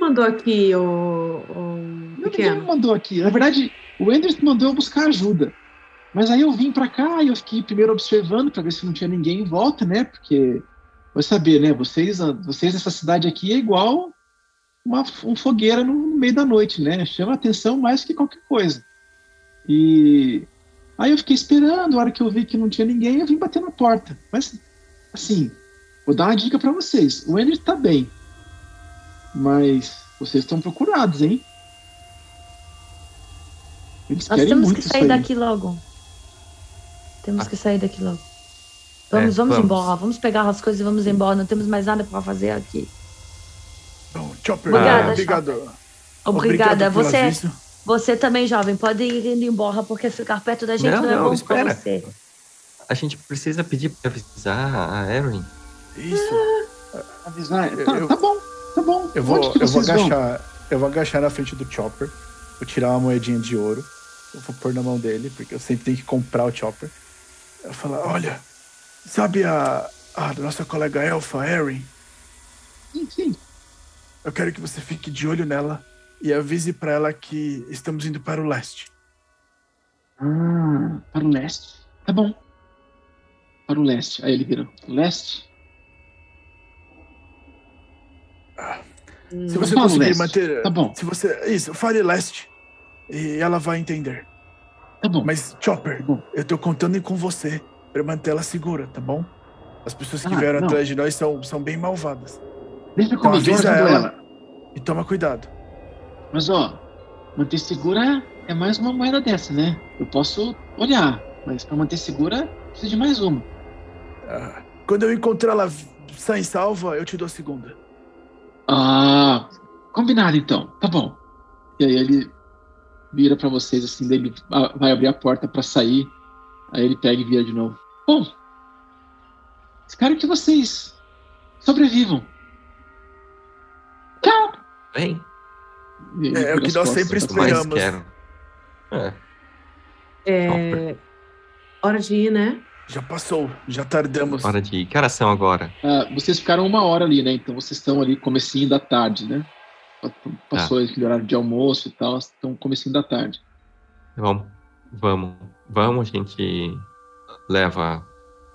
mandou aqui o. o Ninguém me mandou aqui. Na verdade, o Anderson mandou eu buscar ajuda. Mas aí eu vim para cá e eu fiquei primeiro observando para ver se não tinha ninguém em volta, né? Porque vai saber, né? Vocês, vocês nessa cidade aqui é igual uma, uma fogueira no, no meio da noite, né? Chama atenção mais que qualquer coisa. E aí eu fiquei esperando, a hora que eu vi que não tinha ninguém, eu vim bater na porta. Mas, assim, vou dar uma dica para vocês. O Anderson tá bem. Mas vocês estão procurados, hein? Eles Nós temos que sair daqui logo. Temos ah. que sair daqui logo. Vamos, é, vamos, vamos, embora. Vamos pegar as coisas e vamos embora. Não temos mais nada para fazer aqui. Bom, Chopper, Obrigada. Obrigado. Obrigada. Você, você também, jovem, pode ir indo embora, porque ficar perto da gente não, não é bom espera. pra você. A gente precisa pedir para avisar a Erin. Isso. Ah, avisar? Tá, eu... tá bom. Tá bom. Eu vou, eu vou agachar. Vão? Eu vou agachar na frente do Chopper. Vou tirar uma moedinha de ouro. Eu vou pôr na mão dele, porque eu sempre tenho que comprar o Chopper. Eu vou falar, olha, sabe a, a nossa colega Elfa, Erin? Sim, sim. Eu quero que você fique de olho nela e avise para ela que estamos indo para o leste. Ah, para o leste. Tá bom. Para o leste. Aí ele vira. Leste? Hum. Se você conseguir leste. manter. Tá bom. Se você. Isso, fale leste. E ela vai entender. Tá bom. Mas, Chopper, tá eu tô contando com você para manter ela segura, tá bom? As pessoas que ah, vieram não. atrás de nós são, são bem malvadas. Deixa então, avisa ela, ela e toma cuidado. Mas, ó, manter segura é mais uma moeda dessa, né? Eu posso olhar, mas para manter segura, precisa de mais uma. Ah, quando eu encontrar ela sã e salva, eu te dou a segunda. Ah, combinado então, tá bom. E aí ele vira para vocês assim, ele vai abrir a porta para sair. Aí ele pega e vira de novo. Bom, espero que vocês sobrevivam. Tchau. Bem. É, é o que nós sempre esperamos. quero. É. é. Hora de ir, né? Já passou, já tardamos. Hora de ir. Que horas são agora? Ah, vocês ficaram uma hora ali, né? Então vocês estão ali comecinho da tarde, né? Passou ah. aquele horário de almoço e tal, estão comecinho da tarde. Vamos, vamos, vamos, a gente leva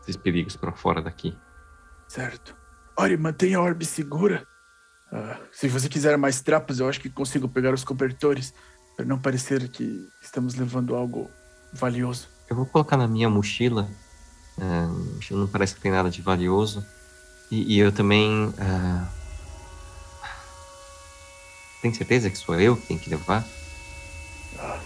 esses perigos para fora daqui. Certo. Ori, mantenha a orbe segura. Ah, se você quiser mais trapos, eu acho que consigo pegar os cobertores para não parecer que estamos levando algo valioso. Eu vou colocar na minha mochila Uh, não parece que tem nada de valioso. E, e eu também. Uh, tem certeza que sou eu que tenho que levar? Ah,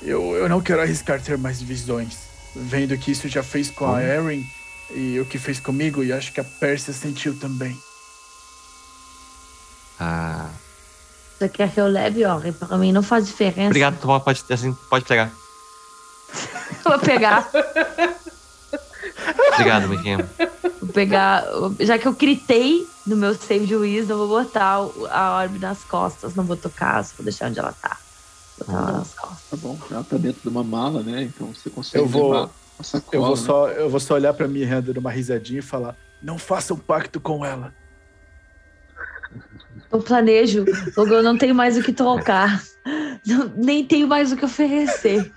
eu, eu não quero arriscar ter mais visões. Vendo que isso já fez com a Erin e o que fez comigo, e acho que a Pérsia sentiu também. Ah. Você quer que eu leve, ó? Pra mim não faz diferença. Obrigado, pode, assim, pode pegar. Vou pegar. Obrigado, Miriam. Vou pegar. Já que eu gritei no meu save de wisdom, eu vou botar a orbe nas costas. Não vou tocar, só vou deixar onde ela tá. Botar ela ah, nas costas. Tá bom, ela tá dentro de uma mala, né? Então você consegue eu vou, levar a sacola. Eu vou, né? só, eu vou só olhar pra Miriam dando uma risadinha e falar: Não faça um pacto com ela. Eu planejo, logo eu não tenho mais o que tocar. Não, nem tenho mais o que oferecer.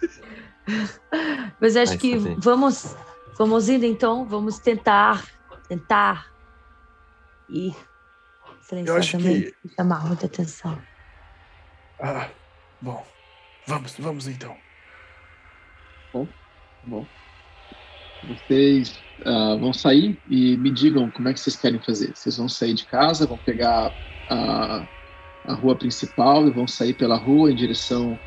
Mas acho que vamos, vamos indo então, vamos tentar, tentar ir silenciosamente que... chamar muita atenção. Ah, bom, vamos, vamos então. Bom, bom. Vocês uh, vão sair e me digam como é que vocês querem fazer. Vocês vão sair de casa, vão pegar a, a rua principal e vão sair pela rua em direção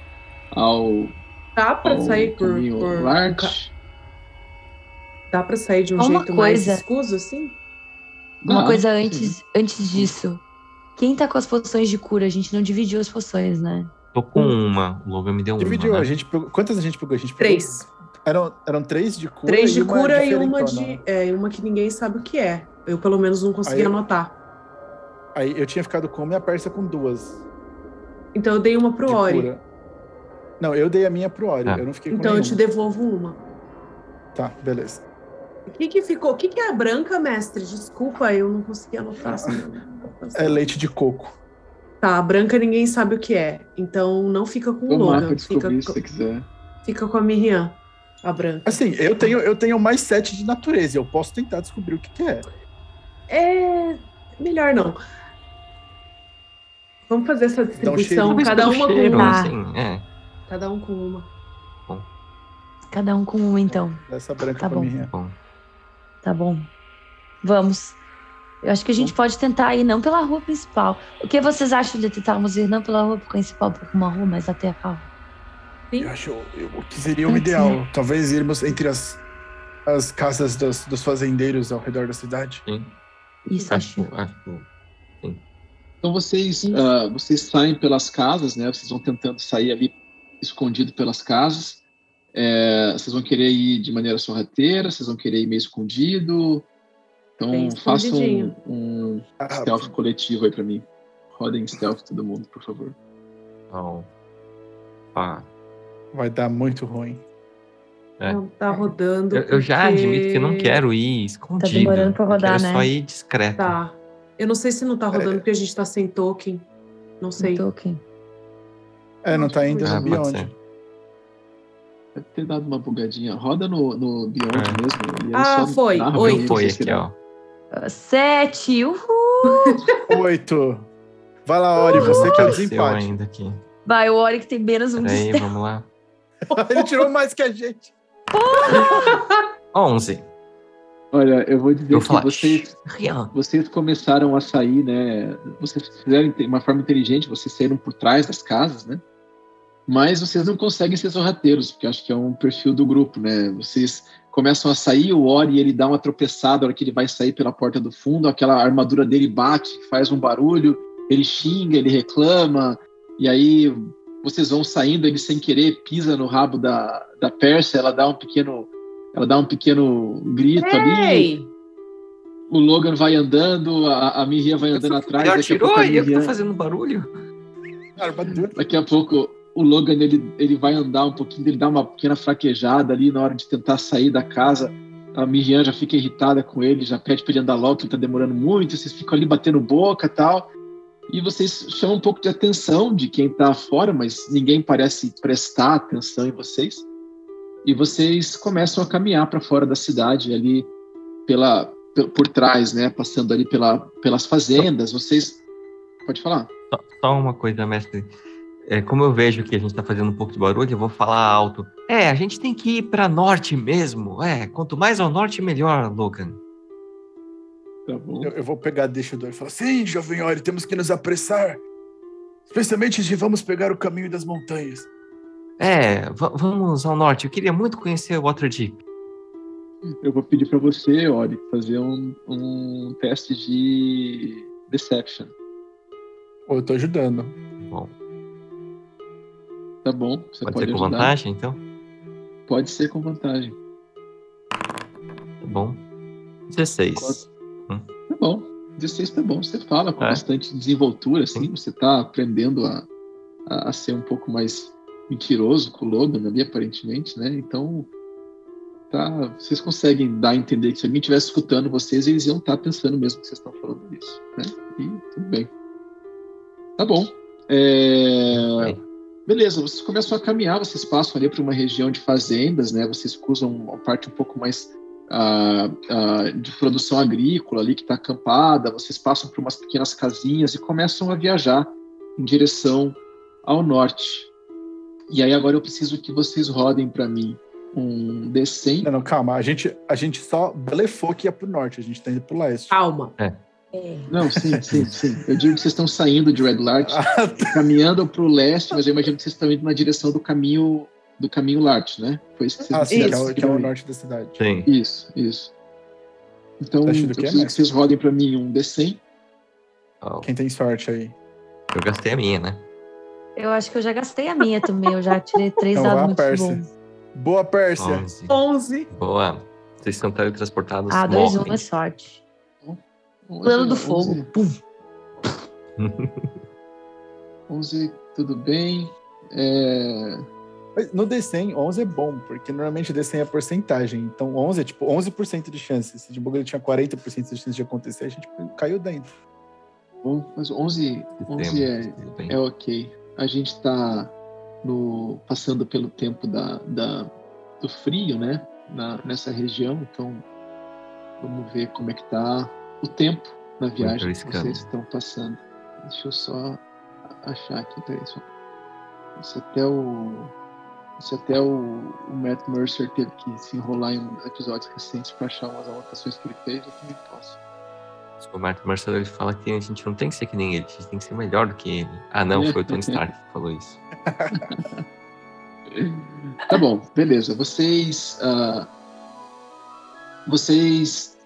ao. Dá para sair por. por. Dá para sair de um Uma jeito coisa. mais escuso assim? Uma coisa antes, antes disso. Quem tá com as poções de cura? A gente não dividiu as poções, né? Tô com uma. O Logan me deu Dividiu, uma. Né? A gente pegou... Quantas a gente pegou? A gente pegou... Três. Eram, eram três de cura. Três de e cura e uma de. É, uma que ninguém sabe o que é. Eu pelo menos não consegui Aí, anotar. Aí eu tinha ficado com uma e a Persa com duas. Então eu dei uma pro Ori. Cura. Não, eu dei a minha pro Ori. Ah. Eu não fiquei com Então nenhuma. eu te devolvo uma. Tá, beleza. O que que ficou? O que que é a branca, mestre? Desculpa, eu não consegui anotar. Assim. É leite de coco. Tá, a branca ninguém sabe o que é. Então não fica com o Logan. Fica com, se quiser. Fica com a Miriam, a branca. Assim, eu tenho, eu tenho mais sete de natureza. Eu posso tentar descobrir o que, que é. É. Melhor não. Vamos fazer essa distribuição, um cada uma cheiro, com uma. Assim, é. Cada um com uma. Bom. Cada um com uma, então. Essa branca tá pra bom. mim. Bom. Tá bom. Vamos. Eu acho que a gente pode tentar ir não pela rua principal. O que vocês acham de tentarmos ir não pela rua principal, por uma rua mais até a calma? Sim. Eu acho eu, que seria o ideal. Talvez irmos entre as, as casas dos, dos fazendeiros ao redor da cidade. Sim. Isso, acho. acho. Então vocês, uh, vocês saem pelas casas, né? Vocês vão tentando sair ali escondido pelas casas. É, vocês vão querer ir de maneira sorrateira, vocês vão querer ir meio escondido. Então façam um, um ah, stealth ah, coletivo aí para mim. Rodem stealth todo mundo, por favor. Não. Ah. Vai dar muito ruim. É. Não tá rodando. Eu, eu já admito que não quero ir escondido. Tá demorando pra rodar, eu né? só ir discreto. Tá. Eu não sei se não tá rodando é. porque a gente tá sem token. Não sei. Sem token. É, não tá ainda ah, no Beyond. Deve ter dado uma bugadinha. Roda no, no Beyond é. mesmo. Ah, foi. Oito. Foi aqui, ó. Sete. Uhul. Oito. Vai lá, Ori, você que é o desempate. ainda aqui. Vai, o Ori que tem menos um Peraí, vamos lá. Ele tirou mais que a gente. Onze. Olha, eu vou dizer eu que vocês, vocês começaram a sair, né? Vocês fizeram de uma forma inteligente, vocês saíram por trás das casas, né? Mas vocês não conseguem ser sorrateiros, porque acho que é um perfil do grupo, né? Vocês começam a sair, o Ori ele dá uma tropeçada na hora que ele vai sair pela porta do fundo, aquela armadura dele bate, faz um barulho, ele xinga, ele reclama, e aí vocês vão saindo, ele sem querer pisa no rabo da, da Pérsia, ela dá um pequeno ela dá um pequeno grito Ei! ali. O Logan vai andando, a, a Miriam vai andando atrás. Melhor tirou, a Miriam... tá fazendo barulho. Daqui a pouco o Logan ele, ele vai andar um pouquinho, ele dá uma pequena fraquejada ali na hora de tentar sair da casa. A Miriam já fica irritada com ele, já pede pra ele andar logo, que ele tá demorando muito. Vocês ficam ali batendo boca e tal. E vocês chamam um pouco de atenção de quem tá fora, mas ninguém parece prestar atenção em vocês e vocês começam a caminhar para fora da cidade ali pela por trás, né, passando ali pela, pelas fazendas. Vocês pode falar? Só, só uma coisa, mestre. É, como eu vejo que a gente está fazendo um pouco de barulho, eu vou falar alto. É, a gente tem que ir para norte mesmo. É, quanto mais ao norte, melhor, Logan. Tá bom. Eu, eu vou pegar deixa do e falar: sim, jovem Ori, temos que nos apressar. Especialmente se vamos pegar o caminho das montanhas. É, vamos ao norte. Eu queria muito conhecer o Waterdeep. Eu vou pedir para você, Ori, fazer um, um teste de Deception. eu tô ajudando. Bom. Tá bom, você pode, pode ser ajudar. com vantagem, então? Pode ser com vantagem. bom. 16. Hum. Tá bom. 16 tá bom. Você fala com é. bastante desenvoltura, assim. Sim. Você tá aprendendo a, a, a, ser um pouco mais mentiroso com o Logan ali, aparentemente, né? Então, tá, vocês conseguem dar a entender que se alguém estivesse escutando vocês, eles iam estar tá pensando mesmo que vocês estão falando isso, né? E tudo bem. Tá bom. É... Beleza, vocês começam a caminhar, vocês passam ali para uma região de fazendas, né? Vocês cruzam uma parte um pouco mais uh, uh, de produção agrícola ali que está acampada. Vocês passam por umas pequenas casinhas e começam a viajar em direção ao norte. E aí agora eu preciso que vocês rodem para mim um D100. Não, não, calma. A gente, a gente só blefou que ia pro norte. A gente tá indo pro leste. Calma. É. É. Não, sim, sim, sim. Eu digo que vocês estão saindo de Red Light, ah, tá. caminhando para o leste, mas eu imagino que vocês estão indo na direção do caminho do caminho Lart, né? Foi isso que vocês ah, sim, que é, o, que é o norte da cidade. Sim. Isso, isso. Então, tá eu preciso que, que vocês rodem para mim um D100. Oh. Quem tem sorte aí? Eu gastei a minha, né? Eu acho que eu já gastei a minha também. Eu já tirei três então, dados muito Pérsia. bons. Boa, Pérsia. 11. 11. Boa. Vocês estão teletransportados. Ah, dois, um é sorte. Plano do fogo. 11, tudo bem. É... No D100, 11 é bom, porque normalmente o D100 é porcentagem. Então 11 é tipo 11% de chance. Se de bugre tinha 40% de chance de acontecer, a gente caiu dentro. Bom, mas 11, 11 é, é ok. A gente está passando pelo tempo da, da, do frio, né? Na, nessa região, então vamos ver como é que tá o tempo na viagem que vocês estão passando. Deixa eu só achar aqui, peraí, só. Isso até o. Isso até o, o Matt Mercer teve que se enrolar em episódios recentes para achar umas anotações que ele fez, eu também posso. O Matt Mercer ele fala que a gente não tem que ser que nem ele, a gente tem que ser melhor do que ele. Ah, não, foi o Tony Stark que falou isso. tá bom, beleza. Vocês. Uh, vocês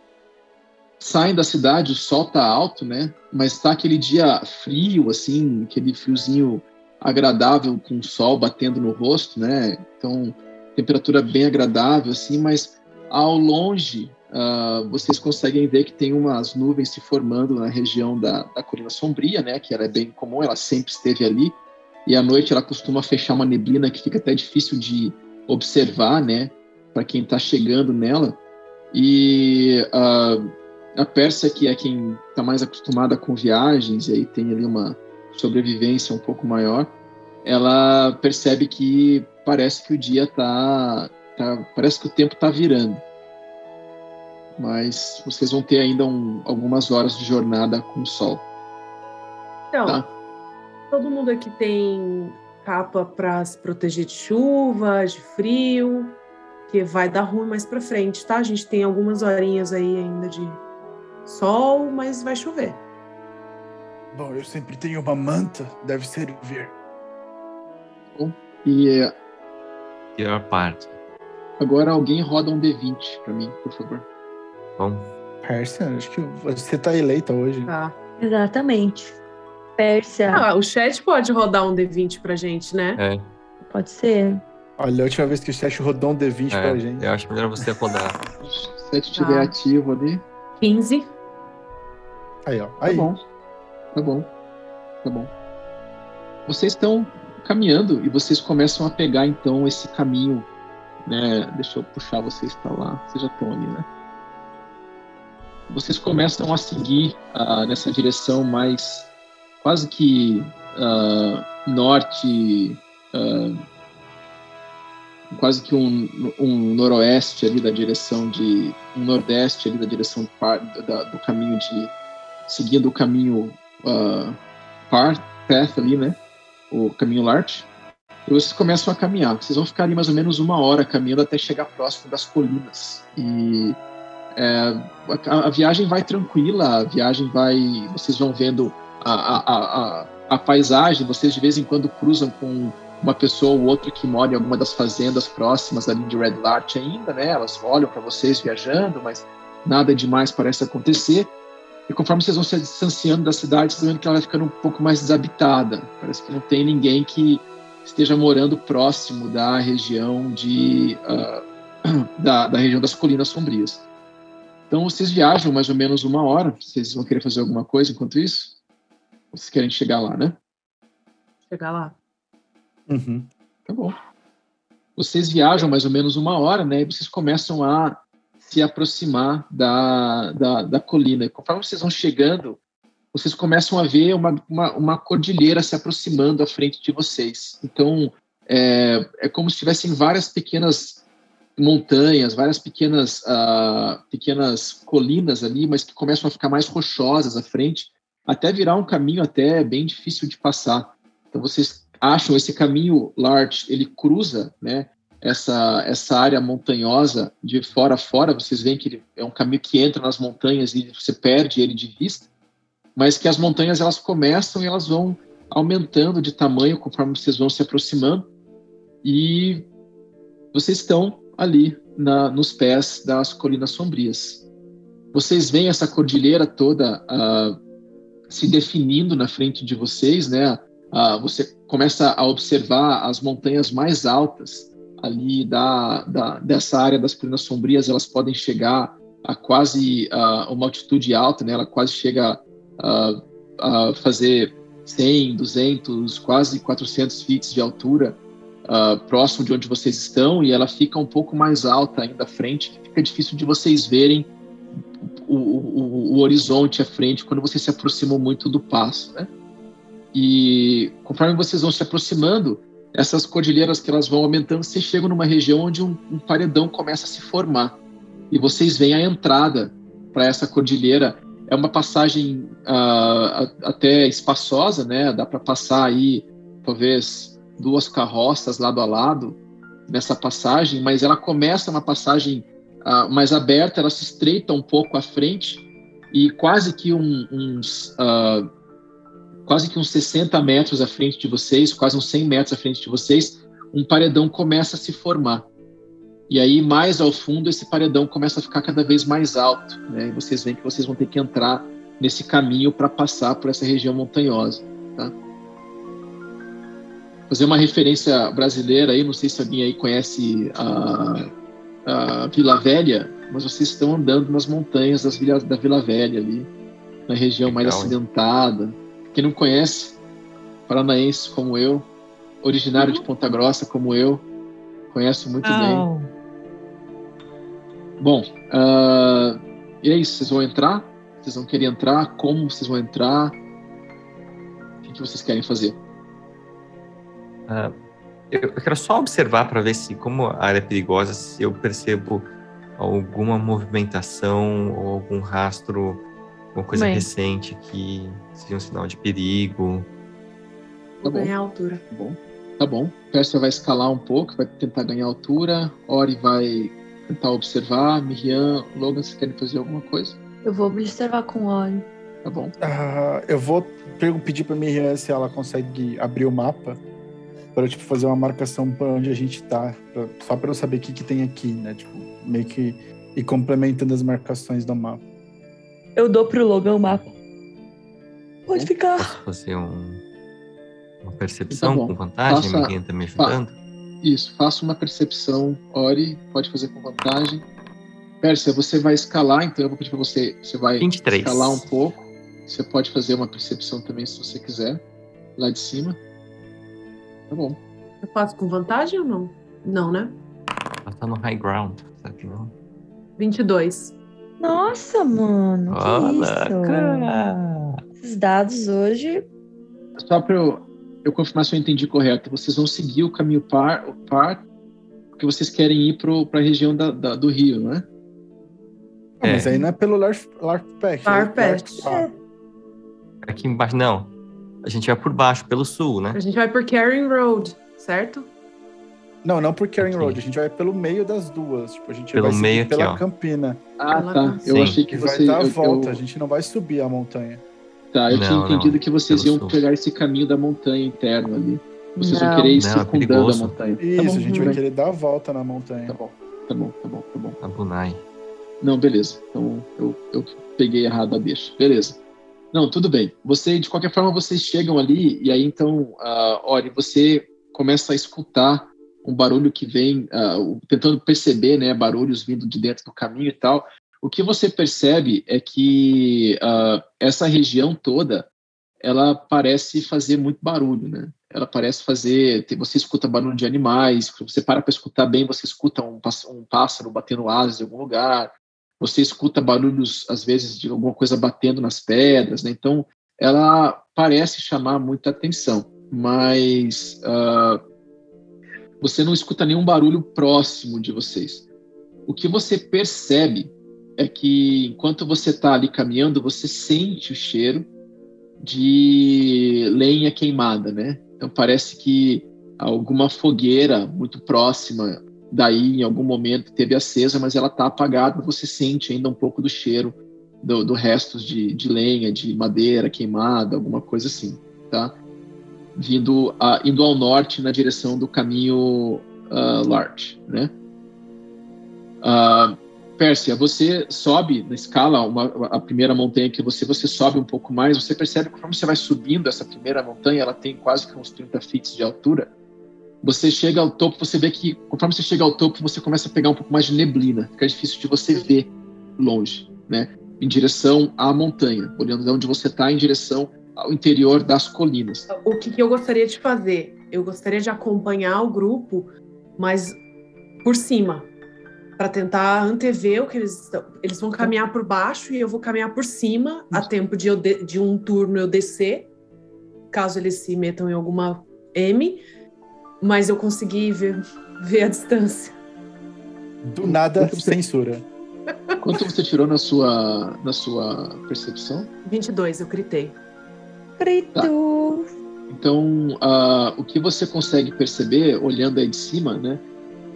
saem da cidade, o sol tá alto, né? Mas tá aquele dia frio, assim, aquele friozinho agradável com o sol batendo no rosto, né? Então, temperatura bem agradável, assim, mas ao longe uh, vocês conseguem ver que tem umas nuvens se formando na região da, da colina sombria, né? Que ela é bem comum, ela sempre esteve ali. E à noite ela costuma fechar uma neblina que fica até difícil de observar, né? Para quem está chegando nela. E uh, a Pérsia, que é quem está mais acostumada com viagens e aí tem ali uma sobrevivência um pouco maior, ela percebe que parece que o dia tá, tá parece que o tempo está virando. Mas vocês vão ter ainda um, algumas horas de jornada com o sol. Então, tá? todo mundo aqui tem capa para se proteger de chuva, de frio, que vai dar ruim mais para frente, tá? A gente tem algumas horinhas aí ainda de sol, mas vai chover. Bom, eu sempre tenho uma manta, deve servir. Bom, e é... pior parte. Agora alguém roda um D20 para mim, por favor. Bom. Pérsia, acho que você tá eleita hoje. Tá. Exatamente. Pérsia. Ah, o chat pode rodar um D20 pra gente, né? É. Pode ser. Olha, a última vez que o chat rodou um D20 é, pra gente. Eu acho melhor você rodar. Se o chat estiver ah. ativo ali. 15. Aí, ó. Aí. Tá bom. Tá bom. Tá bom. Vocês estão caminhando e vocês começam a pegar então esse caminho, né? Deixa eu puxar vocês para lá. Vocês já estão ali, né? Vocês começam a seguir uh, nessa direção mais quase que uh, norte, uh, quase que um, um, noroeste ali da direção de um nordeste ali da direção do, do caminho de seguindo o caminho uh, par, path ali, né? O caminho Lart. E vocês começam a caminhar. Vocês vão ficar ali mais ou menos uma hora caminhando até chegar próximo das colinas. E é, a, a, viagem vai tranquila, a viagem vai. Vocês vão vendo a, a, a, a paisagem, vocês de vez em quando cruzam com uma pessoa ou outra que mora em alguma das fazendas próximas ali de Red Lart ainda, né? Elas olham para vocês viajando, mas nada demais parece acontecer. E conforme vocês vão se distanciando da cidade, vocês vão vendo que ela vai ficando um pouco mais desabitada. Parece que não tem ninguém que esteja morando próximo da região de uh, da, da, região das colinas sombrias. Então, vocês viajam mais ou menos uma hora. Vocês vão querer fazer alguma coisa enquanto isso? Vocês querem chegar lá, né? Chegar lá. Uhum. Tá bom. Vocês viajam mais ou menos uma hora, né? E vocês começam a se aproximar da, da, da colina. E conforme vocês vão chegando, vocês começam a ver uma, uma, uma cordilheira se aproximando à frente de vocês. Então, é, é como se tivessem várias pequenas montanhas, várias pequenas, uh, pequenas colinas ali, mas que começam a ficar mais rochosas à frente, até virar um caminho até bem difícil de passar. Então vocês acham esse caminho large, ele cruza, né, essa essa área montanhosa de fora a fora. Vocês veem que ele é um caminho que entra nas montanhas e você perde ele de vista, mas que as montanhas elas começam e elas vão aumentando de tamanho conforme vocês vão se aproximando e vocês estão ali na, nos pés das colinas sombrias. Vocês veem essa cordilheira toda uh, se definindo na frente de vocês, né? Uh, você começa a observar as montanhas mais altas ali da, da, dessa área das colinas sombrias, elas podem chegar a quase uh, uma altitude alta, né? Ela quase chega a, fazer 100, 200, quase 400 feet de altura uh, próximo de onde vocês estão e ela fica um pouco mais alta ainda à frente, fica difícil de vocês verem o, o, o horizonte à frente quando vocês se aproximam muito do passo, né? E conforme vocês vão se aproximando, essas cordilheiras que elas vão aumentando, vocês chegam numa região onde um, um paredão começa a se formar. E vocês veem a entrada para essa cordilheira. É uma passagem uh, até espaçosa, né? Dá para passar aí, talvez duas carroças lado a lado nessa passagem, mas ela começa uma passagem uh, mais aberta, ela se estreita um pouco à frente e quase que um, uns uh, quase que uns 60 metros à frente de vocês, quase uns 100 metros à frente de vocês, um paredão começa a se formar. E aí, mais ao fundo, esse paredão começa a ficar cada vez mais alto. Né? E vocês veem que vocês vão ter que entrar nesse caminho para passar por essa região montanhosa. Tá? Fazer uma referência brasileira aí, não sei se alguém aí conhece a, a Vila Velha, mas vocês estão andando nas montanhas das Vila, da Vila Velha ali, na região Legal, mais acidentada. Hein? Quem não conhece, paranaense como eu, originário uhum. de Ponta Grossa como eu, conhece muito oh. bem. Bom, uh, e é isso, vocês vão entrar? Vocês vão querer entrar? Como vocês vão entrar? O que vocês querem fazer? Uh, eu, quero só observar para ver se, como a área é perigosa, se eu percebo alguma movimentação ou algum rastro, alguma coisa Bem. recente que seja um sinal de perigo. Tá bom. ganhar altura. Tá bom. Tá bom. Persia vai escalar um pouco, vai tentar ganhar altura. Ori vai tentar observar. Miriam, Logan, vocês querem fazer alguma coisa? Eu vou observar com Ori. Tá bom. Uh, eu vou pedir para Miriam se ela consegue abrir o mapa para tipo fazer uma marcação para onde a gente tá, pra, só para eu saber o que, que tem aqui, né? Tipo, meio que e complementando as marcações do mapa. Eu dou pro Logan o mapa. Pode ficar. Posso fazer um, uma percepção tá com vantagem? Faça, Ninguém tá me ajudando? Fa isso, faça uma percepção, Ori, pode fazer com vantagem. Pérsia, você vai escalar, então eu vou pedir para você, você vai 23. escalar um pouco. Você pode fazer uma percepção também se você quiser, lá de cima. Tá bom. Eu faço com vantagem ou não? Não, né? Ela tá no high ground, sabe que não? 22. Nossa, mano. Olha, Esses dados hoje. Só pra eu, eu confirmar se eu entendi correto. Vocês vão seguir o caminho par, o par porque vocês querem ir pro, pra região da, da do rio, não é? é. Mas aí não é pelo Larf, Larfpath. Larfpath. É. Aqui embaixo, não. A gente vai por baixo, pelo sul, né? A gente vai por Caring Road, certo? Não, não por Caring Road, a gente vai pelo meio das duas. Tipo, a gente pelo vai meio aqui, pela ó. Campina. Ah, tá. Eu Sim. achei que você... vai dar a volta, eu... a gente não vai subir a montanha. Tá, eu não, tinha entendido não. que vocês iam sul. pegar esse caminho da montanha interno ali. Vocês não. vão querer ir não, é circundando é a montanha. Isso, tá bom, a gente vai querer dar a volta na montanha. Tá bom, tá bom, tá bom, tá bom. A Bunai. Não, beleza. Então eu, eu peguei errado a deixa. Beleza. Não, tudo bem. Você, de qualquer forma, vocês chegam ali e aí então, uh, olha, você começa a escutar um barulho que vem, uh, tentando perceber, né, barulhos vindo de dentro do caminho e tal. o que você percebe é que uh, essa região toda ela parece fazer muito barulho, né? Ela parece fazer. Você escuta barulho de animais, você para para escutar bem, você escuta um, um pássaro batendo asas em algum lugar, você escuta barulhos, às vezes, de alguma coisa batendo nas pedras, né? Então, ela parece chamar muita atenção, mas uh, você não escuta nenhum barulho próximo de vocês. O que você percebe é que enquanto você está ali caminhando, você sente o cheiro de lenha queimada, né? Então parece que alguma fogueira muito próxima daí, em algum momento, teve acesa, mas ela está apagada. Você sente ainda um pouco do cheiro do, do restos de, de, lenha, de madeira queimada, alguma coisa assim, tá? Vindo, uh, indo ao norte na direção do caminho uh, Larch, né? Uh, Pérsia, você sobe na escala, uma, a primeira montanha que você, você sobe um pouco mais, você percebe que conforme você vai subindo essa primeira montanha, ela tem quase que uns 30 feet de altura, você chega ao topo, você vê que conforme você chega ao topo, você começa a pegar um pouco mais de neblina, fica difícil de você ver longe, né? Em direção à montanha, olhando de onde você está em direção ao interior das colinas. O que, que eu gostaria de fazer? Eu gostaria de acompanhar o grupo, mas por cima, para tentar antever o que eles estão. Eles vão caminhar por baixo e eu vou caminhar por cima, a tempo de, eu de, de um turno eu descer, caso eles se metam em alguma M, mas eu consegui ver, ver a distância. Do nada, você... censura. Quanto você tirou na sua, na sua percepção? 22, eu gritei. Grito! Tá. Então, uh, o que você consegue perceber, olhando aí de cima, né?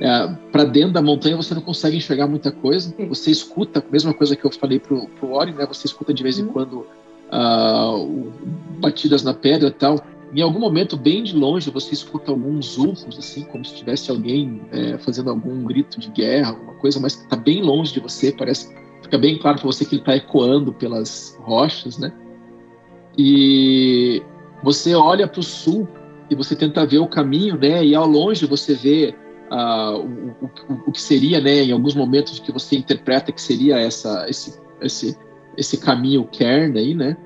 é, para dentro da montanha você não consegue enxergar muita coisa. Você escuta, a mesma coisa que eu falei pro, pro Ori, né? Você escuta de vez em uhum. quando uh, batidas na pedra e tal. Em algum momento, bem de longe, você escuta alguns urros, assim, como se tivesse alguém é, fazendo algum grito de guerra, alguma coisa, mas que está bem longe de você. Parece, fica bem claro para você que ele está ecoando pelas rochas, né? E você olha para o sul e você tenta ver o caminho, né? E ao longe você vê uh, o, o, o, que seria, né, em alguns momentos que você interpreta que seria essa, esse, esse, esse caminho Kern aí, né?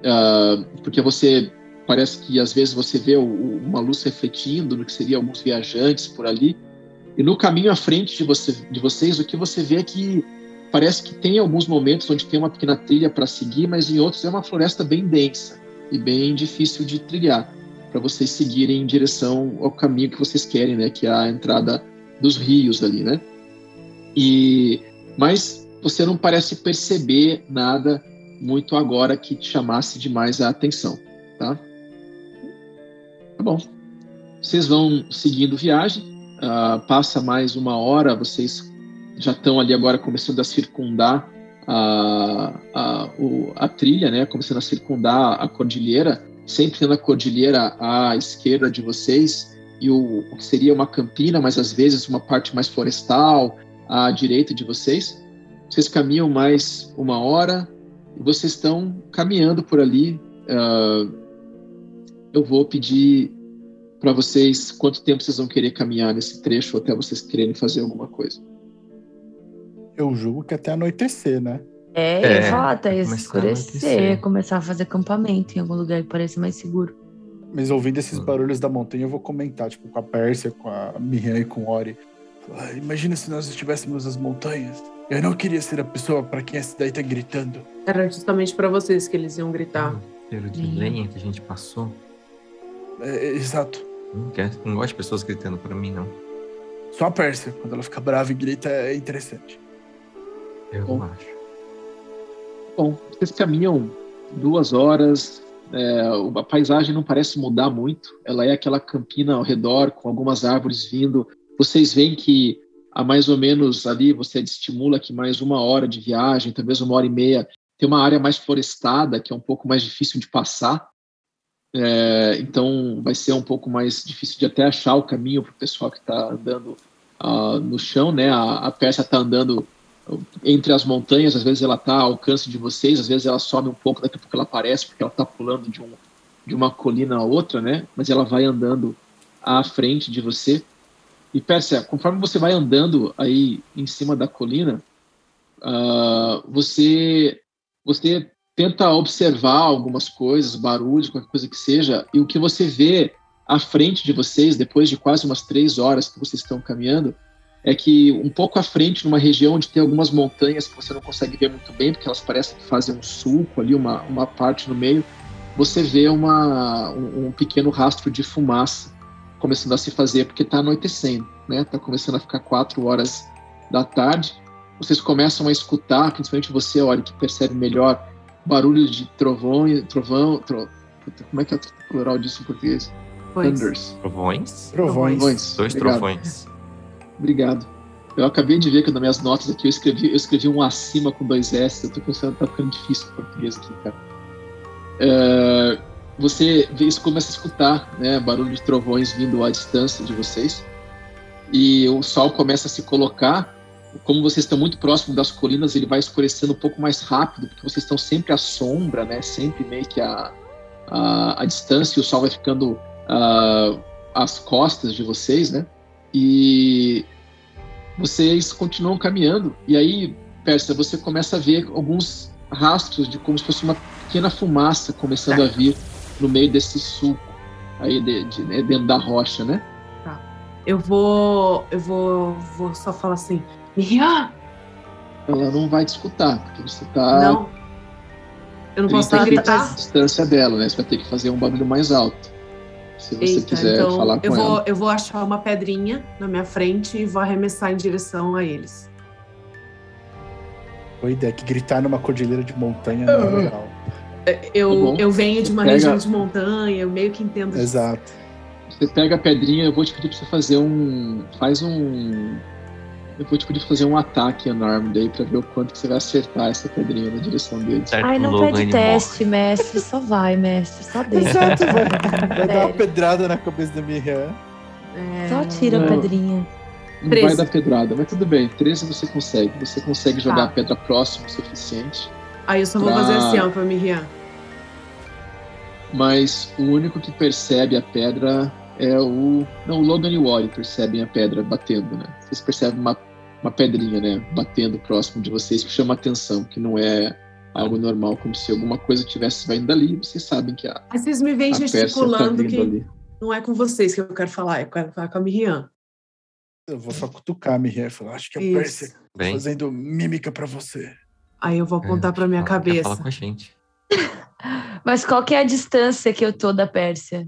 Uh, porque você parece que às vezes você vê uma luz refletindo no que seria alguns viajantes por ali e no caminho à frente de, você, de vocês o que você vê é que parece que tem alguns momentos onde tem uma pequena trilha para seguir, mas em outros é uma floresta bem densa e bem difícil de trilhar para vocês seguirem em direção ao caminho que vocês querem, né? Que é a entrada dos rios ali, né? E mas você não parece perceber nada muito agora que te chamasse demais a atenção, tá? Tá bom. Vocês vão seguindo viagem. Uh, passa mais uma hora, vocês já estão ali agora começando a circundar a, a, o, a trilha, né? Começando a circundar a cordilheira sempre tendo a cordilheira à esquerda de vocês e o, o que seria uma campina, mas às vezes uma parte mais florestal à direita de vocês. Vocês caminham mais uma hora e vocês estão caminhando por ali. Uh, eu vou pedir para vocês quanto tempo vocês vão querer caminhar nesse trecho até vocês quererem fazer alguma coisa. Eu julgo que até anoitecer, né? É, é eu falo até escurecer, a começar a fazer acampamento em algum lugar que pareça mais seguro. Mas ouvindo esses barulhos da montanha, eu vou comentar, tipo, com a Pérsia, com a Miriam e com o Ori. Ah, imagina se nós estivéssemos nas montanhas. Eu não queria ser a pessoa para quem essa daí tá gritando. Era justamente para vocês que eles iam gritar. Cheiro de lenha que a gente passou. É, é, exato. Não, quer, não gosto de pessoas gritando para mim, não. Só a Pérsia, quando ela fica brava e grita, é interessante. Eu Bom. não acho. Bom, vocês caminham duas horas, é, a paisagem não parece mudar muito, ela é aquela campina ao redor, com algumas árvores vindo. Vocês veem que a mais ou menos ali você estimula que mais uma hora de viagem, talvez uma hora e meia, tem uma área mais florestada, que é um pouco mais difícil de passar. É, então vai ser um pouco mais difícil de até achar o caminho para o pessoal que está andando uh, no chão, né? A, a peça está andando entre as montanhas, às vezes ela está ao alcance de vocês, às vezes ela sobe um pouco, daqui a pouco ela aparece, porque ela está pulando de, um, de uma colina a outra, né? Mas ela vai andando à frente de você. E Pérsia, conforme você vai andando aí em cima da colina, uh, você, você tenta observar algumas coisas, barulhos, qualquer coisa que seja, e o que você vê à frente de vocês, depois de quase umas três horas que vocês estão caminhando, é que um pouco à frente, numa região onde tem algumas montanhas que você não consegue ver muito bem, porque elas parecem que fazem um sulco ali, uma, uma parte no meio, você vê uma, um, um pequeno rastro de fumaça começando a se fazer, porque está anoitecendo, né? Está começando a ficar quatro horas da tarde. Vocês começam a escutar, principalmente você, olha, que percebe melhor, barulho de trovão, trovão, tro... como é que é o plural disso em português? Thunders. Trovões? Trovões. Trovões. Dois Obrigado. trovões. Obrigado. Eu acabei de ver que nas minhas notas aqui eu escrevi, eu escrevi um acima com dois S. Eu tô pensando que tá ficando difícil o português aqui, cara. É, você vê isso, começa a escutar, né, barulho de trovões vindo à distância de vocês. E o sol começa a se colocar. Como vocês estão muito próximos das colinas, ele vai escurecendo um pouco mais rápido, porque vocês estão sempre à sombra, né, sempre meio que à, à, à distância, e o sol vai ficando uh, às costas de vocês, né? E vocês continuam caminhando, e aí, Persa, você começa a ver alguns rastros de como se fosse uma pequena fumaça começando a vir no meio desse suco aí de, de, né, dentro da rocha, né? Tá. Eu vou. Eu vou, vou só falar assim, Miriam! Ela não vai te escutar, porque você tá. Não. Eu não posso gritar. distância dela, né? Você vai ter que fazer um barulho mais alto. Se você Eita, quiser então falar com eu vou, ela. Eu vou achar uma pedrinha na minha frente e vou arremessar em direção a eles. Boa ideia, que gritar numa cordilheira de montanha não é legal. É, eu, tá eu venho de uma pega... região de montanha, eu meio que entendo. Exato. Você pega a pedrinha, eu vou te pedir pra você fazer um. Faz um. Eu vou te pedir pra fazer um ataque enorme daí pra ver o quanto que você vai acertar essa pedrinha na direção deles. Ai, não pede teste, mestre. Só vai, mestre. Só deixa. Exato, vai, vai dar uma pedrada na cabeça da Miriam. É... Só tira não. a pedrinha. Não 13. vai dar pedrada, mas tudo bem. 13 você consegue. Você consegue jogar tá. a pedra próximo o suficiente. Aí eu só vou fazer assim, ó, pra Miriam. Mas o único que percebe a pedra é o. Não, o Logan e o Ori percebem a pedra batendo, né? Vocês percebem uma, uma pedrinha, né? Batendo próximo de vocês, que chama atenção, que não é algo normal, como se alguma coisa tivesse saindo dali. Vocês sabem que a. Mas vocês me veem tá gesticulando tá que ali. não é com vocês que eu quero falar, é com a, com a Miriam. Eu vou só cutucar a Miriam e falar, acho que a Pérsia tá fazendo mímica para você. Aí eu vou apontar é, para minha cabeça. Fala com a gente. Mas qual que é a distância que eu tô da Pérsia?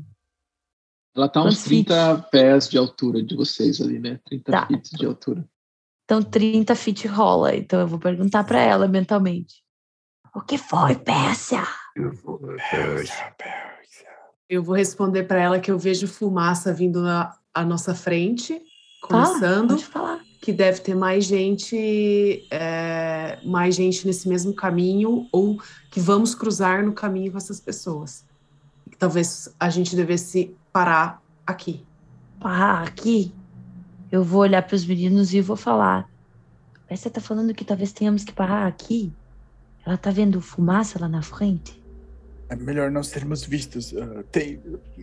Ela tá uns 30 feet? pés de altura de vocês ali, né? 30 tá. feet de altura. Então 30 feet rola. Então eu vou perguntar para ela mentalmente. O que foi, Pérsia? Pérsia, Pérsia. Eu vou responder para ela que eu vejo fumaça vindo na à nossa frente, começando. Pode falar que deve ter mais gente, é, mais gente nesse mesmo caminho ou que vamos cruzar no caminho com essas pessoas. Talvez a gente devesse parar aqui. Parar aqui? Eu vou olhar para os meninos e vou falar. Você está falando que talvez tenhamos que parar aqui? Ela está vendo fumaça lá na frente? É melhor nós termos vistos. Uh, tem,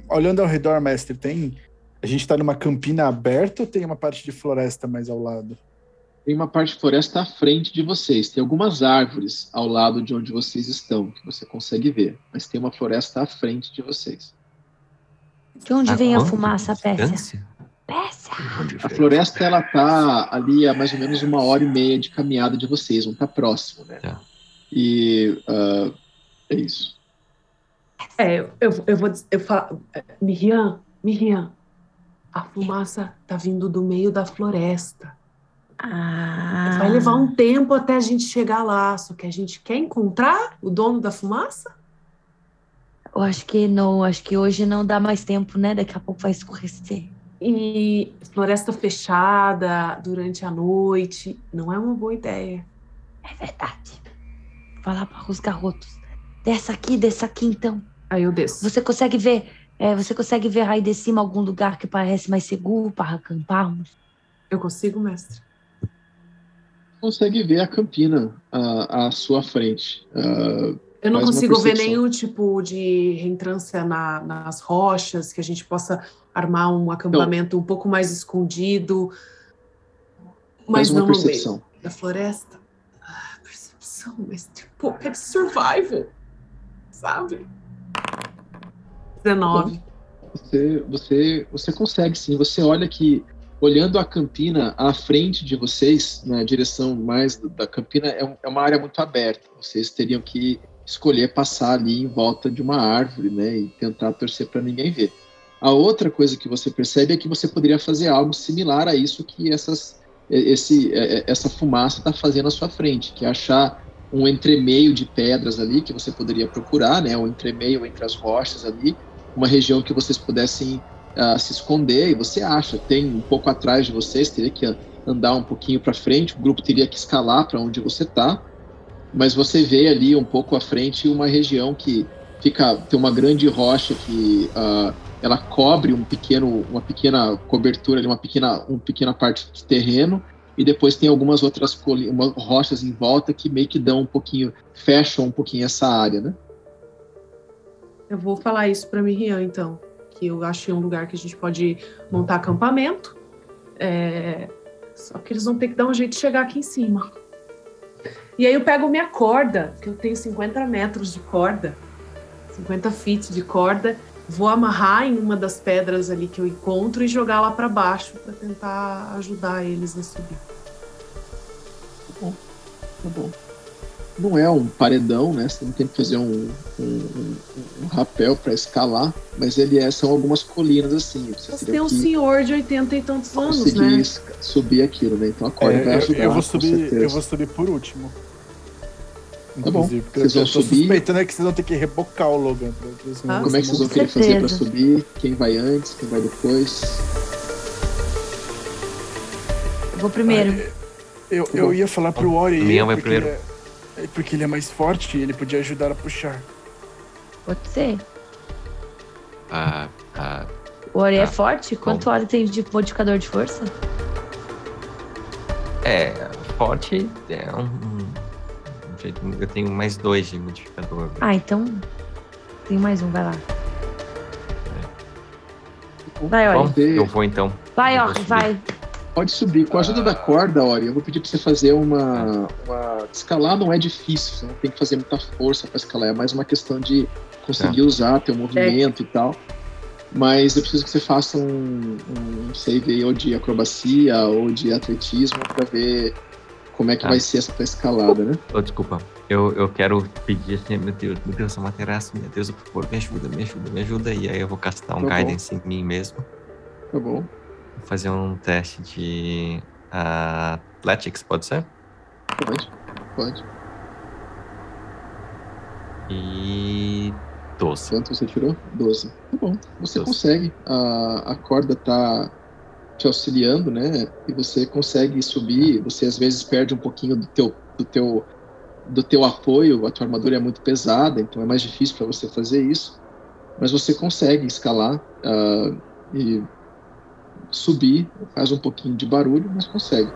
olhando ao redor, mestre, tem a gente tá numa campina aberta ou tem uma parte de floresta mais ao lado? Tem uma parte de floresta à frente de vocês. Tem algumas árvores ao lado de onde vocês estão, que você consegue ver. Mas tem uma floresta à frente de vocês. De onde a vem a fumaça, Pérsia? A floresta, ela tá ali a mais ou menos uma hora e meia de caminhada de vocês. Não tá próximo, né? É. E uh, é isso. É, eu, eu, eu vou... Eu falo, Miriam, Miriam, a fumaça tá vindo do meio da floresta. Ah. Vai levar um tempo até a gente chegar lá, só que a gente quer encontrar o dono da fumaça? Eu acho que não, acho que hoje não dá mais tempo, né? Daqui a pouco vai escurecer. E floresta fechada durante a noite não é uma boa ideia. É verdade. Falar para os garotos. Desça aqui, desça aqui então. Aí eu desço. Você consegue ver é, você consegue ver aí de cima algum lugar que parece mais seguro para acamparmos? Eu consigo, mestre. Consegue ver a campina à, à sua frente. Uh, eu não consigo ver nenhum tipo de reentrância na, nas rochas, que a gente possa armar um acampamento um pouco mais escondido, mas não no meio da floresta. coração, mas tipo, é de survival, sabe? 19. Você, você, você consegue sim. Você olha que, olhando a campina à frente de vocês, na direção mais da campina, é, é uma área muito aberta. Vocês teriam que escolher passar ali em volta de uma árvore, né, e tentar torcer para ninguém ver. A outra coisa que você percebe é que você poderia fazer algo similar a isso que essas, esse, essa fumaça está fazendo à sua frente, que é achar um entremeio de pedras ali que você poderia procurar, né, um entremeio entre as rochas ali, uma região que vocês pudessem uh, se esconder, e você acha, tem um pouco atrás de vocês, teria que andar um pouquinho para frente, o grupo teria que escalar para onde você está, mas você vê ali um pouco à frente uma região que fica tem uma grande rocha que uh, ela cobre um pequeno uma pequena cobertura uma pequena uma pequena parte de terreno e depois tem algumas outras rochas em volta que meio que dão um pouquinho fecham um pouquinho essa área né? Eu vou falar isso para Miriam então que eu achei um lugar que a gente pode montar acampamento. É... só que eles vão ter que dar um jeito de chegar aqui em cima. E aí eu pego minha corda, que eu tenho 50 metros de corda, 50 feet de corda, vou amarrar em uma das pedras ali que eu encontro e jogar lá para baixo para tentar ajudar eles a subir. Tá bom, tá bom. Não é um paredão, né? Você não tem que fazer um, um, um, um rapel para escalar, mas ele é, são algumas colinas assim. Você, você tem um senhor de 80 e tantos anos, né? subir aquilo, né? Então a corda é, vai ajudar. Eu vou subir, eu vou subir por último. Tá bom. Vocês vão subir. suspeitando é que vocês vão ter que rebocar o Logan. Ah, Como é que vocês vão querer fazer pra subir? Quem vai antes? Quem vai depois? Eu vou primeiro. Ah, eu, eu ia falar pro Ori. Leon vai primeiro. Ele é, porque ele é mais forte e ele podia ajudar a puxar. Pode ser. Ah, ah, o Ori é tá. forte? Quanto Bom. Ori tem de modificador de força? É, forte é um eu tenho mais dois de modificador. Ah, então. Tem mais um, vai lá. É. Vai, Ori. eu vou então. Vai, Ori, vai. Pode subir. Com a ajuda da corda, Ori, eu vou pedir pra você fazer uma, uma. Escalar não é difícil, você não tem que fazer muita força para escalar, é mais uma questão de conseguir é. usar teu movimento é. e tal. Mas eu preciso que você faça um, um save aí, ou de acrobacia ou de atletismo para ver como é que ah. vai ser essa escalada, né? Oh, desculpa. Eu, eu quero pedir assim, meu Deus, meu Deus, Amaterasu, meu Deus, por favor, me ajuda, me ajuda, me ajuda. E aí eu vou castar um tá guidance bom. em mim mesmo. Tá bom. Vou fazer um teste de uh, Athletics, pode ser? Pode, pode. E 12. Quanto você tirou? 12. Tá bom. Você 12. consegue. A, a corda tá te auxiliando, né? E você consegue subir. Você às vezes perde um pouquinho do teu, do teu, do teu apoio. A tua armadura é muito pesada, então é mais difícil para você fazer isso. Mas você consegue escalar uh, e subir. Faz um pouquinho de barulho, mas consegue.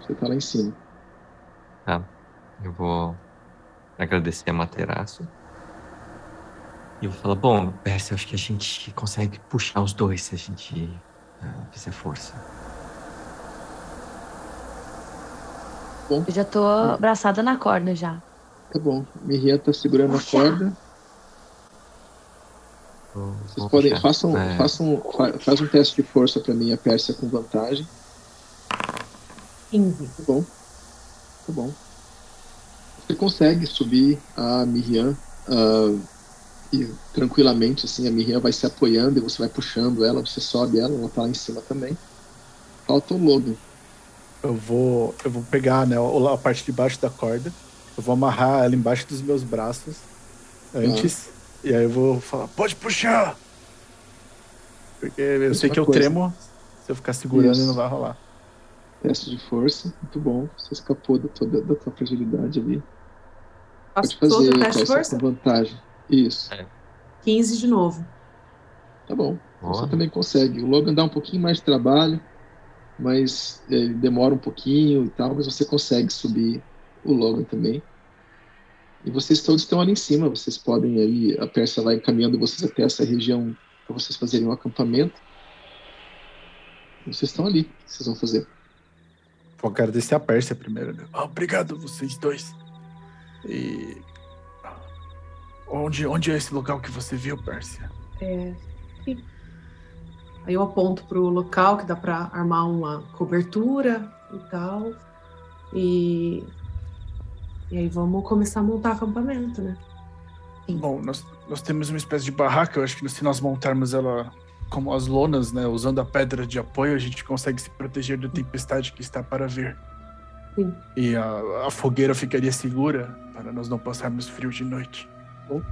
Você tá lá em cima. Tá. Eu vou agradecer a Materaço. E eu vou falar, bom, Percy, eu acho que a gente consegue puxar os dois se a gente uh, fizer força. Bom. Eu já tô abraçada na corda já. Tá bom. Miriam tá segurando a corda. Vou, Vocês vou podem. Façam, é. façam, fa, faz um teste de força pra mim, a Pérsia com vantagem. 15. Tá bom. Tá bom. Você consegue subir a Miriam. Uh, e tranquilamente, assim, a Miriam vai se apoiando e você vai puxando ela, você sobe ela, ela tá lá em cima também. Falta o Logan. Eu vou, eu vou pegar né, a parte de baixo da corda, eu vou amarrar ela embaixo dos meus braços antes, ah. e aí eu vou falar, pode puxar! Porque eu sei que eu coisa. tremo, se eu ficar segurando Isso. não vai rolar. Teste de força, muito bom. Você escapou da tua, da tua fragilidade ali. Pode fazer o teste de força? com vantagem. Isso. É. 15 de novo. Tá bom. Boa. Você também consegue. O Logan dá um pouquinho mais de trabalho, mas é, demora um pouquinho e tal, mas você consegue subir o Logan também. E vocês todos estão ali em cima, vocês podem ali, a Persa vai encaminhando vocês até essa região para vocês fazerem um acampamento. Vocês estão ali, o que vocês vão fazer? Vou agradecer a Pérsia primeiro. Né? Ah, obrigado, vocês dois. E. Onde, onde é esse local que você viu, Pérsia? É. Aí eu aponto pro local que dá para armar uma cobertura e tal. E. E aí vamos começar a montar acampamento, né? Sim. Bom, nós, nós temos uma espécie de barraca. Eu acho que se nós montarmos ela como as lonas, né, usando a pedra de apoio, a gente consegue se proteger da tempestade que está para vir. Sim. E a, a fogueira ficaria segura para nós não passarmos frio de noite. Bom,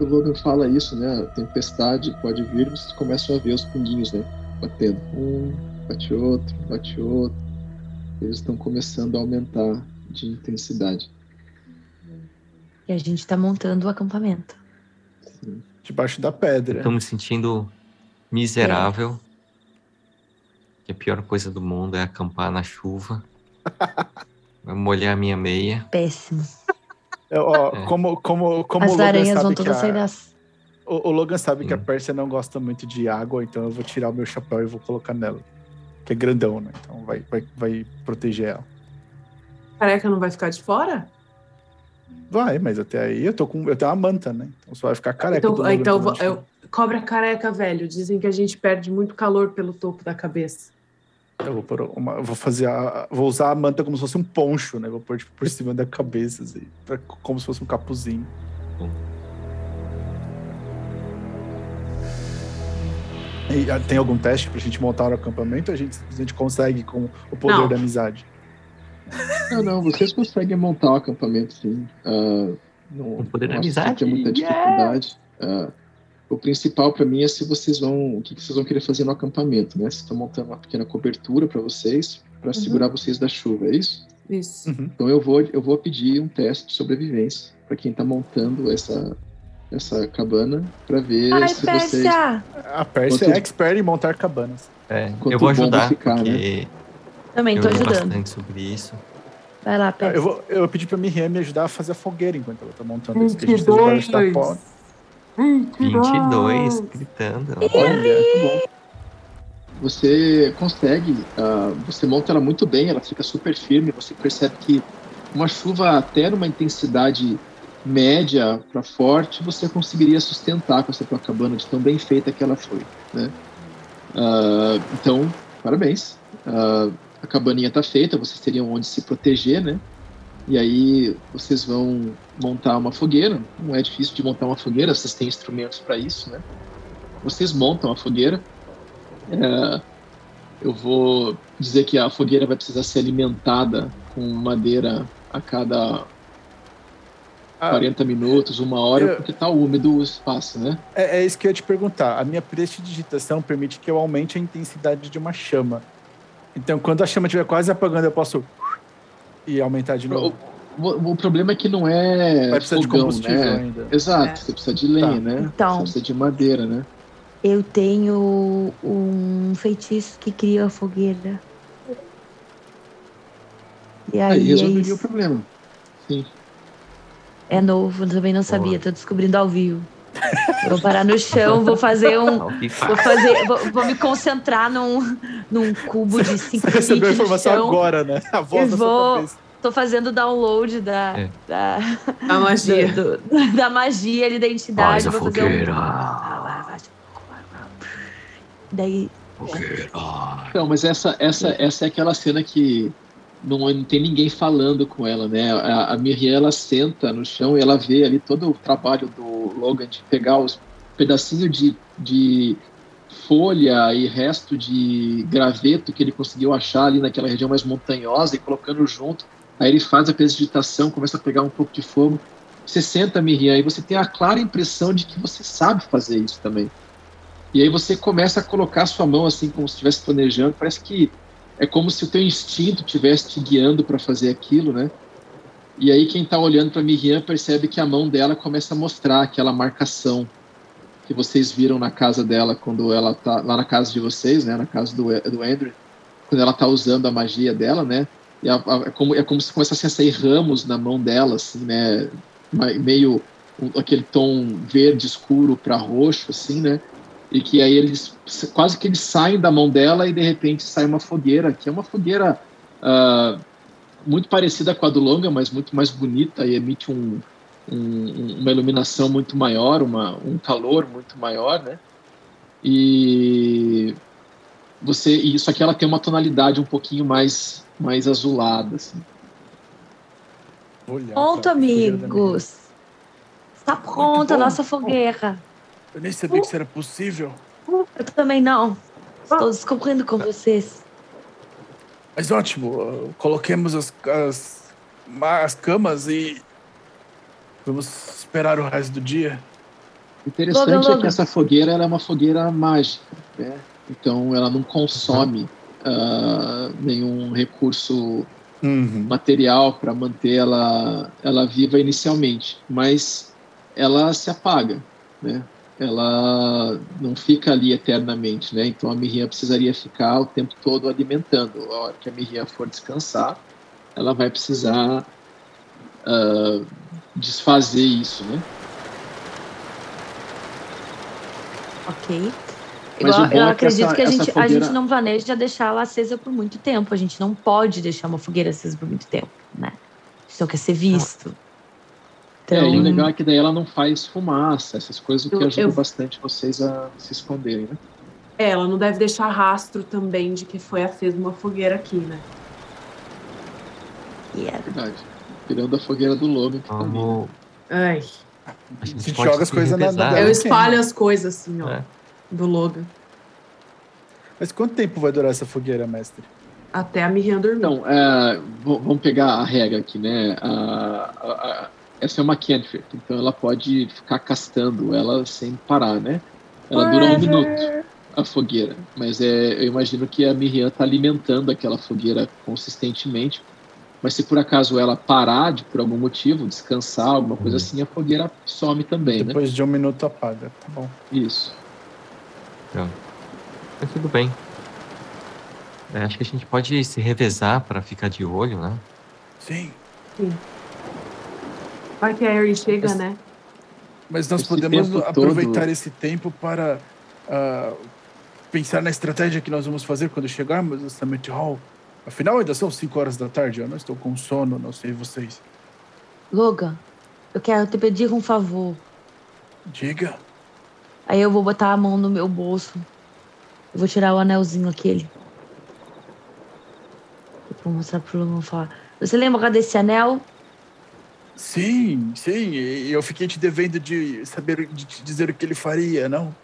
o Logan fala isso, né? A tempestade pode vir, vocês começam a ver os pinguinhos, né? Batendo. Um, bate outro, bate outro. Eles estão começando a aumentar de intensidade. E a gente está montando o acampamento. Sim. Debaixo da pedra. Estou me sentindo miserável. É. Que a pior coisa do mundo é acampar na chuva. Vai molhar a minha meia. Péssimo. É, ó, é. Como, como, como As aranhas vão todas sair das. O, o, Logan sabe que a Pérsia não gosta muito de água, então eu vou tirar o meu chapéu e vou colocar nela. Que é grandão, né? Então vai, vai, vai proteger ela. Careca não vai ficar de fora? Vai, mas até aí eu tô com. Eu tenho uma manta, né? Então só vai ficar careca. Então, então eu, cobra careca, velho. Dizem que a gente perde muito calor pelo topo da cabeça. Eu vou, pôr uma, vou fazer a, vou usar a manta como se fosse um poncho, né? Vou pôr tipo, por cima da cabeça, assim, pra, como se fosse um capuzinho. E, ah, tem algum teste pra gente montar o acampamento? Ou a gente simplesmente consegue com o poder não. da amizade? Não, não, vocês conseguem montar o acampamento, sim. Uh, não, o poder da amizade? Tem muita dificuldade. Yeah. Uh, o principal para mim é se vocês vão, o que vocês vão querer fazer no acampamento, né? Vocês estão montando uma pequena cobertura para vocês, para uhum. segurar vocês da chuva, é isso? Isso. Uhum. Então eu vou, eu vou pedir um teste de sobrevivência para quem está montando essa essa cabana para ver Ai, se Pérsia. vocês. A Pérsia Quanto... é expert em montar cabanas. É, eu vou ajudar ficar, porque né? Também tô ajudando. bastante sobre isso. Vai lá, Pérsia. Eu vou, eu pedi para Miriam me ajudar a fazer a fogueira enquanto ela tá montando isso, que a gente debaixo da porta. 22, gritando. Olha. Você consegue, uh, você monta ela muito bem, ela fica super firme, você percebe que uma chuva até numa intensidade média para forte, você conseguiria sustentar com essa tua cabana de tão bem feita que ela foi, né? Uh, então, parabéns. Uh, a cabaninha está feita, vocês teriam onde se proteger, né? E aí vocês vão montar uma fogueira. Não é difícil de montar uma fogueira, vocês têm instrumentos para isso, né? Vocês montam a fogueira. É, eu vou dizer que a fogueira vai precisar ser alimentada com madeira a cada ah, 40 minutos, uma hora, eu, porque está úmido o espaço, né? É, é, isso que eu ia te perguntar. A minha prestidigitação permite que eu aumente a intensidade de uma chama. Então, quando a chama estiver quase apagando, eu posso e aumentar de novo. O, o, problema é que não é. Vai precisar fogão, de combustível né? ainda. Exato, é. você precisa de lenha, tá. né? Então, você precisa de madeira, né? Eu tenho um feitiço que cria a fogueira. E aí, aí resolveria é o problema. Sim. É novo, também não sabia, Boa. tô descobrindo ao vivo. Vou parar no chão, vou fazer um. Vou fazer. Vou, vou me concentrar num, num cubo de 5 Você recebeu a informação agora, né? A voz e vou, Tô fazendo download da. É. Da, a magia. Do, do, da magia de identidade. Faz a vou fogueira. fazer um. Daí. Fogueira. Não, mas essa, essa, essa é aquela cena que não, não tem ninguém falando com ela, né? A, a Miriam, ela senta no chão e ela vê ali todo o trabalho do Logan de pegar os pedacinhos de, de folha e resto de graveto que ele conseguiu achar ali naquela região mais montanhosa e colocando junto. Aí ele faz a precipitação, começa a pegar um pouco de fogo. Você senta, Miriam, e você tem a clara impressão de que você sabe fazer isso também. E aí você começa a colocar a sua mão assim, como se estivesse planejando. Parece que é como se o teu instinto estivesse te guiando para fazer aquilo, né? E aí quem está olhando para Miriam percebe que a mão dela começa a mostrar aquela marcação que vocês viram na casa dela quando ela tá lá na casa de vocês, né? Na casa do, do Andrew, quando ela tá usando a magia dela, né? E a, a, é, como, é como se começassem a sair ramos na mão dela, assim, né? Meio aquele tom verde escuro para roxo, assim, né? E que aí eles quase que eles saem da mão dela e de repente sai uma fogueira, que é uma fogueira uh, muito parecida com a do longa, mas muito mais bonita e emite um, um, uma iluminação muito maior, uma, um calor muito maior, né? E você, isso aqui ela tem uma tonalidade um pouquinho mais, mais azulada, assim. Pronto, amigos. Está pronta a nossa fogueira. Eu nem sabia uh. que isso era possível. Uh, eu também não. Estou descobrindo com vocês. Mas ótimo, coloquemos as, as, as camas e vamos esperar o resto do dia. Interessante logo, logo. é que essa fogueira é uma fogueira mágica, né? então ela não consome uh, nenhum recurso uhum. material para manter ela, ela viva inicialmente, mas ela se apaga, né? Ela não fica ali eternamente, né? Então a mirrinha precisaria ficar o tempo todo alimentando. A hora que a mirrinha for descansar, ela vai precisar uh, desfazer isso, né? Ok. Igual, eu é acredito que, essa, que a, gente, fogueira... a gente não planeja deixar ela acesa por muito tempo. A gente não pode deixar uma fogueira acesa por muito tempo, né? Não quer ser visto. Então... É, e o legal é que daí ela não faz fumaça, essas coisas, o que ajuda eu... bastante vocês a se esconderem, né? É, ela não deve deixar rastro também de que foi acesa uma fogueira aqui, né? Yeah. Verdade. Tirando a fogueira do lobo que ali. Né? Ai. A gente, joga as coisas na, na Eu espalho as coisas assim, ó. É. Do logo. Mas quanto tempo vai durar essa fogueira, mestre? Até a Miriam dormir. Então, é, vamos pegar a regra aqui, né? A, a, essa é uma cantrip, então ela pode ficar castando ela sem parar, né? Ela dura um minuto, a fogueira. Mas é, eu imagino que a Miriam está alimentando aquela fogueira consistentemente. Mas se por acaso ela parar de, por algum motivo, descansar, alguma coisa uhum. assim, a fogueira some também, né? Depois né? de um minuto apaga, tá bom. Isso. Então, mas tudo bem. É, acho que a gente pode se revezar para ficar de olho, né? Sim. Sim. Vai que a Harry chega, mas, né? Mas nós esse podemos aproveitar todo... esse tempo para uh, pensar na estratégia que nós vamos fazer quando chegarmos no Summit Hall. Afinal, ainda são 5 horas da tarde, eu não estou com sono, não sei vocês. Logan, eu quero te pedir um favor. Diga. Aí eu vou botar a mão no meu bolso. Eu vou tirar o anelzinho aquele. vou mostrar pro Logan falar. Você lembra desse anel? Sim, sim. Eu fiquei te devendo de saber, de te dizer o que ele faria, não?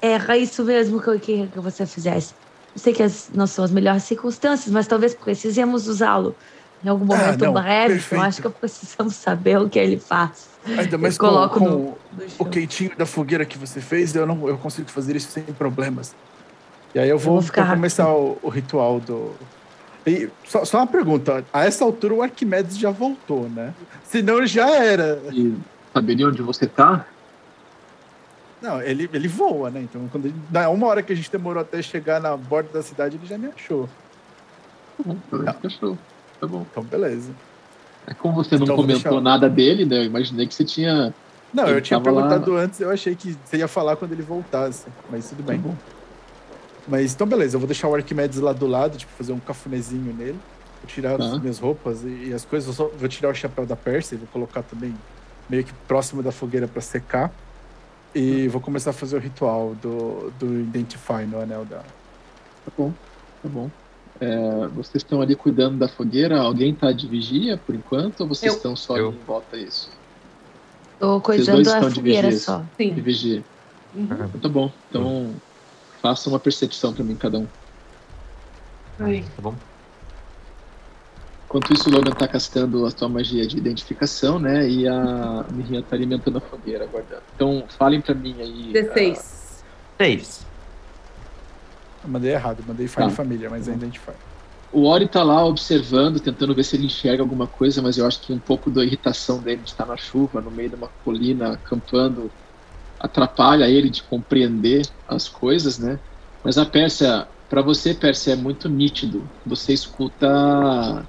Era isso mesmo que eu queria que você fizesse. Eu sei que as, não são as melhores circunstâncias, mas talvez precisemos usá-lo em algum ah, momento ah, não, breve. Perfeito. Eu acho que precisamos saber o que ele faz. Ainda mais com, com no, no o quentinho da fogueira que você fez, eu não eu consigo fazer isso sem problemas. E aí eu vou, eu vou começar o, o, ritual do. E só, só uma pergunta: a essa altura o Arquimedes já voltou, né? Senão ele já era. E saberia onde você tá? Não, ele, ele voa, né? Então, quando ele, na uma hora que a gente demorou até chegar na borda da cidade, ele já me achou. Tá bom, achou. Tá bom. Então, beleza. É como você não então, comentou nada dele, né? Eu imaginei que você tinha. Não, eu tinha perguntado lá... antes, eu achei que você ia falar quando ele voltasse. Mas tudo bem. Tá bom. Mas então, beleza, eu vou deixar o Arquimedes lá do lado, tipo, fazer um cafunézinho nele. Vou tirar tá. as minhas roupas e, e as coisas. Eu só vou tirar o chapéu da Percy, vou colocar também meio que próximo da fogueira para secar. E vou começar a fazer o ritual do, do Identify no anel dela. Tá bom, tá bom. É, vocês estão ali cuidando da fogueira? Alguém está de vigia por enquanto? Ou vocês eu. estão só eu. em volta isso? Estou cuidando da fogueira só. Sim. De vigia. Uhum. Tá bom. Então, faça uma percepção para mim, cada um. Oi. Tá bom. Enquanto isso, o Logan tá castando a sua magia de identificação, né? E a Mirinha tá alimentando a fogueira, aguardando. Então, falem pra mim aí. D6. Uh... 6. Eu mandei errado, mandei Fire tá. Família, mas ainda Identify. O Ori tá lá observando, tentando ver se ele enxerga alguma coisa, mas eu acho que um pouco da irritação dele de estar na chuva, no meio de uma colina, acampando, atrapalha ele de compreender as coisas, né? Mas a Pérsia, para você, Pérsia, é muito nítido. Você escuta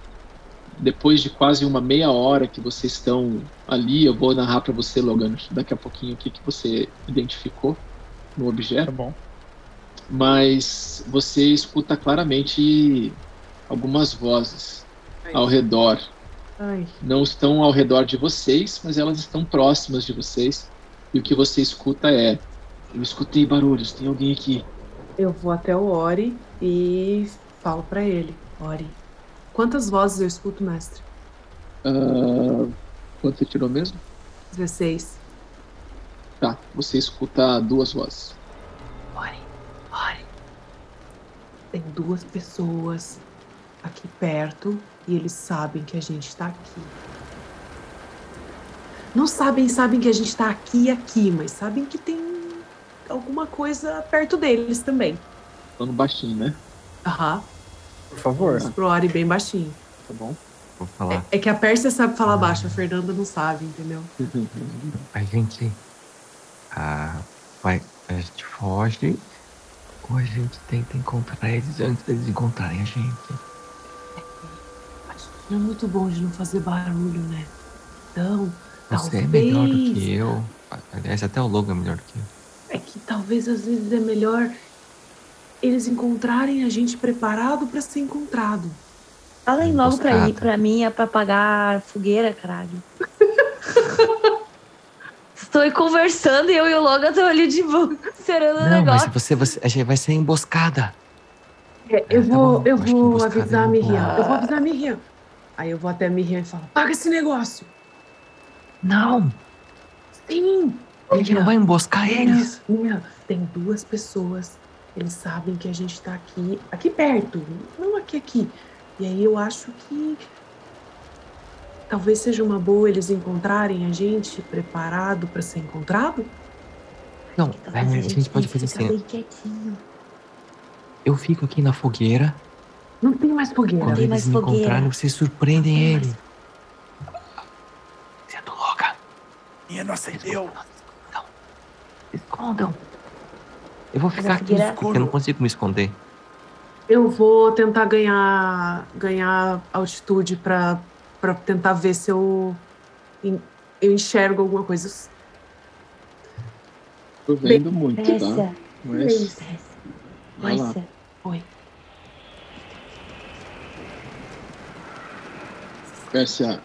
depois de quase uma meia hora que vocês estão ali, eu vou narrar para você, Logan, daqui a pouquinho o que, que você identificou no objeto. Tá bom. Mas você escuta claramente algumas vozes Ai. ao redor. Ai. Não estão ao redor de vocês, mas elas estão próximas de vocês. E o que você escuta é: Eu escutei barulhos, tem alguém aqui. Eu vou até o Ori e falo para ele: Ori, quantas vozes eu escuto, mestre? Uh, quanto você tirou mesmo? 16. Tá, você escuta duas vozes. Ori, Ori. Tem duas pessoas aqui perto e eles sabem que a gente está aqui. Não sabem, sabem que a gente está aqui e aqui, mas sabem que tem alguma coisa perto deles também. Falando baixinho, né? Aham. Por favor. Explore bem baixinho. Tá bom? Vou falar. É, é que a Pérsia sabe falar baixo, a Fernanda não sabe, entendeu? a gente. Ah, vai, a gente foge ou a gente tenta encontrar eles antes deles encontrarem a gente. Acho que é muito bom de não fazer barulho, né? Então, Você talvez... é melhor do que eu. Aliás, até o logo é melhor do que eu. É que talvez às vezes é melhor eles encontrarem a gente preparado para ser encontrado. Falem logo pra ir, pra mim é pra apagar a fogueira, caralho. Estou conversando e eu e o Logan estão ali de boa, esperando o negócio. Mas você, você, a gente vai ser emboscada. É, eu, é, vou, tá eu vou avisar a Miriam. Eu vou avisar a Miriam. Aí eu vou até a Miriam e falo: paga esse negócio. Não. Sim. A gente não vai emboscar eles. Miriam, tem duas pessoas. Eles sabem que a gente tá aqui, aqui perto. Não aqui, aqui. E aí eu acho que talvez seja uma boa eles encontrarem a gente preparado para ser encontrado. Não, a, a gente, gente pode fazer assim. Eu fico aqui na fogueira. Não tem mais fogueira. Quando eles mais me fogueira. encontrarem, vocês surpreendem ele. Você é louca. Minha não acendeu. Não. Escondam. Eu vou ficar aqui, porque eu não consigo me esconder. Eu vou tentar ganhar ganhar altitude para para tentar ver se eu eu enxergo alguma coisa. Tô vendo Bem, muito, tá? Mas... Vai lá. Oi. Pérsia.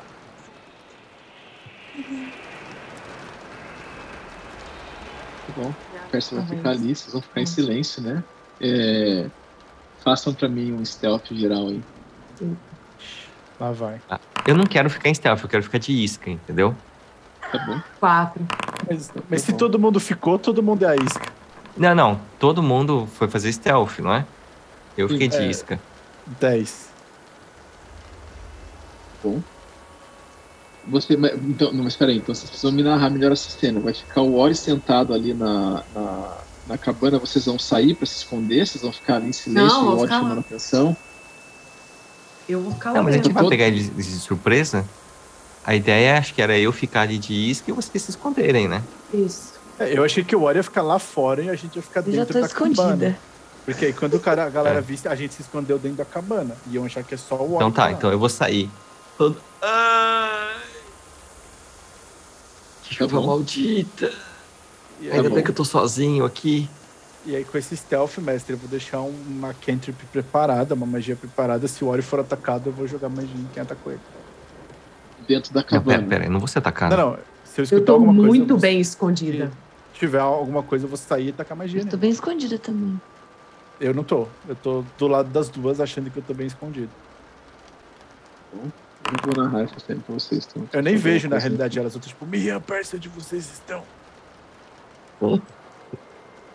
Tá bom. Pérsia vai ficar ali, vocês vão ficar em silêncio, né? É... Façam pra mim um stealth geral aí. Lá vai. Ah, eu não quero ficar em stealth, eu quero ficar de isca, entendeu? Tá bom. Quatro. Mas, mas se todo mundo ficou, todo mundo é a isca. Não, não. Todo mundo foi fazer stealth, não é? Eu fiquei de é, isca. Dez. Bom. Você, então, não, mas peraí, então vocês precisam me narrar melhor essa cena. Vai ficar o Ori sentado ali na, na na cabana, vocês vão sair para se esconder? Vocês vão ficar ali em silêncio não, e o chamando atenção? Eu vou ficar lá Não, mas a gente vai pegar eles de surpresa. A ideia, acho que era eu ficar ali de isca e vocês se esconderem, né? Isso. É, eu achei que o Ori ia ficar lá fora e a gente ia ficar dentro já tô da escondida. cabana. Porque aí quando o cara, a galera é. visse, a gente se escondeu dentro da cabana. E iam achar que é só o Ori. Então tá, então eu vou sair. Todo... Ai! Que chuva maldita! E Ainda bem que eu tô sozinho aqui. E aí, com esse stealth, mestre, eu vou deixar uma cantrip preparada, uma magia preparada. Se o Ori for atacado, eu vou jogar magia em quem atacou ele. Dentro da cabana. Não, pera, pera, não vou ser atacado. Não, não. Se eu escutar eu tô alguma muito coisa, bem escondida. Se tiver alguma coisa, eu vou sair e tacar magia. Eu tô bem escondida também. Eu não tô. Eu tô do lado das duas, achando que eu tô bem escondido. Bom, eu vou narrar essa cena pra vocês. Então, eu nem vejo, na realidade, elas. Eu tô tipo, Miriam, perto onde vocês estão.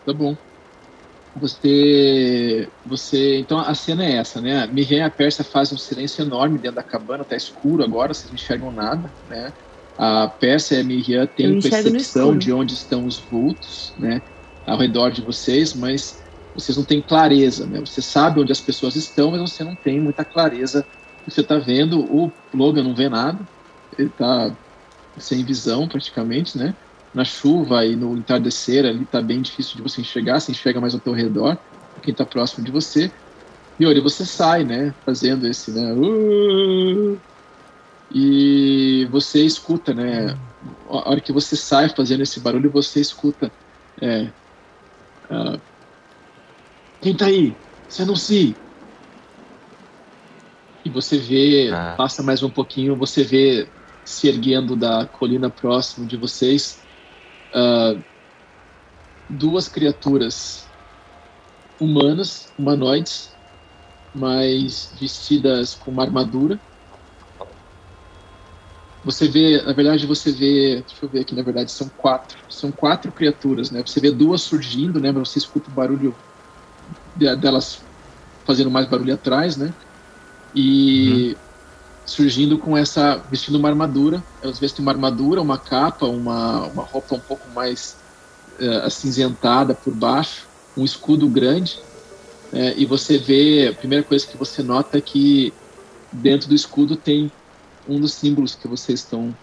Tá bom. Você. Você. Então a cena é essa, né? Miriam e a Persa fazem um silêncio enorme dentro da cabana, tá escuro agora, vocês não enxergam nada, né? A Persa e a Miriam têm percepção de onde estão os vultos, né? Ao redor de vocês, mas vocês não têm clareza, né? Você sabe onde as pessoas estão, mas você não tem muita clareza você está vendo. O Logan não vê nada, ele está sem visão praticamente, né? na chuva e no entardecer ali tá bem difícil de você enxergar, você enxerga mais ao teu redor, quem está próximo de você. E olha, você sai, né, fazendo esse, né, uh, e você escuta, né, a hora que você sai fazendo esse barulho, você escuta, é, uh, quem tá aí? Se anuncie. E você vê, ah. passa mais um pouquinho, você vê se erguendo da colina próximo de vocês uh, duas criaturas humanas, humanoides, mas vestidas com uma armadura. Você vê, na verdade, você vê, deixa eu ver aqui, na verdade, são quatro. São quatro criaturas, né? Você vê duas surgindo, né? Você escuta o barulho delas fazendo mais barulho atrás, né? E uhum. surgindo com essa, vestindo uma armadura. Elas vestem uma armadura, uma capa, uma, uma roupa um pouco mais uh, acinzentada por baixo, um escudo grande. É, e você vê, a primeira coisa que você nota é que dentro do escudo tem um dos símbolos que vocês estão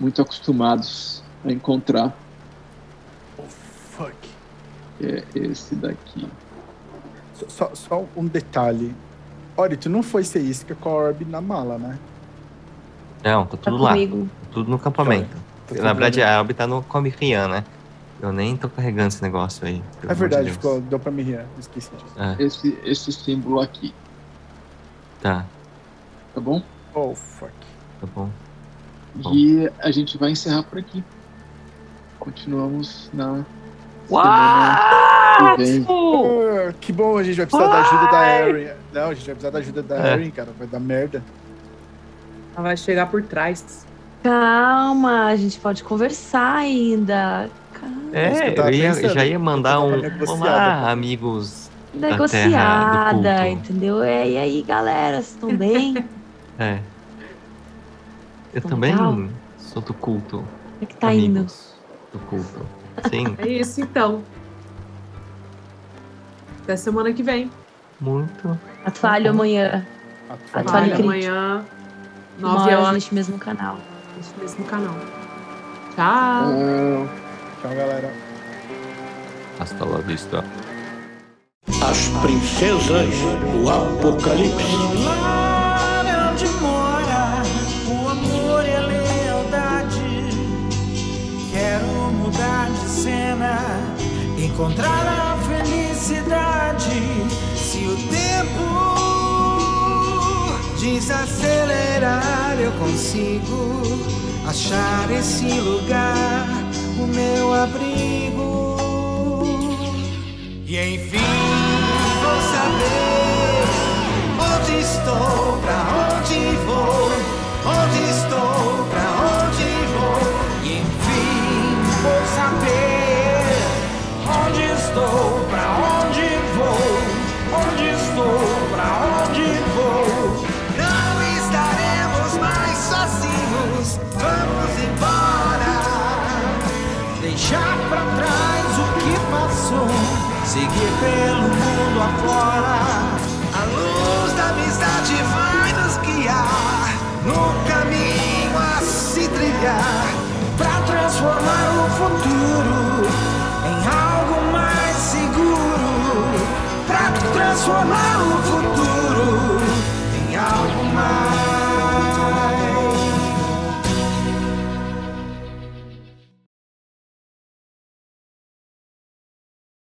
muito acostumados a encontrar. Oh, fuck. É esse daqui. Só, só um detalhe. Olha, tu não foi ser isca com a Orb na mala, né? Não, tá tudo tá lá. Comigo. Tudo no acampamento. Tá, tá na verdade, a Orb tá no Comic né? Eu nem tô carregando esse negócio aí. É verdade, de ficou, deu pra me rir, esqueci disso. É. Esse, esse símbolo aqui. Tá. Tá bom? Oh, fuck. Tá bom. E a gente vai encerrar por aqui. Continuamos na What? Que, uh, que bom, a gente vai precisar What? da ajuda da Erin. Não, a gente vai precisar da ajuda da é. Erin, cara. Vai dar merda. Ela vai chegar por trás. Calma, a gente pode conversar ainda. É, eu, eu ia, já ia mandar um olá, amigos negociada, da entendeu? É, e aí, galera, vocês estão bem? é. Eu Tão também legal? sou do culto. Como é que tá amigos indo? Do culto. Sim. É isso então. Até semana que vem. Muito. Atfalho amanhã. Atfalho amanhã. 9 horas neste mesmo canal. Neste mesmo canal. Tchau. Tchau, galera. Hasta la vista. As princesas do Apocalipse. Mudar de cena, encontrar a felicidade. Se o tempo desacelerar, eu consigo achar esse lugar o meu abrigo. E enfim vou saber onde estou, pra onde vou, onde estou, pelo mundo afora. A luz da amizade vai nos guiar no caminho a se trilhar pra transformar o futuro em algo mais seguro. Pra transformar o futuro